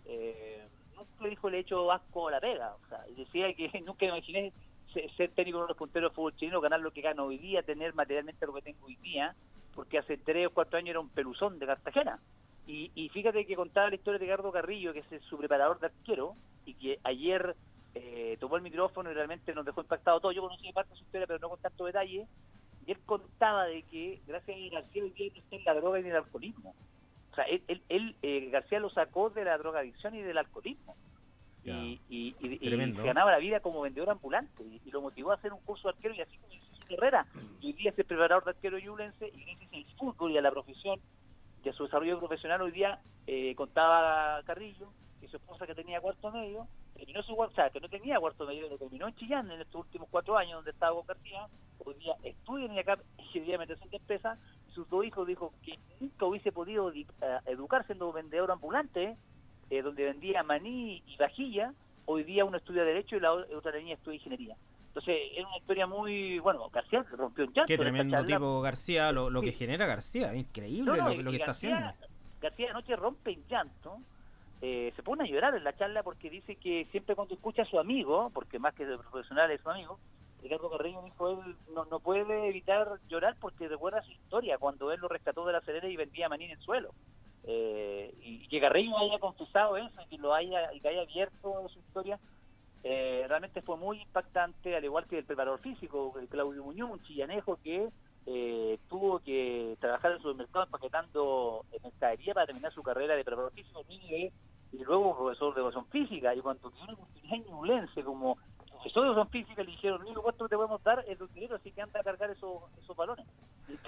eh, nunca le dijo el hecho asco a la pega, o sea, decía que nunca imaginé ser, técnico de los punteros de fútbol chileno, ganar lo que gano hoy día, tener materialmente lo que tengo hoy día, porque hace tres o cuatro años era un peluzón de Cartagena. Y, y fíjate que contaba la historia de Ricardo Carrillo, que es su preparador de arquero, y que ayer eh, tomó el micrófono y realmente nos dejó impactado todo. Yo conocí parte de su historia, pero no con tanto detalle. Y él contaba de que, gracias a García, hoy día no está en la droga y en el alcoholismo. O sea, él, él, él, eh, García lo sacó de la drogadicción y del alcoholismo. Y, y, y- y se ganaba la vida como vendedor ambulante. Y, lo motivó a hacer un curso de arquero y así comenzó su carrera. Y hoy día es el preparador de arquero yulense y gracias al fútbol y a la profesión y a su desarrollo profesional hoy día eh, contaba Carrillo que su esposa que tenía cuarto medio terminó su sea, que no tenía cuarto medio, lo terminó en Chillán en estos últimos cuatro años donde estaba con García, hoy día estudia en IACAP y hoy día meterse en empresa, sus dos hijos dijo que nunca hubiese podido di- eh, educar siendo vendedor ambulante, eh, donde vendía maní y vajilla, hoy día uno estudia Derecho y la otra niña estudia Ingeniería. Entonces, es una historia muy, bueno, García rompió un llanto. Qué tremendo tipo García, lo, lo que genera García, increíble No, no, lo, que y está García, haciendo. García anoche rompe en llanto, eh, se pone a llorar en la charla porque dice que siempre cuando escucha a su amigo, porque más que de profesional es su amigo, Ricardo Carrillo dijo él no, no puede evitar llorar porque recuerda su historia cuando él lo rescató de la Serena y vendía maní en el suelo. Eh, y, que Carrillo haya confesado eso y que lo haya y que haya abierto su historia eh, realmente fue muy impactante, al igual que el preparador físico, Claudio Muñoz, un chillanejo que eh, tuvo que trabajar en el supermercado empaquetando mercadería para terminar su carrera de preparador físico y, y luego profesor de educación física. Y cuando en Ñublense como profesor de educación física, le dijeron, lo único que te podemos dar es de utilero, así que anda a cargar esos, esos balones.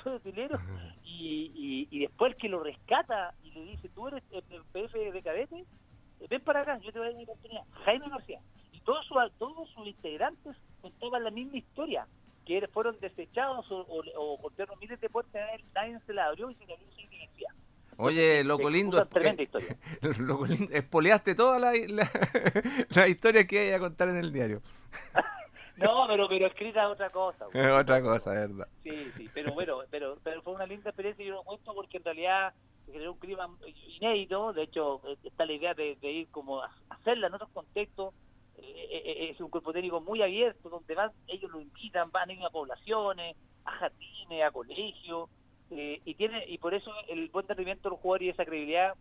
Todo utilero, y, y, y después el que lo rescata y le dice, tú eres el, el PF de cadete, eh, ven para acá, yo te voy a dar una oportunidad. Jaime García. Y todos sus, todos sus integrantes contaban la misma historia, que er- fueron desechados o, o, o golpearon miles de puertas, nadie se la abrió y se la abrió sin García. Oye, loco lindo, tremenda eh, historia. loco lindo, espoleaste toda la, la, la historia que iba a contar en el diario. No, pero, pero escrita es otra cosa. Es otra cosa, ¿verdad? Sí, sí, pero bueno, pero, pero fue una linda experiencia y yo lo cuento porque en realidad generó un clima inédito, de hecho está la idea de, de ir como a hacerla en otros contextos, Eh, eh, eh, es un cuerpo técnico muy abierto, donde van, ellos lo invitan, van a ir a poblaciones, a jardines, a colegios, eh, y tiene y por eso el buen rendimiento de los jugadores y esa credibilidad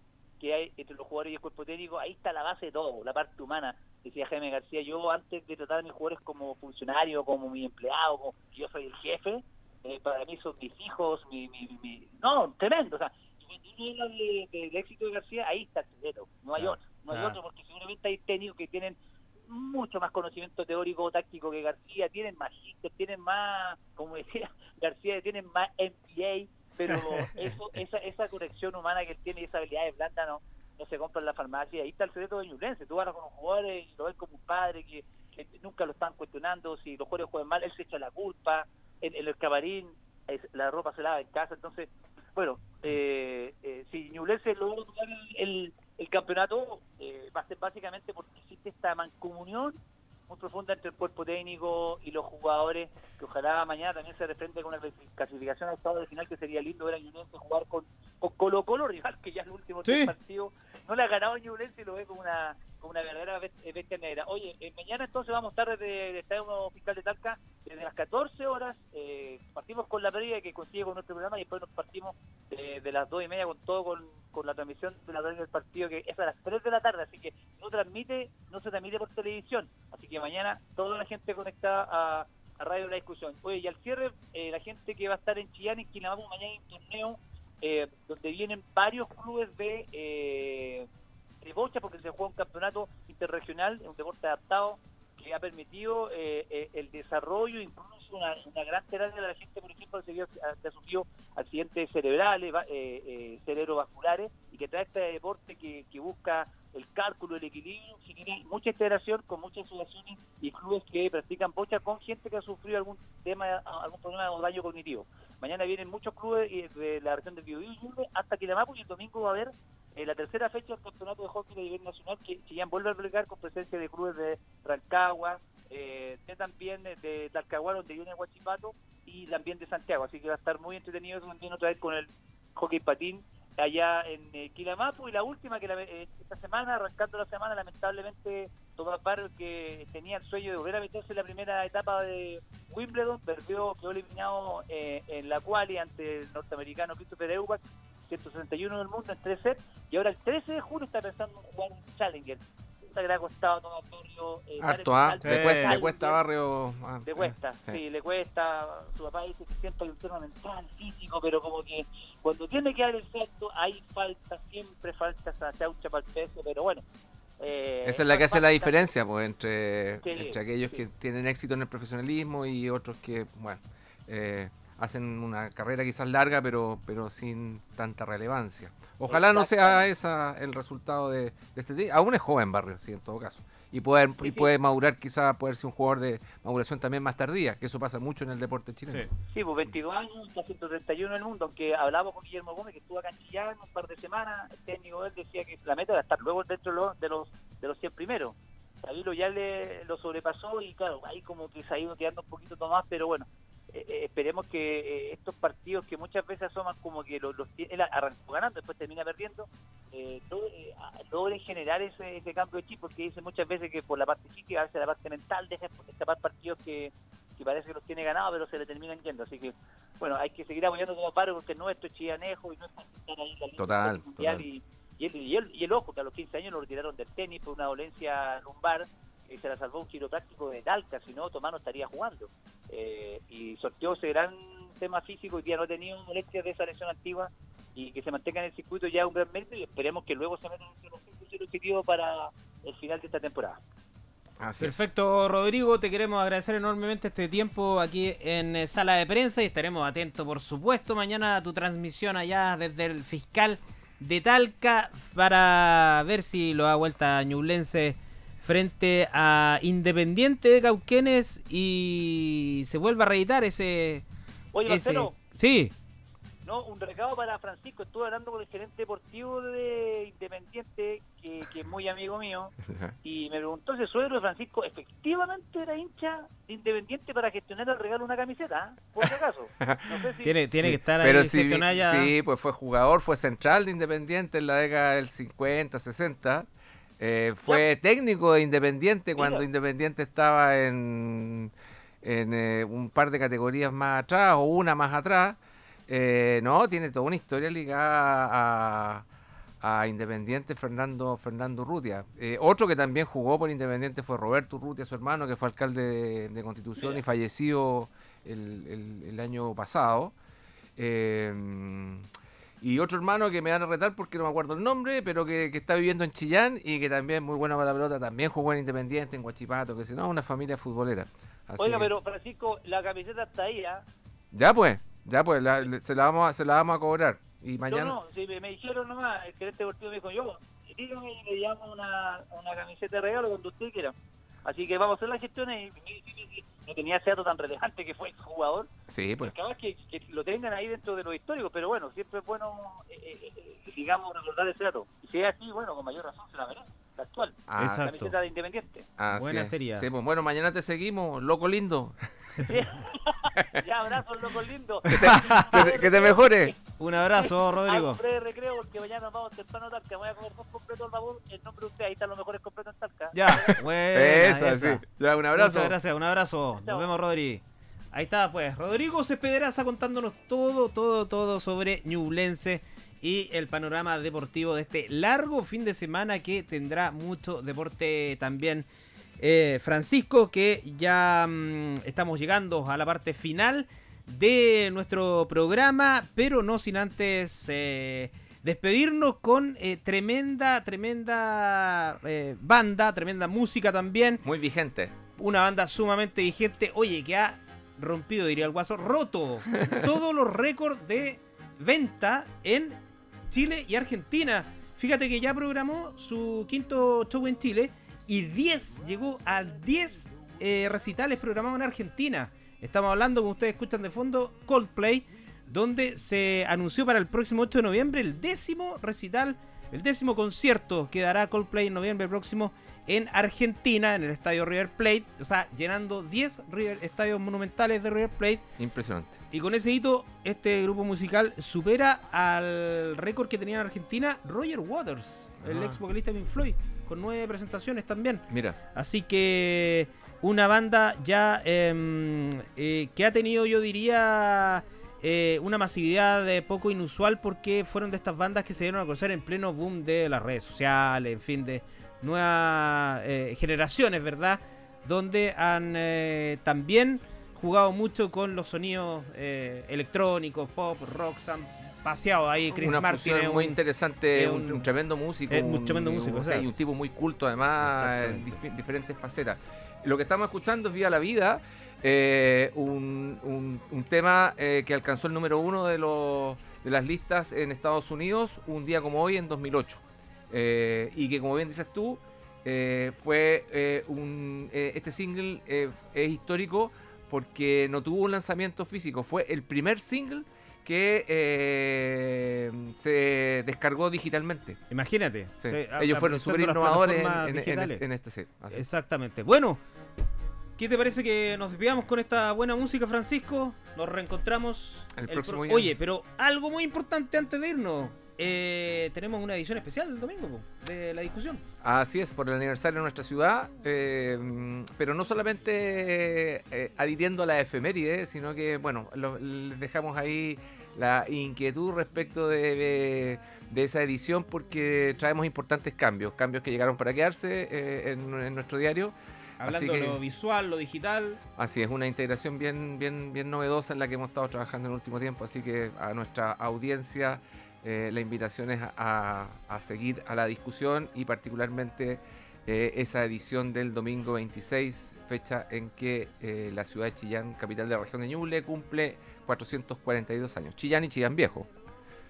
que hay entre los jugadores y el cuerpo técnico, ahí está la base de todo, la parte humana. Decía Jaime García, yo antes de tratar a mis jugadores como funcionario, como mi empleado, como yo soy el jefe, eh, para mí son mis hijos, mi, mi, mi- no, tremendo, o sea, y de- de- del éxito de García, ahí está el secreto, no hay otro, no hay otro, porque seguramente hay técnicos que tienen mucho más conocimiento teórico o táctico que García, tienen más tienen más, como decía García, tienen más MBA, pero eso, esa, esa conexión humana que él tiene y esa habilidad de blanda no, no se compra en la farmacia. Ahí está el secreto de Ñublense. Tú vas con los jugadores y lo ves como un padre que, que nunca lo están cuestionando. Si los jugadores juegan mal, él se echa la culpa. En, en el camarín, es- la ropa se lava en casa. Entonces, bueno, eh, eh, si Ñublense logró tomar el, el- el campeonato, eh, va a ser básicamente porque existe esta mancomunión muy profunda entre el cuerpo técnico y los jugadores, que ojalá mañana también se refrende con una clasificación al estado de final, que sería lindo ver a Ñublense jugar con, con Colo Colo, rival que ya en los últimos Sí. tres partidos no le ha ganado a Ñublense y lo ve como una, una verdadera eh, bestia negra. Oye, eh, mañana entonces vamos a estar desde el Fiscal de Talca, desde las 14 horas, eh, partimos con la previa que consigue con nuestro programa y después nos partimos eh, de las 2 y media con todo, con, con la transmisión de la previa del partido, que es a las 3 de la tarde, así que no transmite, no se transmite por televisión, así que mañana toda la gente conectada a, a Radio La Discusión. Oye, y al cierre, la gente que va a estar en Chillán, en Quilamapu, mañana un torneo donde vienen varios clubes de, de bocha, porque se juega un campeonato interregional, un deporte adaptado, que ha permitido eh, eh, el desarrollo, incluso una, gran terapia de la gente, por ejemplo, que que ha sufrido accidentes cerebrales, eh, eh, cerebrovasculares, y que trae este deporte que, que busca el cálculo, el equilibrio, genera mucha integración con muchas asociaciones y clubes que practican bocha con gente que ha sufrido algún tema, algún problema o daño cognitivo. Mañana vienen muchos clubes eh, de la región del Biobío hasta Quilamapu y el domingo va a haber eh, la tercera fecha del campeonato de hockey de nivel nacional que Chillán vuelve a albergar con presencia de clubes de Rancagua, eh, de también de, de Talcahuano, donde viene Huachipato y también de Santiago. Así que va a estar muy entretenido también otra vez con el hockey patín allá en eh, y la última que la- eh, esta semana, arrancando la semana, lamentablemente Tomás Barrio que tenía el sueño de volver a meterse en la primera etapa de Wimbledon, perdió, quedó eliminado eh, en la quali ante el norteamericano Christopher Eubank 161 del mundo en 3 sets y ahora el 13 de julio está pensando en jugar un Challenger. Puta que le ha costado Barrio eh, dar Harto, el ¿ah? salto Le, cuesta, le Challenger. cuesta barrio. ah, Le cuesta, eh, sí. le cuesta. Su papá dice que siempre hay un tema mental, físico, pero como que cuando tiene que dar el salto, hay falta, siempre falta esa chaucha para el peso, pero bueno. eh, Esa es la que hace la diferencia pues entre, Sí, entre aquellos sí. que tienen éxito en el profesionalismo y otros que, bueno, eh, hacen una carrera quizás larga, pero, pero sin tanta relevancia. Ojalá no sea esa el resultado de, de este día. Aún es joven Barrio, sí, en todo caso. Y puede, y sí. puede madurar, quizás poder ser un jugador de maduración también más tardía, que eso pasa mucho en el deporte chileno. Sí. Sí, pues 22 años, está 131 en el mundo, aunque hablamos con Guillermo Gómez, que estuvo acá en Chillán un par de semanas, el técnico de él decía que la meta era estar luego dentro de los, de los, de los 100 primeros. Sabilo ya le, lo sobrepasó y claro, ahí como que se ha ido quedando un poquito más, pero bueno, esperemos que eh, estos partidos que muchas veces asoman como que los, los él arrancó ganando, después termina perdiendo, eh, eh, a- logre generar ese, ese cambio de chip, porque dice muchas veces que por la parte física, a veces la parte mental deja escapar partidos que, que parece que los tiene ganados, pero se le terminan yendo. Así que, bueno, hay que seguir apoyando como paro porque nuestro es chillanejo y no es fácil estar ahí la lista Total, mundial. total. Y, y, el, y, el, y el ojo, que a los 15 años lo retiraron del tenis por una dolencia lumbar, y se la salvó un quiropráctico de Talca, si no, Tomás no estaría jugando. Eh, y sorteó ese gran tema físico, y día no ha tenido molestias de esa lesión antigua y que se mantenga en el circuito ya un gran mérito y esperemos que luego se cinco y el objetivo para el final de esta temporada. Así es. Perfecto, Rodrigo. Te queremos agradecer enormemente este tiempo aquí en eh, Sala de Prensa y estaremos atentos, por supuesto, mañana a tu transmisión allá desde el fiscal de Talca para ver si lo da vuelta Ñublense frente a Independiente de Cauquenes y se vuelve a reeditar ese. Oye, ese- Marcelo, Sí, no, un recado para Francisco. Estuve hablando con el gerente deportivo de Independiente, que, que es muy amigo mío, y me preguntó si suegro de Francisco efectivamente era hincha de Independiente para gestionar el regalo de una camiseta, ¿eh? por si acaso. No sé si... tiene, tiene Sí, que estar pero ahí ya. sí, pues fue jugador, fue central de Independiente en la década del 50, 60. Eh, fue técnico de Independiente cuando. Independiente estaba en, en eh, un par de categorías más atrás o una más atrás. Eh, no, tiene toda una historia ligada a, a Independiente Fernando Fernando Urrutia. Otro que también jugó por Independiente fue Roberto Urrutia, su hermano, que fue alcalde de, de Constitución Mira. y falleció el, el- el año pasado. Eh, y otro hermano que me van a retar porque no me acuerdo el nombre, pero que, que está viviendo en Chillán y que también muy bueno para la pelota, también jugó en Independiente, en Guachipato, que si no, una familia futbolera. Así Oiga, que- pero Francisco, la camiseta está ahí, ¿ah? Ya pues, ya pues, la- se, la vamos a, se la vamos a cobrar. Y Yo mañana... no, si me, me dijeron nomás, el gerente deportivo me dijo, yo, dígame y le llamo una, una camiseta de regalo cuando usted quiera. Así que vamos a hacer las gestiones y no tenía ese dato tan relevante que fue el jugador. Sí, pues. Acabas que, que lo tengan ahí dentro de los históricos, pero bueno, siempre es bueno, eh, eh, eh, digamos, recordar ese dato. Y si es así, bueno, con mayor razón se la verá, la actual, Ah, la Exacto. camiseta de Independiente. Buena es. sería. Sí, pues, bueno, mañana te seguimos, loco lindo. Sí. ya, abrazos, loco lindo. Que te, que te mejores. Un abrazo, Rodrigo. Hambre de recreo porque mañana nos vamos temprano a Talca. Me voy a comer dos completos al babón en nombre de usted. Ahí están los mejores completos en Talca. Ya, buena, Esa, esa. sí. Ya, un abrazo. Muchas gracias, un abrazo. Nos vemos, Rodri. Ahí está, pues. Rodrigo Cespederaza contándonos todo, todo, todo sobre Ñublense y el panorama deportivo de este largo fin de semana que tendrá mucho deporte también. Eh, Francisco, que ya mm, estamos llegando a la parte final de nuestro programa, pero no sin antes eh, despedirnos con eh, tremenda, tremenda banda, tremenda música también Muy vigente. una banda sumamente vigente, oye, que ha rompido, diría el guaso, roto todos los récords de venta en Chile y Argentina. Fíjate que ya programó su quinto show en Chile y 10, llegó a 10 eh, recitales programados en Argentina. Estamos hablando, como ustedes escuchan de fondo, Coldplay, donde se anunció para el próximo 8 de noviembre el décimo recital, el décimo concierto que dará Coldplay en noviembre próximo en Argentina, en el estadio River Plate, o sea, llenando 10 River- estadios monumentales de River Plate. Impresionante. Y con ese hito, este grupo musical supera al récord que tenía en Argentina Roger Waters, el Ah. ex vocalista de Pink Floyd, con nueve presentaciones también. Mira, Así que una banda ya em, eh, que ha tenido, yo diría, eh, una masividad eh, poco inusual porque fueron de estas bandas que se dieron a conocer en pleno boom de las redes sociales, en fin, de nuevas eh, generaciones, ¿verdad? Donde han eh, también jugado mucho con los sonidos eh, electrónicos, pop, rock, han paseado ahí. Chris una Martin es muy un- interesante, es un, tremendo músico. un tremendo músico, o sea, y un tipo muy culto, además, en dif- diferentes facetas. Lo que estamos escuchando es Viva la Vida, eh, un, un- un tema eh, que alcanzó el número uno de, los, de las listas en Estados Unidos un día como hoy, en 2008. Eh, y que, como bien dices tú, eh, fue eh, un, este single es histórico porque no tuvo un lanzamiento físico, fue el primer single que se descargó digitalmente. Imagínate. Sí. se- a- Ellos fueron súper innovadores en, en- en- este sí. así. Exactamente. Bueno, ¿qué te parece que nos despidamos con esta buena música, Francisco? Nos reencontramos El próximo. Oye, pero algo muy importante antes de irnos. Eh, tenemos una edición especial el domingo de la discusión. Así es, por el aniversario de nuestra ciudad, eh, pero no solamente eh, adhiriendo a la efeméride, sino que, bueno, lo- les dejamos ahí la inquietud respecto de, de- de esa edición porque traemos importantes cambios, cambios que llegaron para quedarse eh, en, en nuestro diario. Hablando de lo visual, lo digital. Así es, una integración bien, bien, bien novedosa en la que hemos estado trabajando en el último tiempo, así que a nuestra audiencia eh, la invitación es a, a seguir a la discusión y particularmente eh, esa edición del domingo 26, fecha en que eh, la ciudad de Chillán, capital de la región de Ñuble, cumple 442 años. Chillán y Chillán Viejo,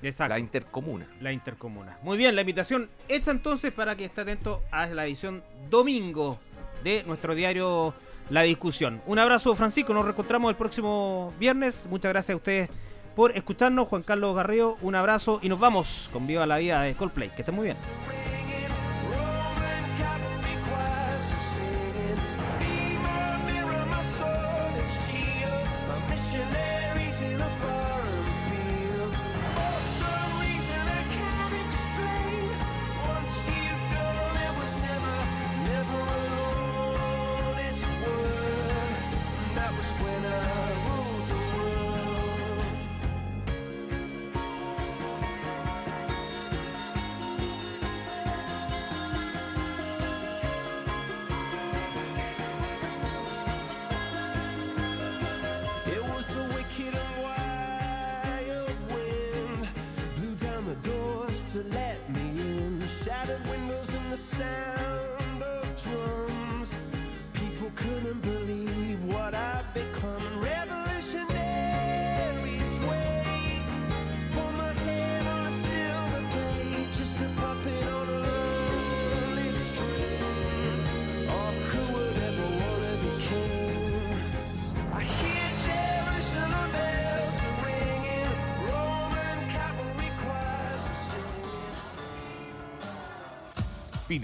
Exacto. la intercomuna. La intercomuna. Muy bien, la invitación hecha entonces para que esté atento a la edición domingo de nuestro diario La Discusión. Un abrazo, Francisco. Nos reencontramos el próximo viernes. Muchas gracias a ustedes por escucharnos. Juan Carlos Garrido, un abrazo y nos vamos con Viva la Vida de Coldplay. Que estén muy bien.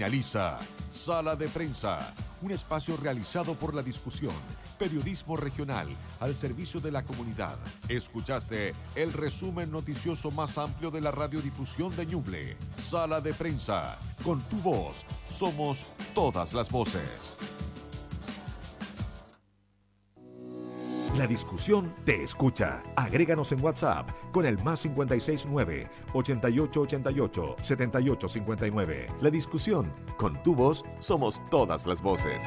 Finaliza Sala de Prensa, un espacio realizado por la discusión, periodismo regional al servicio de la comunidad. Escuchaste el resumen noticioso más amplio de la radiodifusión de Ñuble. Sala de Prensa, con tu voz, somos todas las voces. La discusión te escucha. Agréganos en WhatsApp con el más 569 8888 7859. La discusión, con tu voz, somos todas las voces.